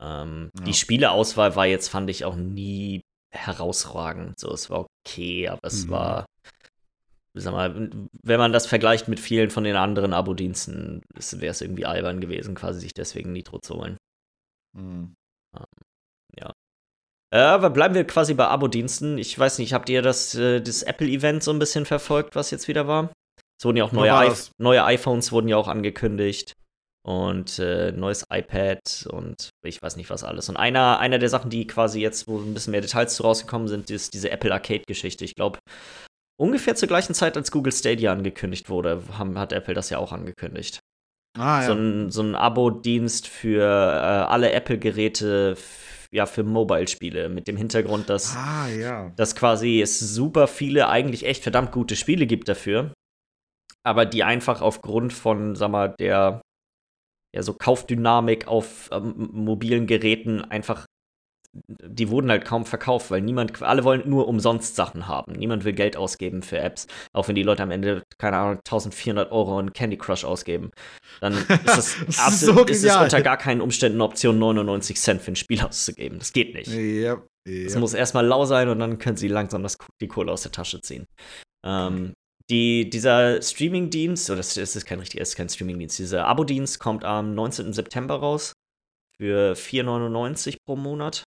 Ähm, ja. Die Spieleauswahl war jetzt, fand ich auch nie herausragend. So, es war okay, aber es mhm. war sag mal, wenn man das vergleicht mit vielen von den anderen Abo-Diensten, wäre es irgendwie albern gewesen, quasi sich deswegen Nitro zu holen. Mhm. Um, ja. Äh, aber bleiben wir quasi bei Abo-Diensten. Ich weiß nicht, habt ihr das, äh, das Apple-Event so ein bisschen verfolgt, was jetzt wieder war? Es wurden ja auch neue, neue iPhones wurden ja auch angekündigt und äh, neues iPad und ich weiß nicht was alles. Und einer, einer der Sachen, die quasi jetzt, wo ein bisschen mehr Details zu rausgekommen sind, ist diese Apple Arcade-Geschichte. Ich glaube, ungefähr zur gleichen Zeit, als Google Stadia angekündigt wurde, haben, hat Apple das ja auch angekündigt. Ah, ja. So ein, so ein Abo-Dienst für äh, alle Apple-Geräte, ja, für Mobile-Spiele, mit dem Hintergrund, dass, ah, ja. dass quasi es super viele, eigentlich echt verdammt gute Spiele gibt dafür, aber die einfach aufgrund von, sag mal, der ja, so Kaufdynamik auf ähm, mobilen Geräten einfach die wurden halt kaum verkauft, weil niemand, alle wollen nur umsonst Sachen haben. Niemand will Geld ausgeben für Apps, auch wenn die Leute am Ende, keine Ahnung, 1400 Euro in Candy Crush ausgeben. Dann ist das, das absolut, ist, so ist es unter gar keinen Umständen eine Option, 99 Cent für ein Spiel auszugeben. Das geht nicht. Yep, yep. Es muss erstmal lau sein und dann können sie langsam das, die Kohle aus der Tasche ziehen. Ähm, die, dieser Streaming-Dienst, oder das ist kein richtiger, ist kein Streaming-Dienst, dieser Abo-Dienst kommt am 19. September raus für 4,99 pro Monat.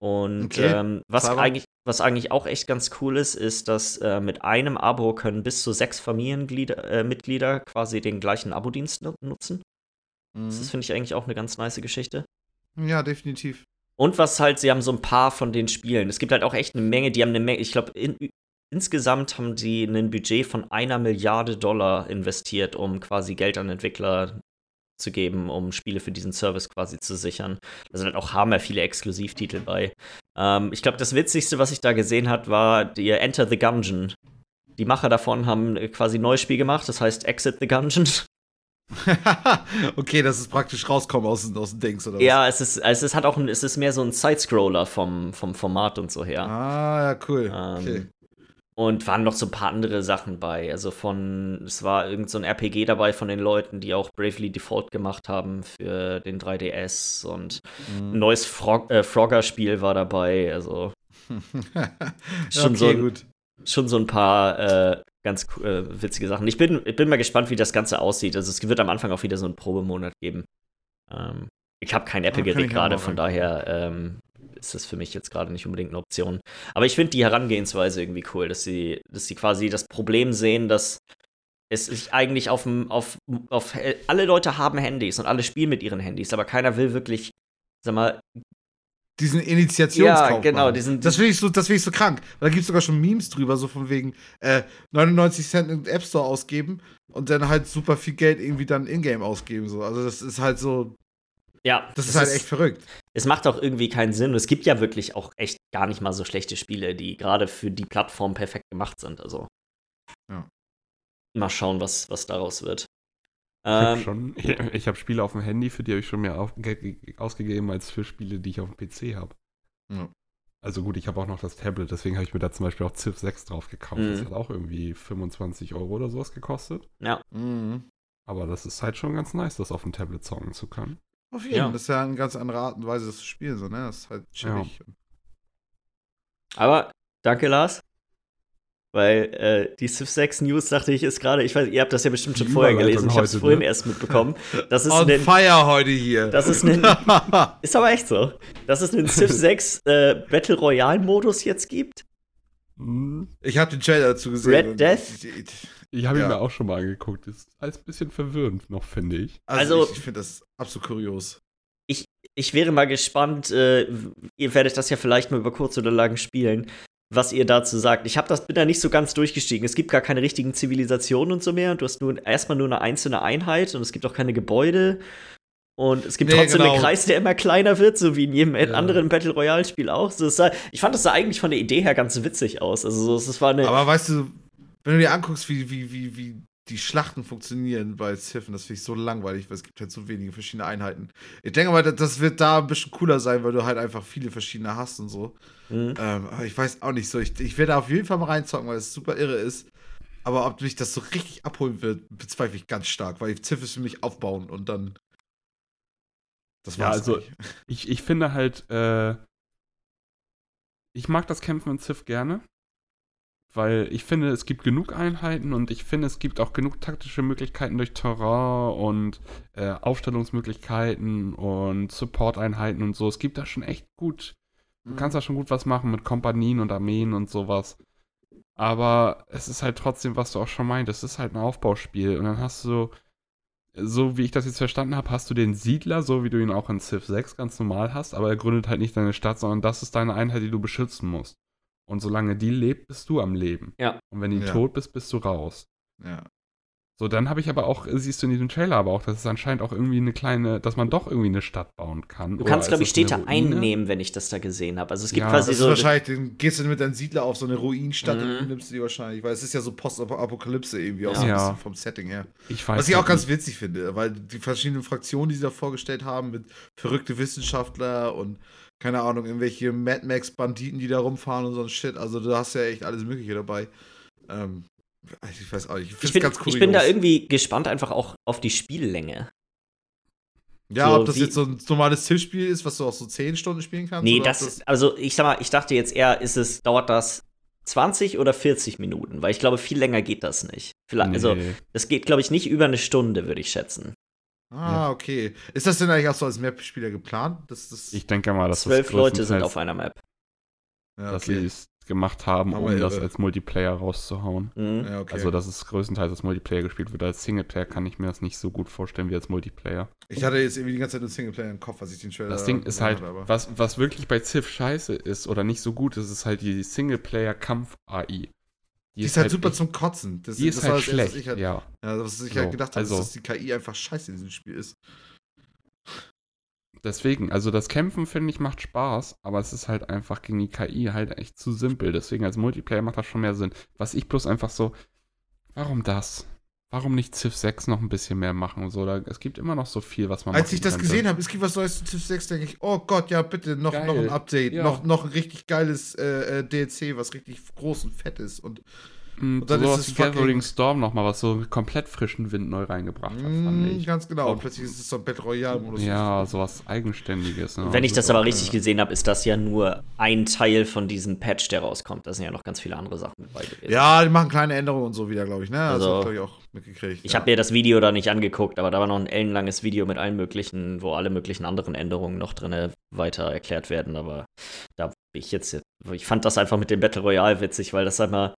Und okay. ähm, was, eigentlich, was eigentlich auch echt ganz cool ist, ist, dass äh, mit einem Abo können bis zu sechs Familienmitglieder äh, quasi den gleichen Abo-Dienst nutzen. Mhm. Das finde ich eigentlich auch eine ganz nice Geschichte. Ja, definitiv. Und was halt, sie haben so ein paar von den Spielen. Es gibt halt auch echt eine Menge, die haben eine Menge, ich glaube, in, insgesamt haben die ein Budget von einer Milliarde Dollar investiert, um quasi Geld an Entwickler zu geben, um Spiele für diesen Service quasi zu sichern. Da sind halt auch hammer viele Exklusivtitel bei. Ähm, ich glaube, das Witzigste, was ich da gesehen habe, war die Enter the Gungeon. Die Macher davon haben quasi ein neues Spiel gemacht, das heißt Exit the Gungeon. okay, das ist praktisch rauskommen aus, aus dem Dings, oder was? Ja, es ist, es ist halt auch ein, es ist mehr so ein Sidescroller vom, vom Format und so her. Ah, ja, cool. Ähm, okay. Und waren noch so ein paar andere Sachen bei. Also von, es war irgend so ein RPG dabei von den Leuten, die auch Bravely Default gemacht haben für den 3DS und mhm. ein neues Frog, äh, Frogger-Spiel war dabei. Also schon, okay, so ein, gut. schon so ein paar äh, ganz äh, witzige Sachen. Ich bin, ich bin mal gespannt, wie das Ganze aussieht. Also es wird am Anfang auch wieder so einen Probemonat geben. Ähm, ich habe kein Apple-Gerät gerade, von daher ähm, ist das für mich jetzt gerade nicht unbedingt eine Option. Aber ich finde die Herangehensweise irgendwie cool, dass sie, dass sie quasi das Problem sehen, dass es sich eigentlich auf, auf, auf alle Leute haben Handys und alle spielen mit ihren Handys, aber keiner will wirklich, sag mal, diesen Initiationskauf. Ja, genau, diesen, das finde ich so, das finde ich so krank. Da gibt es sogar schon Memes drüber, so von wegen äh, 99 Cent im App Store ausgeben und dann halt super viel Geld irgendwie dann in-game ausgeben. So. Also das ist halt so, ja. Das ist halt ist, echt verrückt. Es macht auch irgendwie keinen Sinn. Es gibt ja wirklich auch echt gar nicht mal so schlechte Spiele, die gerade für die Plattform perfekt gemacht sind. Also. Ja. Mal schauen, was, was daraus wird. Ich habe ähm, ich hab Spiele auf dem Handy, für die habe ich schon mehr auf, ausgegeben, als für Spiele, die ich auf dem PC habe. Ja. Also gut, ich habe auch noch das Tablet, deswegen habe ich mir da zum Beispiel auch Civ 6 drauf gekauft. Mhm. Das hat auch irgendwie 25 Euro oder sowas gekostet. Ja. Mhm. Aber das ist halt schon ganz nice, das auf dem Tablet zocken zu können. Auf jeden Fall. Ja. Das ist ja eine ganz andere Art und Weise, das zu spielen, so, ne? Das ist halt chillig. Ja. Aber, danke Lars. Weil äh, die Civ 6 News, dachte ich, ist gerade, ich weiß, ihr habt das ja bestimmt schon vorher gelesen, ich habe es vorhin ne? erst mitbekommen. Das ist On ein, fire heute hier. Das ist ein, ist aber echt so, dass es einen Civ 6 äh, Battle Royale Modus jetzt gibt. Ich habe den Trailer dazu gesehen. Red Death. Ich habe ja. ihn mir auch schon mal angeguckt. Ist alles ein bisschen verwirrend noch, finde ich. Also, also ich, ich finde das absolut kurios. Ich, ich wäre mal gespannt, äh, ihr werdet das ja vielleicht mal über kurz oder lang spielen was ihr dazu sagt. Ich habe das bin da nicht so ganz durchgestiegen. Es gibt gar keine richtigen Zivilisationen und so mehr. Und du hast nur erstmal nur eine einzelne Einheit und es gibt auch keine Gebäude. Und es gibt nee, trotzdem genau. einen Kreis, der immer kleiner wird, so wie in jedem ja. anderen Battle Royale-Spiel auch. So, sah, ich fand das sah eigentlich von der Idee her ganz witzig aus. Also, so, es war eine. Aber weißt du, wenn du dir anguckst, wie, wie, wie, wie die Schlachten funktionieren bei Civ, das finde ich so langweilig, weil es gibt halt so wenige verschiedene Einheiten. Ich denke mal, das wird da ein bisschen cooler sein, weil du halt einfach viele verschiedene hast und so. Mhm. Ähm, aber ich weiß auch nicht so. Ich, ich werde auf jeden Fall mal reinzocken, weil es super irre ist. Aber ob mich das so richtig abholen wird, bezweifle ich ganz stark, weil Civ ist für mich aufbauen und dann. Das war's. Ja, also ich, ich finde halt, äh, ich mag das Kämpfen in Civ gerne weil ich finde, es gibt genug Einheiten und ich finde, es gibt auch genug taktische Möglichkeiten durch Terrain und äh, Aufstellungsmöglichkeiten und Support-Einheiten und so. Es gibt da schon echt gut, du kannst da schon gut was machen mit Kompanien und Armeen und sowas. Aber es ist halt trotzdem, was du auch schon meintest, es ist halt ein Aufbauspiel und dann hast du, so wie ich das jetzt verstanden habe, hast du den Siedler, so wie du ihn auch in Civ 6 ganz normal hast, aber er gründet halt nicht deine Stadt, sondern das ist deine Einheit, die du beschützen musst. Und solange die lebt, bist du am Leben. Ja. Und wenn die ja. tot bist, bist du raus. Ja. So, dann habe ich aber auch, siehst du in diesem Trailer aber auch, dass es anscheinend auch irgendwie eine kleine, dass man doch irgendwie eine Stadt bauen kann. Du kannst, glaube ich, Städte einnehmen, wenn ich das da gesehen habe. Also es gibt ja, quasi das so. Ist wahrscheinlich, dann gehst du mit deinem Siedler auf so eine Ruinenstadt mhm. und nimmst die wahrscheinlich, weil es ist ja so Postapokalypse irgendwie ja. auch so ein bisschen vom Setting her. Ich weiß Was ich auch ganz witzig finde, weil die verschiedenen Fraktionen, die sie da vorgestellt haben, mit verrückte Wissenschaftler und keine Ahnung, irgendwelche Mad Max-Banditen, die da rumfahren und so ein Shit. Also du hast ja echt alles Mögliche dabei. Ähm, ich weiß auch nicht. Ich, ich, bin, ganz ich bin da irgendwie gespannt einfach auch auf die Spiellänge. Ja, so, ob das wie, jetzt so ein normales Tischspiel ist, was du auch so 10 Stunden spielen kannst? Nee, das, das, also ich sag mal, ich dachte jetzt eher, ist es, dauert das 20 oder 40 Minuten, weil ich glaube, viel länger geht das nicht. Vielleicht, also, nee. Also, das geht, glaube ich, nicht über eine Stunde, würde ich schätzen. Ah, okay. Ist das denn eigentlich auch so als Map-Spieler geplant? Das, das ich denke mal, dass zwölf Leute sind auf einer Map. Ja, okay. Dass sie es gemacht haben, Aber um irre. das als Multiplayer rauszuhauen. Mhm. Ja, okay. Also, dass es größtenteils als Multiplayer gespielt wird. Als Singleplayer kann ich mir das nicht so gut vorstellen wie als Multiplayer. Ich hatte jetzt irgendwie die ganze Zeit nur Singleplayer im Kopf, was ich den Trailer Das Ding ist halt, was, was wirklich bei Civ scheiße ist oder nicht so gut ist, ist halt die Singleplayer-Kampf-AI. Die, die ist, halt, halt super echt, zum Kotzen. Das, die ist halt schlecht, ich halt, ja. ja. Was ich so, halt gedacht habe, also, dass die KI einfach scheiße in diesem Spiel ist. Deswegen, also das Kämpfen, finde ich, macht Spaß, aber es ist halt einfach gegen die KI halt echt zu simpel. Deswegen als Multiplayer macht das schon mehr Sinn. Was ich bloß einfach so, warum das? Warum nicht Civ 6 noch ein bisschen mehr machen so? Da, es gibt immer noch so viel, was man Als ich das könnte. gesehen habe, es gibt was Neues zu Civ 6, denke ich, oh Gott, ja, bitte, noch, noch ein Update, ja. noch, noch ein richtig geiles äh, äh DLC, was richtig groß und fett ist und und dann so ist es Gathering Storm nochmal, was so komplett frischen Wind neu reingebracht hat, fand mm, ich. Ganz genau. Und plötzlich ist es so ein Battle Royale-Modus. Ja, sowas Eigenständiges. Ne? Wenn ich das aber richtig gesehen habe, ist das ja nur ein Teil von diesem Patch, der rauskommt. Da sind ja noch ganz viele andere Sachen mit bei gewesen. Ja, die machen kleine Änderungen und so wieder, glaube ich. Ne? Also, also habe ich auch mitgekriegt. Ich ja. habe mir das Video da nicht angeguckt, aber da war noch ein ellenlanges Video mit allen möglichen, wo alle möglichen anderen Änderungen noch drin weiter erklärt werden. Aber da bin ich jetzt, ich fand das einfach mit dem Battle Royale witzig, weil das einmal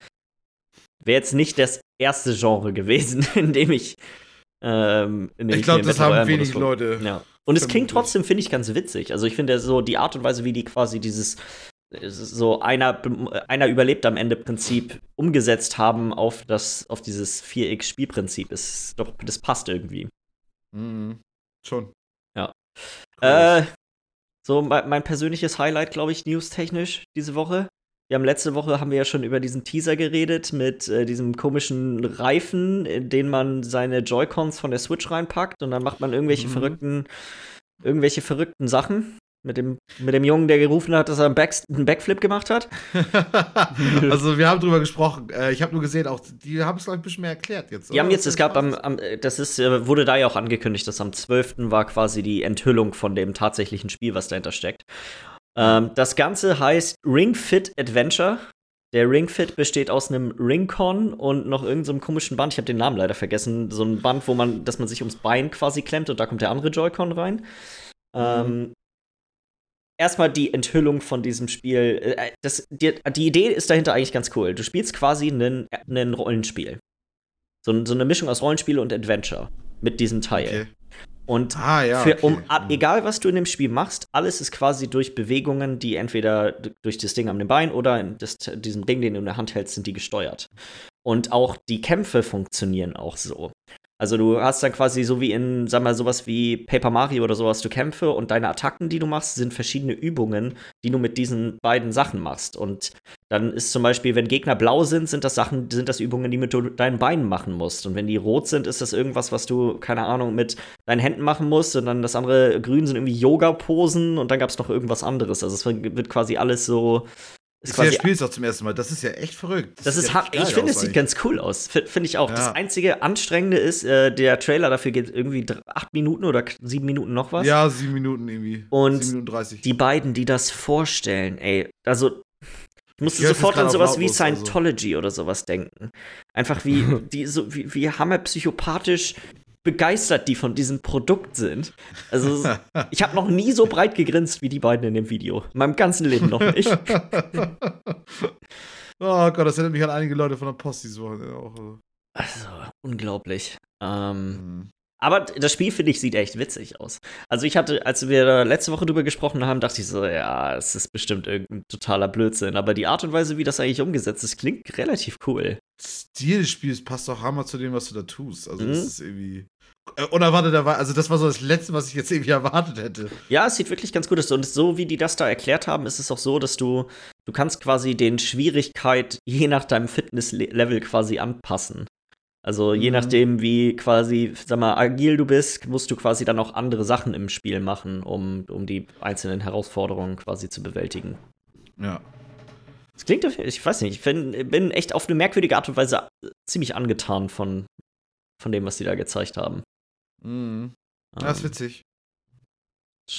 wäre jetzt nicht das erste Genre gewesen, in dem ich. Ähm, in dem ich glaube, das haben wenig Leute. Ja. Und es klingt trotzdem, finde ich, ganz witzig. Also ich finde so die Art und Weise, wie die quasi dieses so einer, einer überlebt am Ende Prinzip umgesetzt haben auf das, auf dieses 4x-Spielprinzip ist doch, das passt irgendwie. Mhm. Schon. Ja. Cool. Äh, so mein, mein persönliches Highlight, glaube ich, newstechnisch diese Woche. Wir haben letzte Woche haben wir ja schon über diesen Teaser geredet mit äh, diesem komischen Reifen, in den man seine Joy-Cons von der Switch reinpackt und dann macht man irgendwelche mhm. verrückten, irgendwelche verrückten Sachen. Mit dem, mit dem Jungen, der gerufen hat, dass er einen, Back, einen Backflip gemacht hat. also, wir haben drüber gesprochen. Äh, ich habe nur gesehen, auch die haben es, glaube ich, ein bisschen mehr erklärt jetzt. Die haben jetzt, es gab am, am, das ist, äh, wurde da ja auch angekündigt, dass am 12. war quasi die Enthüllung von dem tatsächlichen Spiel, was dahinter steckt. Ähm, das Ganze heißt Ring Fit Adventure. Der Ring Fit besteht aus einem Ringcon und noch irgendeinem so komischen Band. Ich habe den Namen leider vergessen. So ein Band, wo man, dass man sich ums Bein quasi klemmt und da kommt der andere Joy-Con rein. Mhm. Ähm, erstmal die Enthüllung von diesem Spiel. Äh, das, die, die, Idee ist dahinter eigentlich ganz cool. Du spielst quasi ein Rollenspiel. So, so, eine Mischung aus Rollenspiel und Adventure mit diesem Teil. Okay. Und ah, ja, für, um, okay. Mhm. egal was du in dem Spiel machst, alles ist quasi durch Bewegungen, die entweder durch das Ding am Bein oder das, diesen Ring, den du in der Hand hältst, sind die gesteuert. Und auch die Kämpfe funktionieren auch so. Also du hast dann quasi so wie in, sag mal, sowas wie Paper Mario oder sowas, du Kämpfe und deine Attacken, die du machst, sind verschiedene Übungen, die du mit diesen beiden Sachen machst. Und dann ist zum Beispiel, wenn Gegner blau sind, sind das Sachen, sind das Übungen, die mit deinen Beinen machen musst. Und wenn die rot sind, ist das irgendwas, was du, keine Ahnung, mit deinen Händen machen musst. Und dann das andere grün sind irgendwie Yoga-Posen und dann gab es noch irgendwas anderes. Also es wird quasi alles so ist quasi, spiele es auch zum ersten Mal. Das ist ja echt verrückt. Das, das ist, ja ich finde, es sieht ganz cool aus. Finde ich auch. Ja. Das einzige Anstrengende ist, äh, der Trailer dafür geht irgendwie acht Minuten oder sieben Minuten noch was. Ja, sieben Minuten irgendwie. Und Minuten die beiden, die das vorstellen, ey, also ich musste ich sofort an sowas wie Scientology also. oder sowas denken. Einfach wie, die, so, wie, wie hammerpsychopathisch begeistert die von diesem Produkt sind. Also, ich habe noch nie so breit gegrinst wie die beiden in dem Video. In meinem ganzen Leben noch nicht. oh Gott, das erinnert mich an einige Leute von der Post diese Woche auch. Also, also unglaublich. Ähm, mhm. Aber das Spiel, finde ich, sieht echt witzig aus. Also ich hatte, als wir letzte Woche drüber gesprochen haben, dachte ich so, ja, es ist bestimmt irgendein totaler Blödsinn. Aber die Art und Weise, wie das eigentlich umgesetzt ist, klingt relativ cool. Stil des Spiels passt auch hammer zu dem, was du da tust. Also mhm. das ist irgendwie äh, unerwartet, also das war so das Letzte, was ich jetzt irgendwie erwartet hätte. Ja, es sieht wirklich ganz gut aus. Und so wie die das da erklärt haben, ist es auch so, dass du, du kannst quasi den Schwierigkeit je nach deinem Fitnesslevel quasi anpassen. Also je mhm. nachdem, wie quasi, sag mal, agil du bist, musst du quasi dann auch andere Sachen im Spiel machen, um, um die einzelnen Herausforderungen quasi zu bewältigen. Ja. Das klingt, ich weiß nicht, ich bin, bin echt auf eine merkwürdige Art und Weise ziemlich angetan von, von dem, was die da gezeigt haben. Mhm. Das ist ähm, witzig.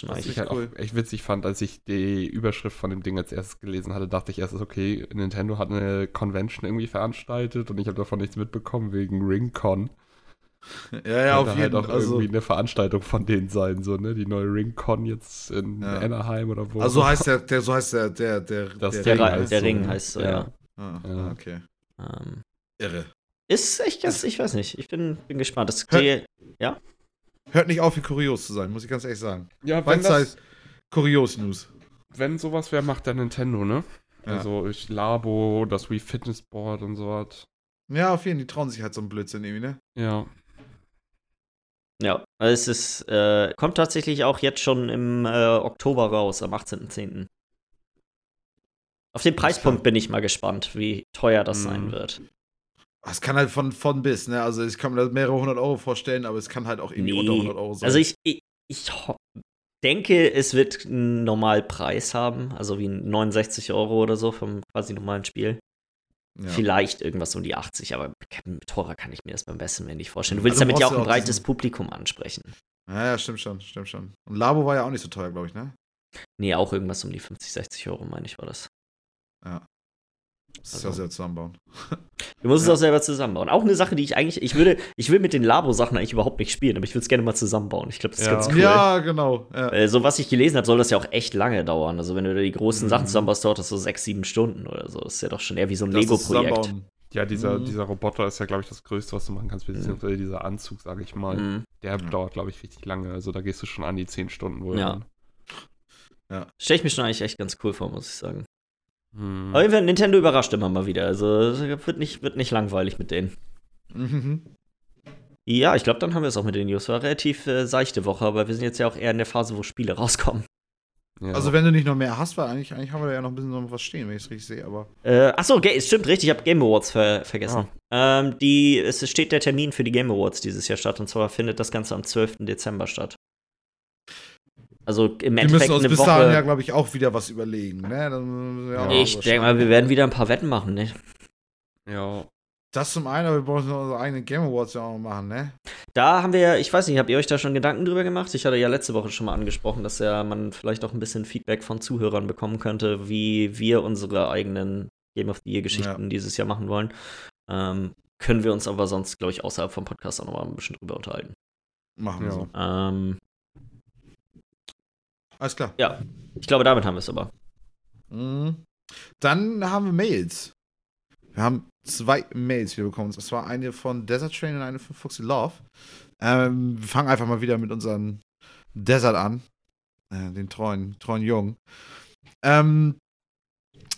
Was ich halt cool. auch echt witzig fand, als ich die Überschrift von dem Ding als erstes gelesen hatte, dachte ich erst, okay, Nintendo hat eine Convention irgendwie veranstaltet und ich habe davon nichts mitbekommen wegen RingCon. Ja, ja, auf halt jeden Fall. auch also, irgendwie eine Veranstaltung von denen sein, so, ne? Die neue RingCon jetzt in ja. Anaheim oder wo. Also so heißt der, der, so heißt der, der, der, das der, Ring, heißt der so, Ring heißt so, ja. ja. Ah, ja. okay. Ähm, Irre. Ist echt ganz, ich weiß nicht. Ich bin, bin gespannt. Das, Hör, ja? Hört nicht auf, wie kurios zu sein, muss ich ganz ehrlich sagen. Ja, wenn das, Kurios News. Wenn sowas wäre, macht der Nintendo, ne? Ja. Also ich Labo, das Wii Fitness Board und so was. Ja, auf jeden Fall, die trauen sich halt so einen Blödsinn irgendwie, ne? Ja. Ja, es ist, äh, kommt tatsächlich auch jetzt schon im äh, Oktober raus, am 18.10. Auf den Preispunkt bin ich mal gespannt, wie teuer das mhm. sein wird. Es kann halt von, von bis, ne? Also ich kann mir das mehrere hundert Euro vorstellen, aber es kann halt auch irgendwie nee. unter 100 Euro sein. Also ich, ich, ich denke, es wird einen Normalpreis haben, also wie 69 Euro oder so vom quasi normalen Spiel. Ja. Vielleicht irgendwas um die 80, aber teurer kann ich mir das beim besten Willen nicht vorstellen. Du willst also damit ja auch ein breites diesen... Publikum ansprechen. Ja, ja, stimmt schon, stimmt schon. Und Labo war ja auch nicht so teuer, glaube ich, ne? Nee, auch irgendwas um die 50, 60 Euro, meine ich, war das. Ja. Das ist also. ja sehr zusammenbauen. Du musst ja. es auch selber zusammenbauen. Auch eine Sache, die ich eigentlich, ich würde, ich will mit den Labo-Sachen eigentlich überhaupt nicht spielen, aber ich würde es gerne mal zusammenbauen. Ich glaube, das ist ja. ganz cool. Ja, genau. Ja. Äh, so was ich gelesen habe, soll das ja auch echt lange dauern. Also wenn du die großen mhm. Sachen zusammenbaust, dauert das so sechs, sieben Stunden oder so. Das ist ja doch schon eher wie so ein Lego-Projekt. Ja, dieser, mhm. dieser Roboter ist ja, glaube ich, das Größte, was du machen kannst, beziehungsweise mhm. dieser Anzug, sage ich mal. Mhm. Der dauert, glaube ich, richtig lange. Also da gehst du schon an die zehn Stunden wohl. Ja. Ja. Stelle ich mir schon eigentlich echt ganz cool vor, muss ich sagen. Hm. Aber Nintendo überrascht immer mal wieder. Also wird nicht, wird nicht langweilig mit denen. Mhm. Ja, ich glaube, dann haben wir es auch mit den News. War eine relativ äh, seichte Woche, aber wir sind jetzt ja auch eher in der Phase, wo Spiele rauskommen. Ja. Also wenn du nicht noch mehr hast, weil eigentlich, eigentlich haben wir da ja noch ein bisschen noch was stehen, wenn ich es richtig sehe, aber. Äh, achso, es stimmt richtig, ich habe Game Awards ver vergessen. Ah. Ähm, die, es steht der Termin für die Game Awards dieses Jahr statt und zwar findet das Ganze am 12. Dezember statt. Also im Endeffekt. Wir müssen uns bis Woche, dahin ja, glaube ich, auch wieder was überlegen, ne? Dann, ja, ich denke mal, wir werden wieder ein paar Wetten machen, ne? Ja. Das zum einen, aber wir brauchen unsere eigenen Game Awards ja auch machen, ne? Da haben wir, ich weiß nicht, habt ihr euch da schon Gedanken drüber gemacht? Ich hatte ja letzte Woche schon mal angesprochen, dass ja man vielleicht auch ein bisschen Feedback von Zuhörern bekommen könnte, wie wir unsere eigenen Game of the Year Geschichten ja. dieses Jahr machen wollen. Ähm, können wir uns aber sonst, glaube ich, außerhalb vom Podcast auch noch mal ein bisschen drüber unterhalten. Machen wir ja. so. Ähm, Alles klar. Ja, ich glaube, damit haben wir es aber. Mhm. Dann haben wir Mails. Wir haben zwei Mails wieder bekommen. Das war eine von Desert Train und eine von Foxy Love. Ähm, wir fangen einfach mal wieder mit unserem Desert an. Äh, den treuen, treuen Jungen. Ähm,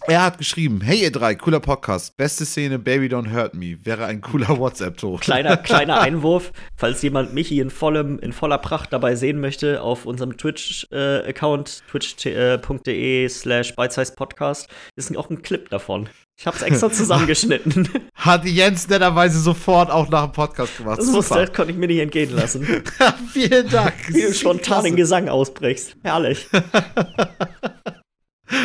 er hat geschrieben: Hey, ihr drei, cooler Podcast. Beste Szene, Baby Don't Hurt Me. Wäre ein cooler WhatsApp-Ton. Kleiner, kleiner Einwurf, falls jemand Michi in, vollem, in voller Pracht dabei sehen möchte, auf unserem Twitch-Account, äh, twitch.de slash Podcast, ist auch ein Clip davon. Ich hab's extra zusammengeschnitten. Hat Jens netterweise sofort auch nach dem Podcast gemacht. Das, musste, konnte ich mir nicht entgehen lassen. Vielen Dank. Wie du spontan den Gesang ausbrichst. Herrlich.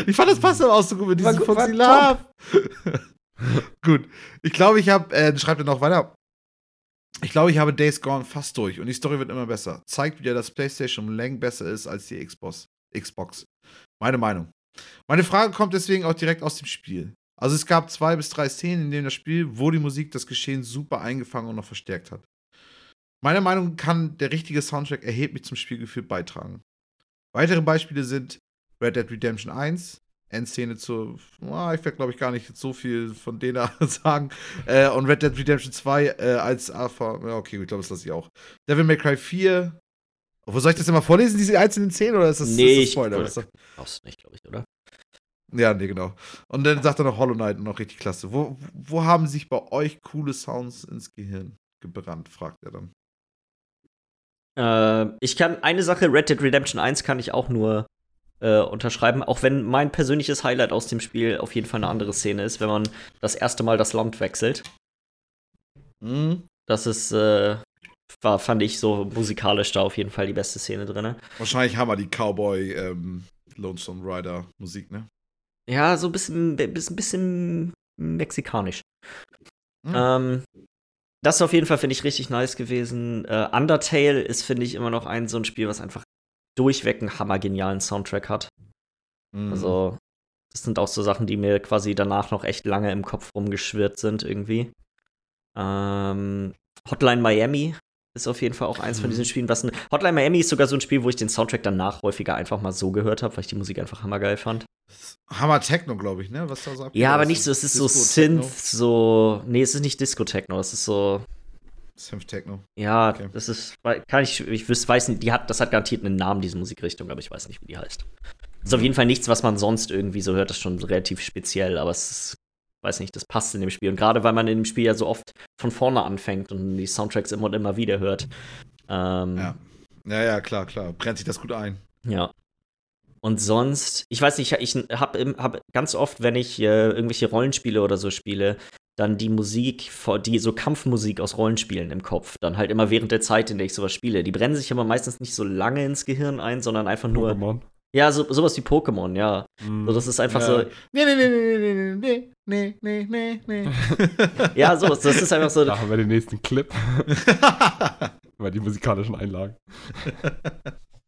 Ich fand das passt aber auch so gut mit diesem Foxy Gut. Ich glaube, ich habe, äh, schreibt er noch weiter. Ich glaube, ich habe Days Gone fast durch und die Story wird immer besser. Zeigt wieder, dass PlayStation Längen besser ist als die Xbox. Xbox. Meine Meinung. Meine Frage kommt deswegen auch direkt aus dem Spiel. Also es gab zwei bis drei Szenen, in denen das Spiel, wo die Musik das Geschehen super eingefangen und noch verstärkt hat. Meiner Meinung nach kann der richtige Soundtrack erheblich zum Spielgefühl beitragen. Weitere Beispiele sind Red Dead Redemption 1, Endszene zu, oh, ich werde glaube ich gar nicht so viel von denen sagen, äh, und Red Dead Redemption 2 äh, als AV, ja, okay, ich glaube, das lasse ich auch. Devil May Cry 4, wo soll ich das immer vorlesen, diese einzelnen Szenen, oder ist das, nee, ist das Spoiler? Ich, brauchst du nicht, glaube ich, oder? Ja, nee, genau. Und dann sagt er noch Hollow Knight noch richtig klasse. Wo, wo haben sich bei euch coole Sounds ins Gehirn gebrannt, fragt er dann. Äh, ich kann eine Sache, Red Dead Redemption 1 kann ich auch nur äh, unterschreiben, auch wenn mein persönliches Highlight aus dem Spiel auf jeden Fall eine andere Szene ist, wenn man das erste Mal das Land wechselt. Mhm. Das ist, äh, war, fand ich so musikalisch da auf jeden Fall die beste Szene drin. Wahrscheinlich haben wir die Cowboy ähm, Lonesome Rider Musik, ne? Ja, so ein bisschen, bisschen, bisschen mexikanisch. Mhm. Ähm, das ist auf jeden Fall, finde ich, richtig nice gewesen. Äh, Undertale ist, finde ich, immer noch ein so ein Spiel, was einfach durchweg einen hammergenialen Soundtrack hat. Mhm. Also, das sind auch so Sachen, die mir quasi danach noch echt lange im Kopf rumgeschwirrt sind, irgendwie. Ähm, Hotline Miami ist auf jeden Fall auch eins von diesen mhm. Spielen, was ein Hotline Miami ist sogar so ein Spiel, wo ich den Soundtrack danach häufiger einfach mal so gehört habe, weil ich die Musik einfach hammergeil fand. Hammer Techno, glaube ich, ne? Was da so Ja, aber nicht so, es ist Disco so Synth, Techno. so. Nee, es ist nicht Disco Techno, es ist so. Synth Techno. Ja, okay. das ist. Kann ich. Ich weiß nicht, die hat, das hat garantiert einen Namen, diese Musikrichtung, aber ich weiß nicht, wie die heißt. Ist auf jeden Fall nichts, was man sonst irgendwie so hört, das ist schon relativ speziell, aber es ist weiß nicht, das passt in dem Spiel. Und gerade weil man in dem Spiel ja so oft von vorne anfängt und die Soundtracks immer und immer wieder hört. Ähm, ja. Ja, ja, klar, klar. Brennt sich das gut ein. Ja. Und sonst, ich weiß nicht, ich habe hab ganz oft, wenn ich äh, irgendwelche Rollenspiele oder so spiele, dann die Musik, die so Kampfmusik aus Rollenspielen im Kopf, dann halt immer während der Zeit, in der ich sowas spiele. Die brennen sich aber meistens nicht so lange ins Gehirn ein, sondern einfach nur. Pokémon. Ja, so, sowas wie Pokémon, ja. Mm, so, das ist einfach ja. so. Nee, nee, nee, nee, nee, nee, nee, nee. ja, sowas, das ist einfach so. Machen wir den nächsten Clip. Über die musikalischen Einlagen.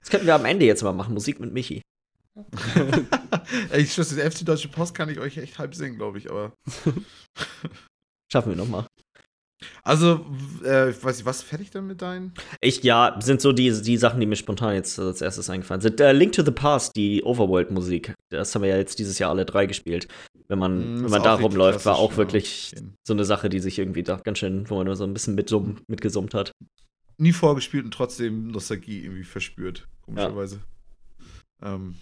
Das könnten wir am Ende jetzt mal machen, Musik mit Michi. Ey, ich schwöre, die FC Deutsche Post kann ich euch echt halb singen, glaube ich, aber. Schaffen wir nochmal. Also, äh, ich weiß nicht, was fertig dann mit deinen? Ich, ja, sind so die, die Sachen, die mir spontan jetzt als erstes eingefallen sind. Äh, Link to the Past, die Overworld-Musik. Das haben wir ja jetzt dieses Jahr alle drei gespielt. Wenn man, mm, wenn man da rumläuft, war auch wirklich ja. so eine Sache, die sich irgendwie da ganz schön, wo man nur so ein bisschen mitsum, mitgesummt hat. Nie vorgespielt und trotzdem Nostalgie irgendwie verspürt, komischerweise. Ja. Ähm,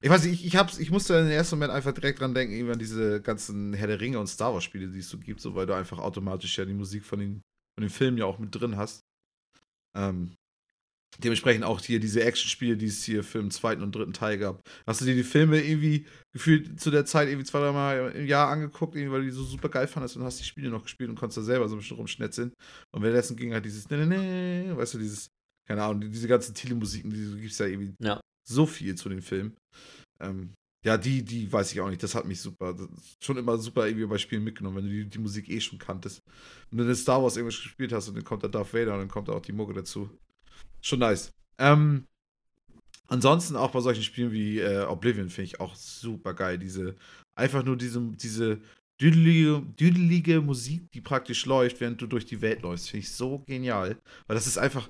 ich weiß nicht, ich, ich, hab's, ich musste im ersten Moment einfach direkt dran denken, irgendwie an diese ganzen Herr der Ringe und Star Wars Spiele, die es so gibt, so weil du einfach automatisch ja die Musik von den, von den Filmen ja auch mit drin hast. Ähm, Dementsprechend auch hier diese Action-Spiele, die es hier für den zweiten und dritten Teil gab. Hast du dir die Filme irgendwie gefühlt zu der Zeit irgendwie zwei, drei Mal im Jahr angeguckt, irgendwie, weil du die so super geil fandest und hast die Spiele noch gespielt und konntest da selber so ein bisschen rumschnetzeln. Und währenddessen ging halt dieses, ne, ne, ne, weißt du, dieses, keine Ahnung, diese ganzen Telemusiken, die gibt es ja irgendwie ja. So viel zu den Filmen. Ähm, ja, die, die weiß ich auch nicht. Das hat mich super, schon immer super irgendwie bei Spielen mitgenommen, wenn du die, die Musik eh schon kanntest. Und wenn du Star Wars irgendwas gespielt hast und dann kommt da Darth Vader und dann kommt da auch die Mucke dazu. Schon nice. Ähm, ansonsten auch bei solchen Spielen wie äh, Oblivion finde ich auch super geil. Diese, einfach nur diese, diese düdelige, düdelige Musik, die praktisch läuft, während du durch die Welt läufst. Finde ich so genial. Weil das ist einfach,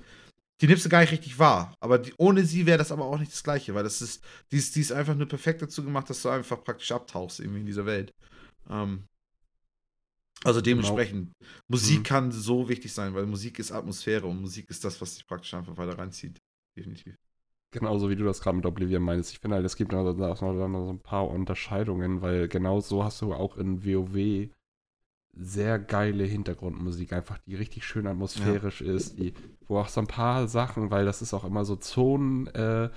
die nimmst du gar nicht richtig wahr. Aber die, ohne sie wäre das aber auch nicht das Gleiche, weil das ist, die ist, die ist einfach nur perfekt dazu gemacht, dass du einfach praktisch abtauchst irgendwie in dieser Welt. Ähm, also genau. dementsprechend, genau. Musik mhm. kann so wichtig sein, weil Musik ist Atmosphäre und Musik ist das, was dich praktisch einfach weiter reinzieht. Definitiv. Genauso wie du das gerade mit Oblivion meinst. Ich finde halt, es gibt noch, noch so ein paar Unterscheidungen, weil genau so hast du auch in WoW sehr geile Hintergrundmusik, einfach die richtig schön atmosphärisch ja. ist, die, wo auch so ein paar Sachen, weil das ist auch immer so Zonen äh,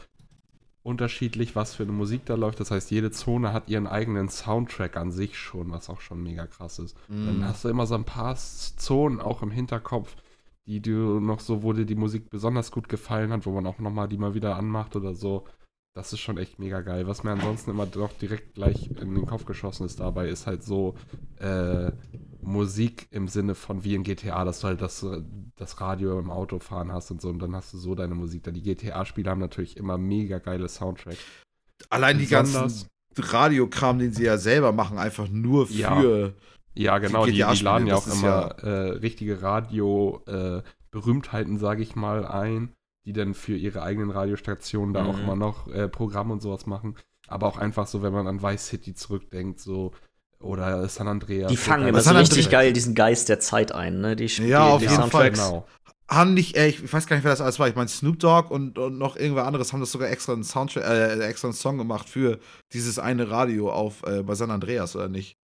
unterschiedlich, was für eine Musik da läuft. Das heißt, jede Zone hat ihren eigenen Soundtrack an sich schon, was auch schon mega krass ist. Mm. Dann hast du immer so ein paar Zonen auch im Hinterkopf, die du noch so, wo dir die Musik besonders gut gefallen hat, wo man auch nochmal die mal wieder anmacht oder so. Das ist schon echt mega geil. Was mir ansonsten immer doch direkt gleich in den Kopf geschossen ist dabei, ist halt so äh, Musik im Sinne von wie in GTA, dass du halt das, das Radio im Auto fahren hast und so und dann hast du so deine Musik da. Die GTA-Spiele haben natürlich immer mega geile Soundtracks. Allein die ganzen Radiokram, den sie ja selber machen, einfach nur für. Ja, ja genau, die, die, die laden ja auch immer ja äh, richtige Radio-Berühmtheiten, äh, sage ich mal, ein die dann für ihre eigenen Radiostationen da mhm. auch immer noch äh, Programm und sowas machen. Aber auch einfach so, wenn man an Vice City zurückdenkt, so oder San Andreas. Die fangen immer so richtig geil diesen Geist der Zeit ein, ne? Die spielen ja, auf die jeden Soundtracks. Fall. Genau. Haben nicht, äh, ich weiß gar nicht, wer das alles war. Ich meine, Snoop Dogg und, und noch irgendwer anderes haben das sogar extra einen Soundtrack, äh, extra einen Song gemacht für dieses eine Radio auf äh, bei San Andreas, oder nicht?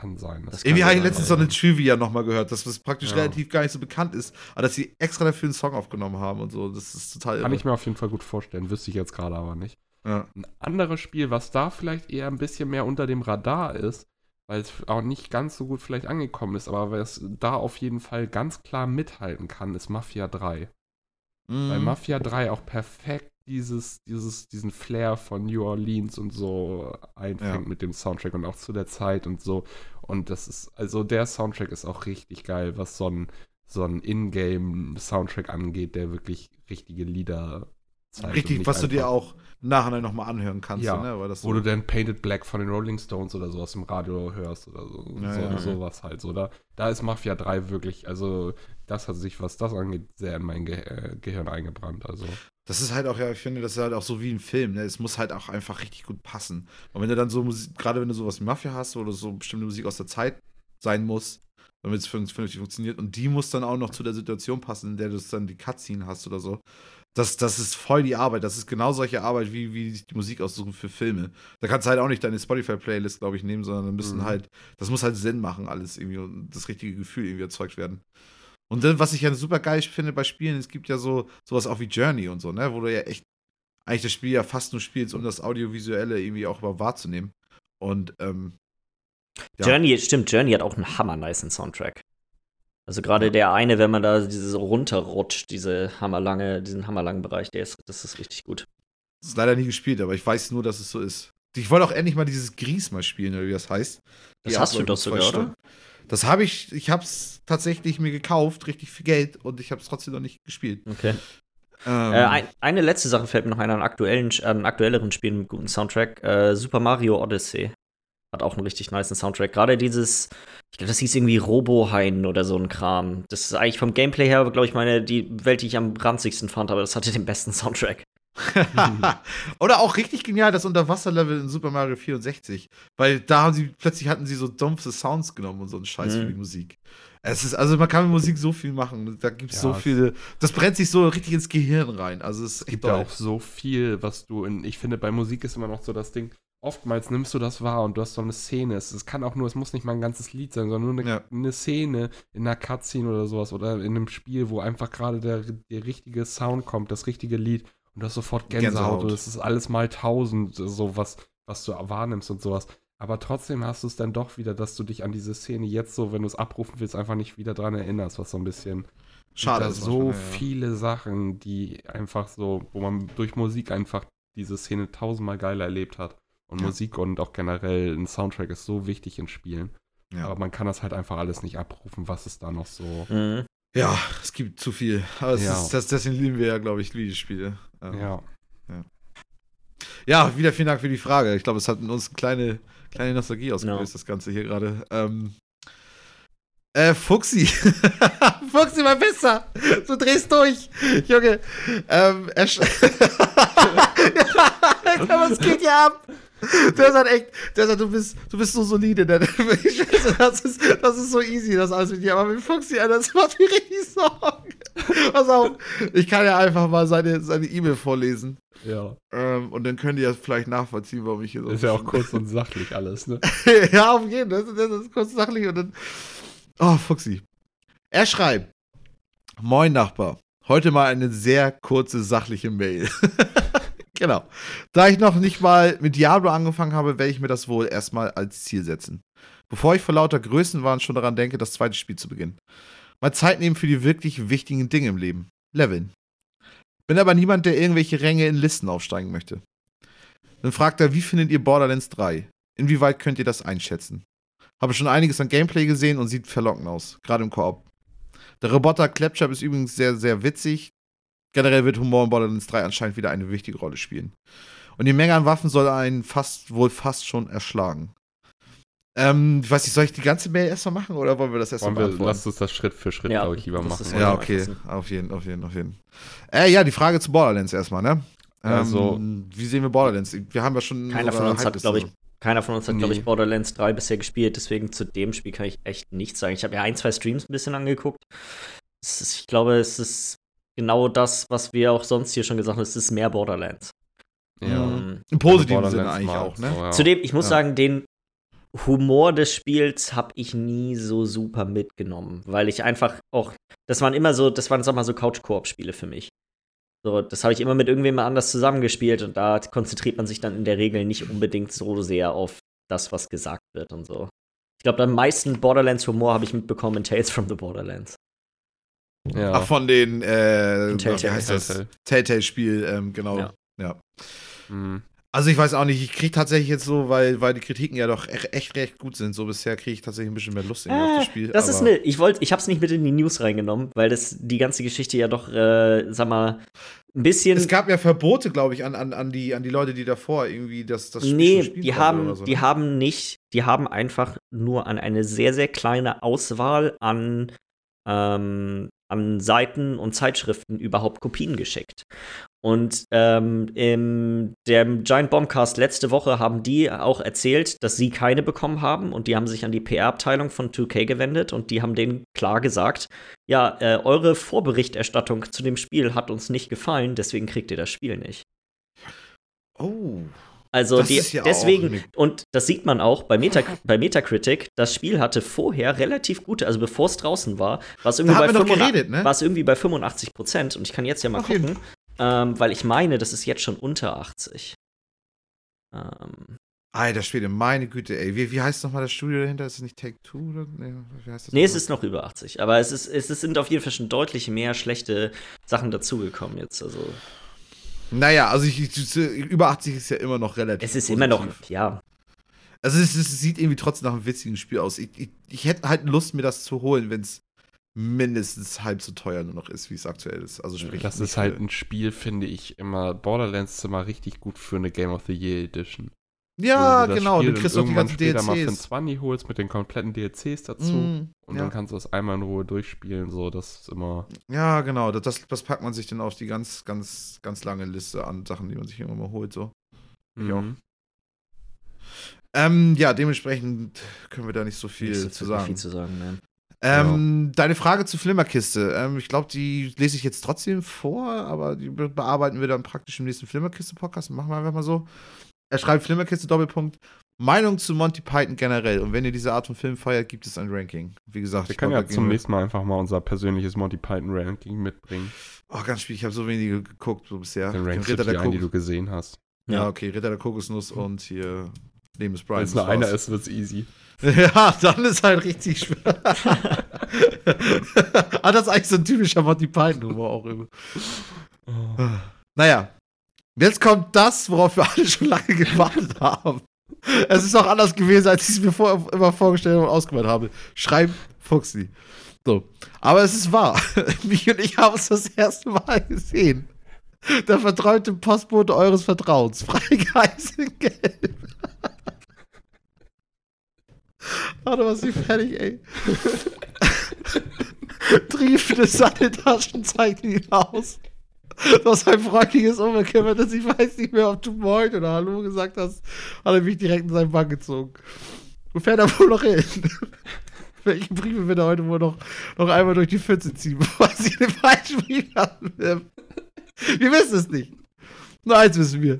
Kann sein. Das Irgendwie habe ich letztens so eine Trivia nochmal gehört, dass das praktisch ja. relativ gar nicht so bekannt ist, aber dass sie extra dafür einen Song aufgenommen haben und so. Das ist total. Kann irre. ich mir auf jeden Fall gut vorstellen. Wüsste ich jetzt gerade aber nicht. Ja. Ein anderes Spiel, was da vielleicht eher ein bisschen mehr unter dem Radar ist, weil es auch nicht ganz so gut vielleicht angekommen ist, aber was da auf jeden Fall ganz klar mithalten kann, ist Mafia 3. Mhm. Weil Mafia 3 auch perfekt dieses, dieses, diesen Flair von New Orleans und so einfängt ja. mit dem Soundtrack und auch zu der Zeit und so. Und das ist, also der Soundtrack ist auch richtig geil, was so ein, so ein Ingame-Soundtrack angeht, der wirklich richtige Lieder zeigt. Richtig, was du dir auch nachher nochmal anhören kannst. Ja, ne? wo so du dann Painted Black von den Rolling Stones oder so aus dem Radio hörst oder so. Ja, so ja, sowas halt. So, da, da ist Mafia 3 wirklich, also das hat sich, was das angeht, sehr in mein Ge äh, Gehirn eingebrannt. Also. Das ist halt auch, ja, ich finde, das ist halt auch so wie ein Film, ne? Es muss halt auch einfach richtig gut passen. Und wenn du dann so Musik, gerade wenn du sowas wie Mafia hast oder so bestimmte Musik aus der Zeit sein muss, damit es vernünftig funktioniert, und die muss dann auch noch zu der Situation passen, in der du dann die Cutscene hast oder so. Das, das ist voll die Arbeit. Das ist genau solche Arbeit, wie, wie die Musik aussuchen für Filme. Da kannst du halt auch nicht deine Spotify-Playlist, glaube ich, nehmen, sondern müssen mhm. halt, das muss halt Sinn machen, alles irgendwie und das richtige Gefühl irgendwie erzeugt werden. Und dann, was ich ja super geil finde bei Spielen, es gibt ja so sowas auch wie Journey und so, ne, wo du ja echt eigentlich das Spiel ja fast nur spielst, um das Audiovisuelle irgendwie auch über wahrzunehmen. Und ähm, ja. Journey, stimmt, Journey hat auch einen hammer nice Soundtrack. Also gerade der eine, wenn man da diese runterrutscht, diese hammerlange, diesen hammerlangen Bereich, der ist, das ist richtig gut. Das ist leider nie gespielt, aber ich weiß nur, dass es so ist. Ich wollte auch endlich mal dieses Gries mal spielen, oder wie das heißt. Das hast du doch sogar, oder? Das habe ich, ich habe es tatsächlich mir gekauft, richtig viel Geld, und ich habe es trotzdem noch nicht gespielt. Okay. Ähm, äh, ein, eine letzte Sache fällt mir noch ein an aktuellen, an aktuelleren Spielen mit gutem Soundtrack. Äh, Super Mario Odyssey hat auch einen richtig nice Soundtrack. Gerade dieses, ich glaube, das hieß irgendwie Robo-Hain oder so ein Kram. Das ist eigentlich vom Gameplay her, glaube ich, meine, die Welt, die ich am ranzigsten fand, aber das hatte den besten Soundtrack. Oder auch richtig genial das Unterwasserlevel in Super Mario 64. Weil da haben sie, plötzlich hatten sie so dumpfe Sounds genommen und so einen Scheiß mhm. für die Musik. Es ist, also man kann mit Musik so viel machen. Da gibt es ja, so viele. Das brennt sich so richtig ins Gehirn rein. Also es, es gibt ja auch so viel, was du in. Ich finde, bei Musik ist immer noch so das Ding, oftmals nimmst du das wahr und du hast so eine Szene. Es, es kann auch nur, es muss nicht mal ein ganzes Lied sein, sondern nur eine, ja. eine Szene in einer Cutscene oder sowas oder in einem Spiel, wo einfach gerade der, der richtige Sound kommt, das richtige Lied und du hast sofort Gänsehaut. Gänsehaut. Und das ist alles mal tausend, so was, was du wahrnimmst und sowas. Aber trotzdem hast du es dann doch wieder, dass du dich an diese Szene jetzt so, wenn du es abrufen willst, einfach nicht wieder dran erinnerst, was so ein bisschen. Schade. Da so ja, ja. viele Sachen, die einfach so, wo man durch Musik einfach diese Szene tausendmal geiler erlebt hat. Und ja. Musik und auch generell ein Soundtrack ist so wichtig in Spielen. Ja. Aber man kann das halt einfach alles nicht abrufen, was ist da noch so. Mhm. Ja, es gibt zu viel. Aber ja. ist, das, deswegen lieben wir ja, glaube ich, Videospiele. Ähm, ja. ja. Ja, wieder vielen Dank für die Frage. Ich glaube, es hat in uns eine kleine, kleine Nostalgie ausgelöst, no. das Ganze hier gerade. Ähm, äh, Fuxi. Fuxi, mein Besser. Du drehst durch. Junge. Ähm, er Was geht hier ab? Der halt echt, der sagt, du bist, du bist so solide. Ne? Das ist, das ist so easy, das alles mit dir. Aber mit Fuxi, Alter, das macht mir richtig Sorgen. Pass auf, ich kann ja einfach mal seine seine E-Mail vorlesen. Ja. Ähm, und dann könnt ihr ja vielleicht nachvollziehen, warum ich hier so. Ist ja auch kurz und sachlich alles, ne? ja, auf jeden Fall. Das, das ist kurz und sachlich und dann. Oh, Fuxi. Er schreibt: Moin Nachbar. Heute mal eine sehr kurze, sachliche Mail. Genau. Da ich noch nicht mal mit Diablo angefangen habe, werde ich mir das wohl erstmal als Ziel setzen. Bevor ich vor lauter Größenwahn schon daran denke, das zweite Spiel zu beginnen. Mal Zeit nehmen für die wirklich wichtigen Dinge im Leben. Leveln. Bin aber niemand, der irgendwelche Ränge in Listen aufsteigen möchte. Dann fragt er, wie findet ihr Borderlands 3? Inwieweit könnt ihr das einschätzen? Habe schon einiges an Gameplay gesehen und sieht verlockend aus, gerade im Koop. Der Roboter Claptrap ist übrigens sehr, sehr witzig, Generell wird Humor in Borderlands 3 anscheinend wieder eine wichtige Rolle spielen. Und die Menge an Waffen soll einen fast, wohl fast schon erschlagen. Ähm, ich weiß nicht, soll ich die ganze Mail erstmal machen oder wollen wir das erstmal machen? Lass uns das Schritt für Schritt, ja, glaube ich, lieber machen. Ja, okay. Auf jeden, auf jeden, auf jeden. Äh, ja, die Frage zu Borderlands erstmal, ne? Also, wie sehen wir Borderlands? Wir haben ja schon. Keiner von uns hat, glaube ich, keiner von uns hat, nee. glaube ich, Borderlands 3 bisher gespielt, deswegen zu dem Spiel kann ich echt nichts sagen. Ich habe ja ein, zwei Streams ein bisschen angeguckt. Ist, ich glaube, es ist genau das, was wir auch sonst hier schon gesagt haben, es ist mehr Borderlands. Ja. Ähm, Im positiven Sinne eigentlich auch, ne? So, ja. Zudem, ich muss ja. sagen, den Humor des Spiels habe ich nie so super mitgenommen, weil ich einfach auch, das waren immer so, das waren, sag mal, so Couch-Koop-Spiele für mich. So, das habe ich immer mit irgendwem anders zusammengespielt und da konzentriert man sich dann in der Regel nicht unbedingt so sehr auf das, was gesagt wird und so. Ich glaube, am meisten Borderlands-Humor habe ich mitbekommen in Tales from the Borderlands. Ja. Ach, von den äh, Telltale. wie heißt das? Telltale-Spiel, ähm, genau. Ja. ja. Mhm. Also ich weiß auch nicht, ich kriege tatsächlich jetzt so, weil, weil die Kritiken ja doch echt, echt recht gut sind. So bisher kriege ich tatsächlich ein bisschen mehr Lust äh, auf das Spiel. Das ist ne, ich wollte, ich habe es nicht mit in die News reingenommen, weil das die ganze Geschichte ja doch, äh, sag mal, ein bisschen. Es gab ja Verbote, glaube ich, an, an, an, die, an die Leute, die davor irgendwie das, das Spiel Nee, die haben, so, die ne? haben nicht, die haben einfach nur an eine sehr, sehr kleine Auswahl an ähm, an Seiten und Zeitschriften überhaupt Kopien geschickt. Und ähm, im dem Giant Bombcast letzte Woche haben die auch erzählt, dass sie keine bekommen haben und die haben sich an die PR-Abteilung von 2K gewendet und die haben denen klar gesagt, ja, äh, eure Vorberichterstattung zu dem Spiel hat uns nicht gefallen, deswegen kriegt ihr das Spiel nicht. Oh. Also die, ja deswegen, und das sieht man auch bei, Meta, bei Metacritic, das Spiel hatte vorher relativ gute, also bevor es draußen war, war es irgendwie, bei 85, geredet, ne? irgendwie bei 85 Prozent. Und ich kann jetzt ja mal okay. gucken, ähm, weil ich meine, das ist jetzt schon unter 80. Ähm. Alter Schwede, meine Güte, ey. Wie, wie heißt nochmal das Studio dahinter? Ist es nicht Take Two? Oder? Nee, wie heißt das nee es ist noch über 80. Aber es, ist, es sind auf jeden Fall schon deutlich mehr schlechte Sachen dazugekommen jetzt. Also. Naja, also ich, ich, über 80 ist ja immer noch relativ. Es ist positiv. immer noch, ja. Also es, es, sieht irgendwie trotzdem nach einem witzigen Spiel aus. Ich, ich, ich hätte halt Lust, mir das zu holen, wenn es mindestens halb so teuer nur noch ist, wie es aktuell ist. Also sprich, das ist halt ein Spiel, finde ich, immer Borderlands ist immer richtig gut für eine Game of the Year Edition. Ja, du genau, Spiel du kriegst auch die ganzen DLCs. mal für einen 20 holst mit den kompletten DLCs dazu mm, und ja. dann kannst du es einmal in Ruhe durchspielen, so, das ist immer. Ja, genau, das, das packt man sich dann auf die ganz, ganz, ganz lange Liste an Sachen, die man sich immer mal holt, so. Mhm. Ähm, ja, dementsprechend können wir da nicht so viel nicht so zu sagen. Viel zu sagen ne? ähm, ja. Deine Frage zur Flimmerkiste. Ähm, ich glaube, die lese ich jetzt trotzdem vor, aber die bearbeiten wir dann praktisch im nächsten Flimmerkiste-Podcast. Machen wir einfach mal so. Er schreibt Flimmerkiste Doppelpunkt. Meinung zu Monty Python generell. Und wenn ihr diese Art von Film feiert, gibt es ein Ranking. Wie gesagt, wir können ja zum nächsten Mal einfach mal unser persönliches Monty Python Ranking mitbringen. Oh, ganz schwierig. Ich habe so wenige geguckt so bisher. Den Ranking Ritter der ein, die du gesehen hast. Ja, okay. Ritter der Kokosnuss und hier Leben ist Brian. Wenn es nur einer ist, wird es easy. Ja, dann ist halt richtig schwer. ah, das ist eigentlich so ein typischer Monty Python-Humor auch immer. Oh. Naja, jetzt kommt das, worauf wir alle schon lange gewartet haben. Es ist auch anders gewesen, als ich es mir vor, immer vorgestellt und ausgemalt habe. Schreib Fuchsi. So. Aber es ist wahr. Mich und ich haben es das erste Mal gesehen. Der verträumte Postbote eures Vertrauens. Freigeist in Gelb. Warte, was ich fertig, ey. Triefende Sandetaschen zeigen ihn aus. Du hast ein freundliches Umgekimmert, dass ich weiß nicht mehr, ob du Moin oder Hallo gesagt hast, hat er mich direkt in seinen Bann gezogen. Wo fährt er wohl noch hin? Welche Briefe wird er heute wohl noch, noch einmal durch die Pfütze ziehen, bevor sie den falschen Brief haben? Wir wissen es nicht. Nur eins wissen wir.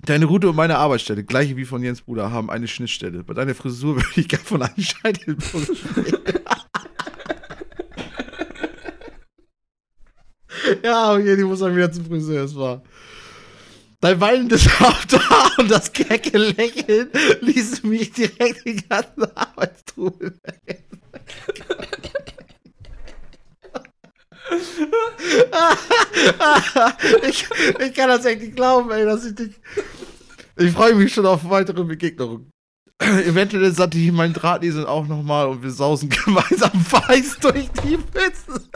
Deine Route und meine Arbeitsstelle, gleiche wie von Jens Bruder, haben eine Schnittstelle. Bei deiner Frisur würde ich gerne von einem Scheitelpunkt Ja, okay, die muss dann wieder zum Friseur, es war. Dein weinendes Haupthaar und das kecke Lächeln ließen mich direkt den ganzen Arbeitstrubel weg. ich, ich kann das echt nicht glauben, ey, dass ich dich. Ich freue mich schon auf weitere Begegnungen. Eventuell satte ich meinen Drahtlesen auch nochmal und wir sausen gemeinsam weiß durch die Pfützen.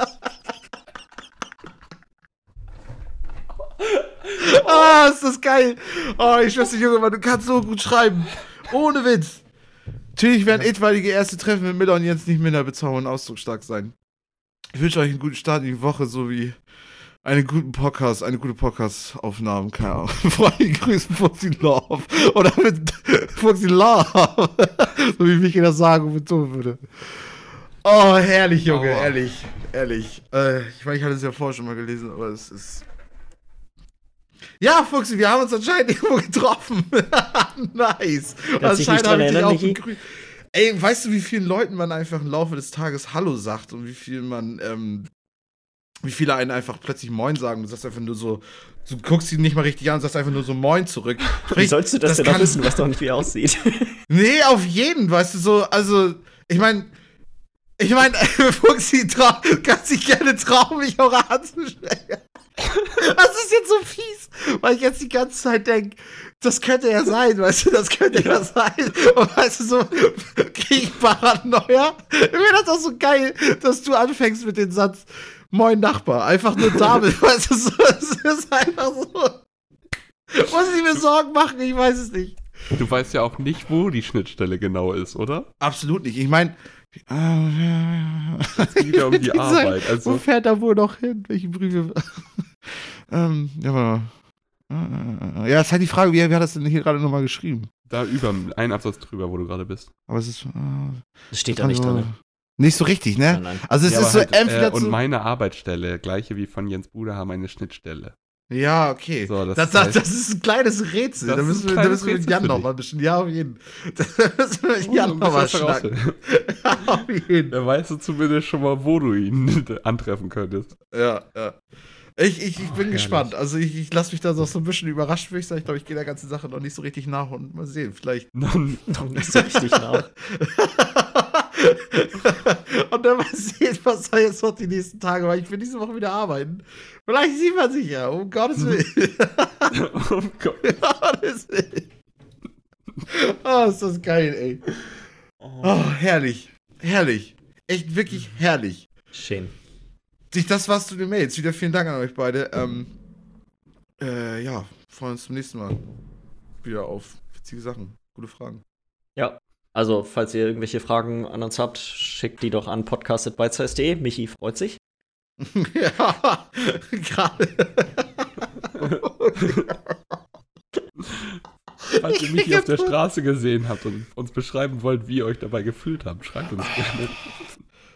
Ah, ist das geil. Oh, ich schwör's dir, Junge, du kannst so gut schreiben. Ohne Witz. Natürlich werden etwaige erste Treffen mit Miller und Jens nicht minder bezaubernd und ausdrucksstark sein. Ich wünsche euch einen guten Start in die Woche sowie einen guten Podcast, eine gute Podcast-Aufnahme. Keine Ahnung. Freunde grüßen Fuxi Love. Oder mit Fuxi Love. so wie Michi das sagen und betonen würde. Oh, herrlich, Junge, oh. ehrlich. Ehrlich. Äh, ich meine, ich hatte es ja vorher schon mal gelesen, aber es ist ja, Fuchsi, wir haben uns anscheinend irgendwo getroffen. nice. Anscheinend habe ich dich auch begrüßt. Ey, weißt du, wie vielen Leuten man einfach im Laufe des Tages Hallo sagt und wie viel man, ähm, wie viele einen einfach plötzlich Moin sagen. Du sagst einfach nur so, du guckst ihn nicht mal richtig an und sagst einfach nur so Moin zurück. Wie sollst du das, das denn noch wissen, was doch nicht wie aussieht? nee, auf jeden, weißt du, so, also, ich meine, ich meine, Fuchsi, kannst dich gerne trauen, mich auch anzustellen. Das ist jetzt so fies, weil ich jetzt die ganze Zeit denke, das könnte ja sein, weißt du, das könnte ja, ja sein. Und weißt du, so krieg ich Paranoia. Ich finde das auch so geil, dass du anfängst mit dem Satz, Moin Nachbar, einfach nur damit, weißt du, so, es ist einfach so. Muss ich mir Sorgen machen? Ich weiß es nicht. Du weißt ja auch nicht, wo die Schnittstelle genau ist, oder? Absolut nicht. Ich meine, es geht ja um die Arbeit. Also. Wo fährt er wohl noch hin? Welche Briefe? ähm, ja, aber. Ja, ist halt die Frage, wie, wie hat das denn hier gerade nochmal geschrieben? Da über, ein Absatz drüber, wo du gerade bist. Aber es ist. Äh, das steht da nicht drin. Nicht so richtig, ne? Nein, nein. Also es ja, ist so halt, entweder äh, Und meine Arbeitsstelle, gleiche wie von Jens Bruder, haben eine Schnittstelle. Ja, okay. So, das, das, das, das, ist ein kleines Rätsel. Da müssen, wir, da müssen wir mit Jan nochmal ein bisschen. Ja, auf jeden Da müssen wir mit oh, Jan oh, nochmal schnacken. ja, auf jeden Da weißt du zumindest schon mal, wo du ihn antreffen könntest. Ja, ja. Ich, ich, ich bin oh, gespannt. Also ich, ich lasse mich da so ein bisschen überrascht, würde ich sagen. Ich glaube, ich gehe der ganzen Sache noch nicht so richtig nach und mal sehen. Vielleicht. noch nicht so richtig nach. und dann mal sehen, was da jetzt noch die nächsten Tage, weil ich will diese Woche wieder arbeiten. Vielleicht sieht man sich ja, um Gottes Willen. um Gottes Willen. Oh, ist das geil, ey. Oh, herrlich. Herrlich. Echt wirklich herrlich. Schön. Das war's zu den Mails. Wieder vielen Dank an euch beide. Ähm, äh, ja, freuen uns zum nächsten Mal wieder auf witzige Sachen. Gute Fragen. Ja, also falls ihr irgendwelche Fragen an uns habt, schickt die doch an podcast.beizeiss.de. Michi freut sich. ja, gerade. Falls ihr Michi auf der Straße gesehen habt und uns beschreiben wollt, wie ihr euch dabei gefühlt habt, schreibt uns gerne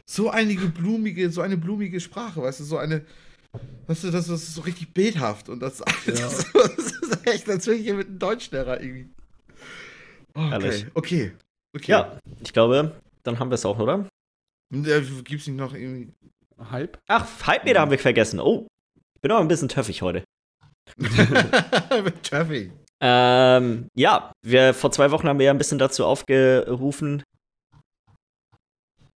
so eine blumige, so eine blumige Sprache, weißt du, so eine, Weißt du, das ist so richtig bildhaft und das, ja. das, ist echt, als wäre ich hier mit einem Deutschlehrer irgendwie. Okay, okay, okay. Ja, ich glaube, dann haben wir es auch, oder? Ja, gibt's nicht noch irgendwie Hype? Ach, Hype-Meter haben wir vergessen. Oh, ich bin auch ein bisschen töffig heute. töffig. Ähm, ja, wir vor zwei Wochen haben wir ja ein bisschen dazu aufgerufen,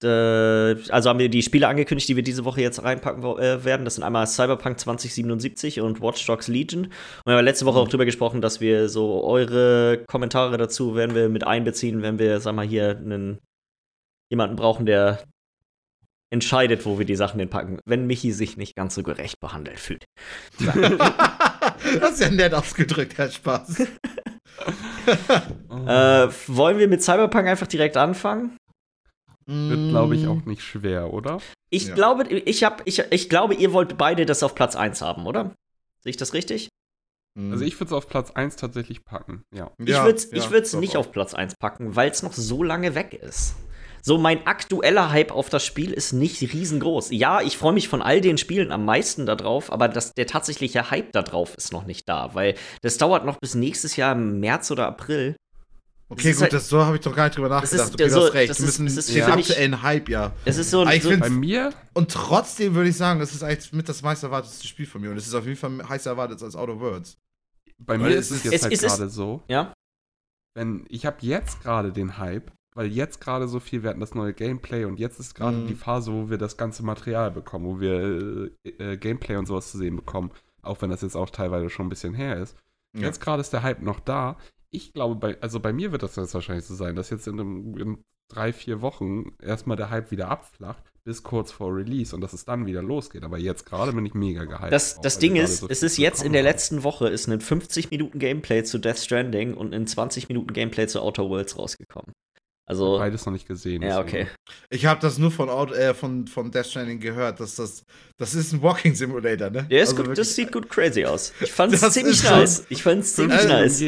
also haben wir die Spiele angekündigt, die wir diese Woche jetzt reinpacken äh, werden. Das sind einmal Cyberpunk 2077 und Watch Dogs Legion. Und wir haben letzte Woche auch drüber gesprochen, dass wir so eure Kommentare dazu werden wir mit einbeziehen, wenn wir, sag mal, hier einen, jemanden brauchen, der entscheidet, wo wir die Sachen hinpacken, wenn Michi sich nicht ganz so gerecht behandelt fühlt. das ist ja nett ausgedrückt, Herr Spaß. äh, wollen wir mit Cyberpunk einfach direkt anfangen? Wird, glaube ich, auch nicht schwer, oder? Ich ja. glaube, ich, hab, ich, ich glaube, ihr wollt beide das auf Platz 1 haben, oder? Sehe ich das richtig? Mhm. Also ich würde es auf Platz 1 tatsächlich packen, ja. Ich würde es ja, ich nicht auf Platz 1 packen, weil es noch so lange weg ist. So, mein aktueller Hype auf das Spiel ist nicht riesengroß. Ja, ich freue mich von all den Spielen am meisten darauf, aber das, der tatsächliche Hype darauf ist noch nicht da, weil das dauert noch bis nächstes Jahr im März oder April, Okay, gut, halt, das, so habe ich doch gar nicht drüber nachgedacht. Okay, so, du hast recht. Das ist, das ist ja. aktuellen Hype, ja. Es ist so, ein, so bei mir. Und trotzdem würde ich sagen, es ist eigentlich mit das meist erwartetste Spiel von mir. Und es ist auf jeden Fall heißer erwartet als Outer Worlds. Bei weil mir ist es jetzt es, halt gerade so. Ja. Wenn ich habe jetzt gerade den Hype, weil jetzt gerade so viel, wir hatten das neue Gameplay und jetzt ist gerade mhm. die Phase, wo wir das ganze Material bekommen, wo wir äh, äh, Gameplay und sowas zu sehen bekommen, auch wenn das jetzt auch teilweise schon ein bisschen her ist. Ja. Jetzt gerade ist der Hype noch da ich glaube, bei, also bei mir wird das jetzt wahrscheinlich so sein, dass jetzt in, einem, in drei, vier Wochen erstmal der Hype wieder abflacht, bis kurz vor Release und dass es dann wieder losgeht. Aber jetzt gerade bin ich mega gehypt. Das, das Ding ist, so es ist jetzt in der letzten Woche ist ein 50 Minuten Gameplay zu Death Stranding und ein 20 Minuten Gameplay zu Outer Worlds rausgekommen. Also beides noch nicht gesehen. Ja, okay. Ich habe das nur von, äh, von, von Death Stranding gehört, dass das das ist ein Walking Simulator, ne? Ja, ist also gut, das sieht gut crazy aus. Ich fand es ziemlich nice. Ich fand es ziemlich nice.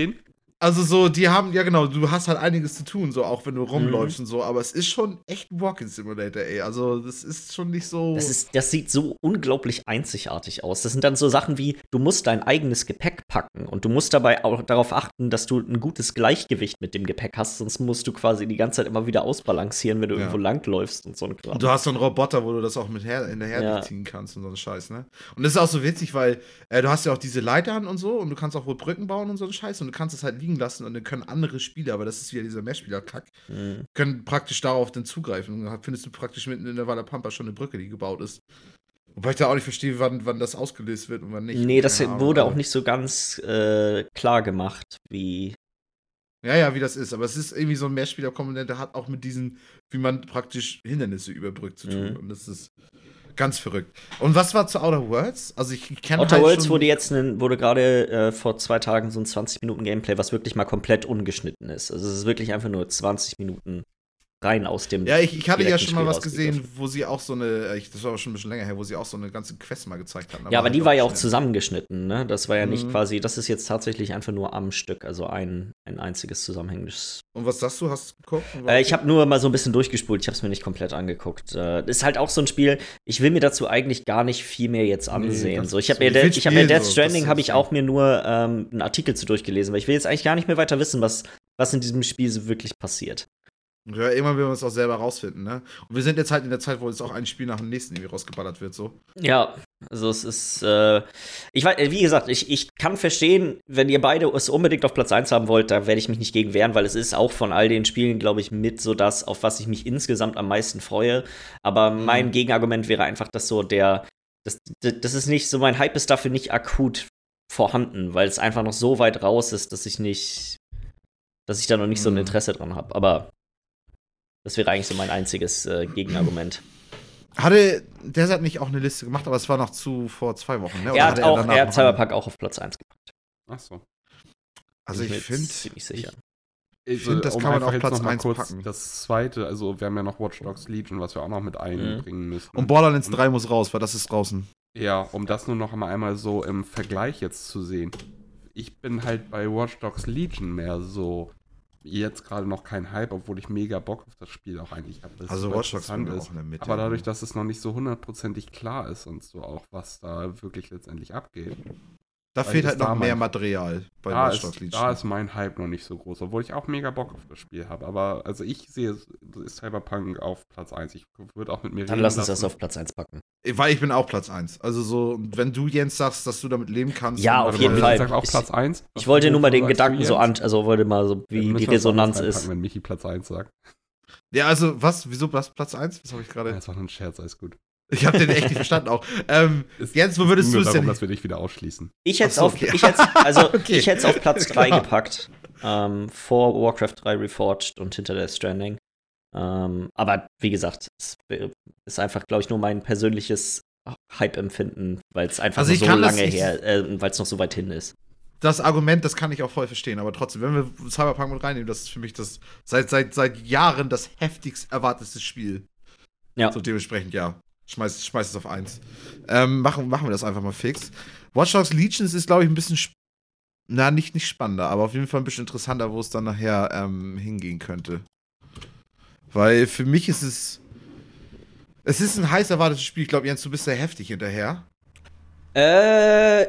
Also so, die haben, ja genau, du hast halt einiges zu tun, so auch wenn du rumläufst mhm. und so, aber es ist schon echt ein Walking Simulator, ey. Also das ist schon nicht so. Das, ist, das sieht so unglaublich einzigartig aus. Das sind dann so Sachen wie, du musst dein eigenes Gepäck packen und du musst dabei auch darauf achten, dass du ein gutes Gleichgewicht mit dem Gepäck hast, sonst musst du quasi die ganze Zeit immer wieder ausbalancieren, wenn du ja. irgendwo langläufst und so ein Kram. Und du hast so einen Roboter, wo du das auch mit her in der Herde ja. ziehen kannst und so ein Scheiß, ne? Und das ist auch so witzig, weil äh, du hast ja auch diese Leitern und so und du kannst auch wohl Brücken bauen und so ein Scheiß und du kannst es halt liegen lassen und dann können andere Spieler, aber das ist wieder dieser Mehrspieler-Kack, mhm. können praktisch darauf dann zugreifen. Dann findest du praktisch mitten in der Walla Pampa schon eine Brücke, die gebaut ist. Wobei ich da auch nicht verstehe, wann, wann das ausgelöst wird und wann nicht. Nee, das Ahnung, wurde auch nicht so ganz äh, klar gemacht, wie. Ja, ja, wie das ist. Aber es ist irgendwie so ein Mehrspieler-Komponente, hat auch mit diesen, wie man praktisch Hindernisse überbrückt zu tun. Mhm. Und das ist. Ganz verrückt. Und was war zu Outer Worlds? Also ich kenne Outer halt Worlds wurde jetzt wurde gerade äh, vor zwei Tagen so ein 20 Minuten Gameplay, was wirklich mal komplett ungeschnitten ist. Also es ist wirklich einfach nur 20 Minuten rein aus dem. Ja, ich, ich hatte ja schon mal was gesehen, wo sie auch so eine, äh, das war aber schon ein bisschen länger her, wo sie auch so eine ganze Quest mal gezeigt haben. Ja, aber die war ja auch zusammengeschnitten, ne? Das war ja nicht mhm. quasi, das ist jetzt tatsächlich einfach nur am Stück, also ein, ein einziges zusammenhängendes. Und was sagst du? Hast du geguckt? Äh, ich habe nur mal so ein bisschen durchgespult, ich habe es mir nicht komplett angeguckt. Äh, ist halt auch so ein Spiel, ich will mir dazu eigentlich gar nicht viel mehr jetzt ansehen. Nee, so, ich habe mir, ich hab mir Death Stranding, habe ich auch mir nur ähm, einen Artikel zu durchgelesen, weil ich will jetzt eigentlich gar nicht mehr weiter wissen, was, was in diesem Spiel so wirklich passiert. Ja, irgendwann will man es auch selber rausfinden, ne? Und wir sind jetzt halt in der Zeit, wo jetzt auch ein Spiel nach dem nächsten irgendwie rausgeballert wird, so. Ja, also es ist, äh, ich weiß, wie gesagt, ich, ich kann verstehen, wenn ihr beide es unbedingt auf Platz 1 haben wollt, da werde ich mich nicht gegen wehren, weil es ist auch von all den Spielen, glaube ich, mit so das, auf was ich mich insgesamt am meisten freue. Aber mhm. mein Gegenargument wäre einfach, dass so der, das, das ist nicht so, mein Hype ist dafür nicht akut vorhanden, weil es einfach noch so weit raus ist, dass ich nicht, dass ich da noch nicht mhm. so ein mhm. Interesse dran habe. Aber das wäre eigentlich so mein einziges äh, Gegenargument. Hatte Desert nicht auch eine Liste gemacht, aber es war noch zu vor zwei Wochen, ne? er hat, auch, er, er hat Cyberpunk auch auf Platz 1 gepackt. Ach so. Also ich, ich finde. Ziemlich sicher. Ich, ich finde, das um kann man auf Platz 1 packen. Das zweite, also wir haben ja noch Watch Dogs Legion, was wir auch noch mit einbringen mhm. müssen. Und Borderlands 3 muss raus, weil das ist draußen. Ja, um das nur noch einmal so im Vergleich jetzt zu sehen. Ich bin halt bei Watch Dogs Legion mehr so jetzt gerade noch kein Hype, obwohl ich mega Bock auf das Spiel auch eigentlich habe. Also Watch Dogs ist. Auch in der Mitte. Aber dadurch, dass es noch nicht so hundertprozentig klar ist und so auch, was da wirklich letztendlich abgeht, da fehlt halt noch mehr Material bei da Legion. Da ist mein Hype noch nicht so groß, obwohl ich auch mega Bock auf das Spiel habe. Aber also ich sehe Cyberpunk auf Platz 1. Ich würde auch mit mir Dann lass uns das auf Platz 1 packen. Weil ich bin auch Platz 1. Also so, wenn du Jens sagst, dass du damit leben kannst. Ja, auf jeden Fall. Sag auch Platz 1. Ich, ich wollte nur mal den Gedanken so an, also wollte mal so, wie die Resonanz ist. Wenn Michi Platz 1 sagt. Ja, also was? Wieso Platz 1? Was habe ich gerade? Ja, das war nur ein Scherz, alles gut. Ich habe den echt nicht verstanden auch. Ähm, Jens, wo würdest du es denn? dass wir dich wieder ausschließen. Ich hätte es so, auf, okay. ich also okay. ich auf Platz 3 gepackt. Ähm, vor Warcraft 3 Reforged und hinter Death Stranding. Ähm, aber wie gesagt, es ist einfach, glaube ich, nur mein persönliches Hype-Empfinden, weil es einfach also so lange her, äh, weil es noch so weit hin ist. Das Argument, das kann ich auch voll verstehen, aber trotzdem, wenn wir Cyberpunk mit reinnehmen, das ist für mich das seit, seit, seit Jahren das heftigst erwartetste Spiel. Ja. So dementsprechend, ja. Schmeiß, schmeiß es auf 1. Ähm, machen, machen wir das einfach mal fix. Watch Dogs Legions ist, glaube ich, ein bisschen, na, nicht, nicht spannender, aber auf jeden Fall ein bisschen interessanter, wo es dann nachher ähm, hingehen könnte. Weil für mich ist es. Es ist ein heiß erwartetes Spiel. Ich glaube, Jens, du bist sehr heftig hinterher. Äh,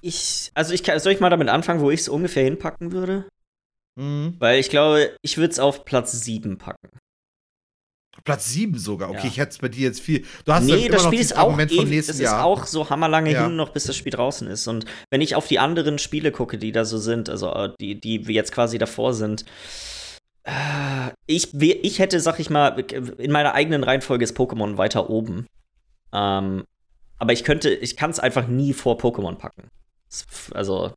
ich, also ich kann, soll ich mal damit anfangen, wo ich es ungefähr hinpacken würde? Mhm. Weil ich glaube, ich würde es auf Platz 7 packen. Platz 7 sogar. Okay, ja. ich hätte es bei dir jetzt viel. Du hast nee, das Spiel ist auch ewig, das ist auch so hammerlange ja. hin, noch bis das Spiel draußen ist. Und wenn ich auf die anderen Spiele gucke, die da so sind, also äh, die, die jetzt quasi davor sind, äh, ich, ich hätte, sag ich mal, in meiner eigenen Reihenfolge ist Pokémon weiter oben. Ähm, aber ich könnte, ich kann es einfach nie vor Pokémon packen. Also,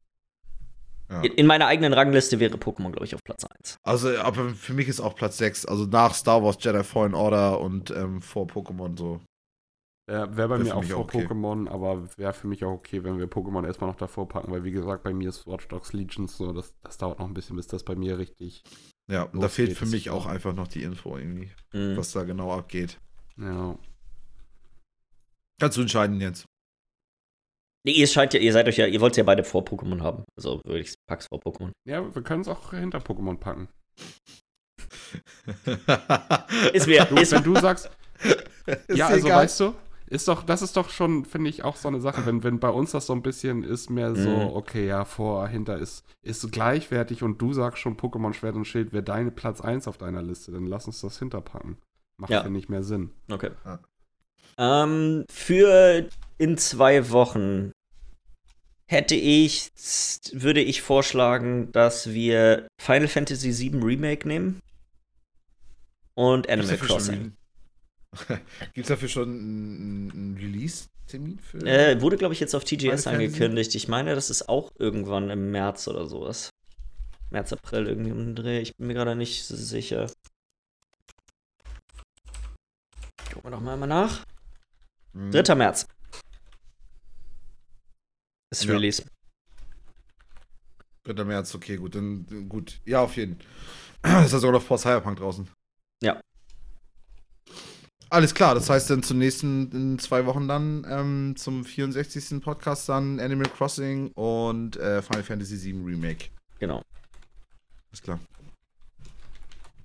ja. In meiner eigenen Rangliste wäre Pokémon, glaube ich, auf Platz 1. Also, aber für mich ist auch Platz 6. Also nach Star Wars Jedi Fallen Order und ähm, vor Pokémon so. Ja, wäre bei wär mir auch vor okay. Pokémon, aber wäre für mich auch okay, wenn wir Pokémon erstmal noch davor packen, weil wie gesagt, bei mir ist Watch Dogs Legions so, das, das dauert noch ein bisschen, bis das bei mir richtig. Ja, und da fehlt für mich auch einfach noch die Info irgendwie, mhm. was da genau abgeht. Ja. Kannst du entscheiden jetzt. Nee, ihr scheint ja, ihr seid euch ja, ihr wollt ja beide vor Pokémon haben. Also würde ich pack's vor Pokémon. Ja, wir können es auch hinter Pokémon packen. ist mir, du, ist wenn du sagst, ja, also egal. weißt du, ist doch, das ist doch schon, finde ich, auch so eine Sache, wenn, wenn bei uns das so ein bisschen ist, mehr so, mhm. okay, ja, vor, hinter ist, ist gleichwertig und du sagst schon, Pokémon Schwert und Schild wäre deine Platz 1 auf deiner Liste, dann lass uns das hinterpacken. Macht ja, ja nicht mehr Sinn. Okay. Ja. Ähm, für in zwei Wochen hätte ich, würde ich vorschlagen, dass wir Final Fantasy VII Remake nehmen und Animal Crossing. Gibt es dafür schon einen Release-Termin für? Äh, wurde, glaube ich, jetzt auf TGS angekündigt. Ich meine, das ist auch irgendwann im März oder sowas. März, April irgendwie um den Dreh. Ich bin mir gerade nicht sicher. Gucken wir doch mal nach. Mhm. 3. März. Ist ja. Release. 3. März, okay, gut, dann gut. Ja, auf jeden Fall. Ist ja sogar noch vor Cyberpunk draußen. Ja. Alles klar, das heißt dann zum nächsten in zwei Wochen dann ähm, zum 64. Podcast dann Animal Crossing und äh, Final Fantasy VII Remake. Genau. Alles klar.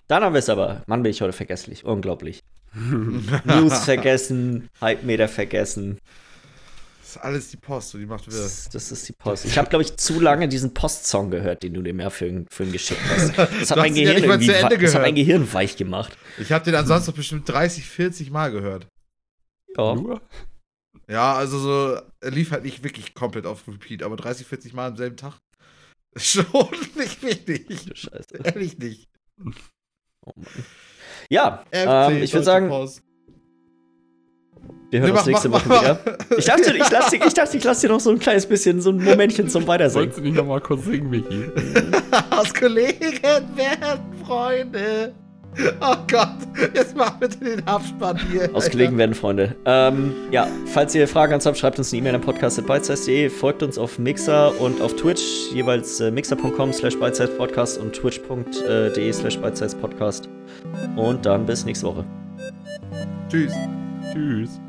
Dann haben wir es aber. Mann, bin ich heute vergesslich. Unglaublich. News vergessen, Hype-Meter vergessen. Das ist alles die Post, die macht wir. Das, das ist die Post. Ich habe, glaube ich, zu lange diesen Post-Song gehört, den du mir mehr für, für Geschickt hast. Das hat, mein Gehirn, ja irgendwie, das hat mein Gehirn weich gemacht. Ich habe den ansonsten bestimmt 30, 40 Mal gehört. Ja. Ja, also so, er lief halt nicht wirklich komplett auf Repeat, aber 30, 40 Mal am selben Tag. Schon nicht wenig. Scheiße. Ehrlich nicht. Oh Mann. Ja, ähm, ich würde sagen, wir hören nee, uns nächste mach, Woche mach, wieder. Ich dachte, ich, lass dir, ich dachte, ich lasse dir noch so ein kleines bisschen, so ein Momentchen zum Weitersingen. Wolltest du nicht nochmal kurz singen, Michi? Aus Kollegen werden Freunde. Oh Gott, jetzt mach bitte den Abspann hier. Aus Kollegen werden Freunde. Ähm, ja, falls ihr Fragen an habt, schreibt uns eine E-Mail an podcast.bytes.de, folgt uns auf Mixer und auf Twitch, jeweils äh, mixer.com slash podcast und twitch.de slash podcast. Und dann bis nächste Woche. Tschüss. Tschüss.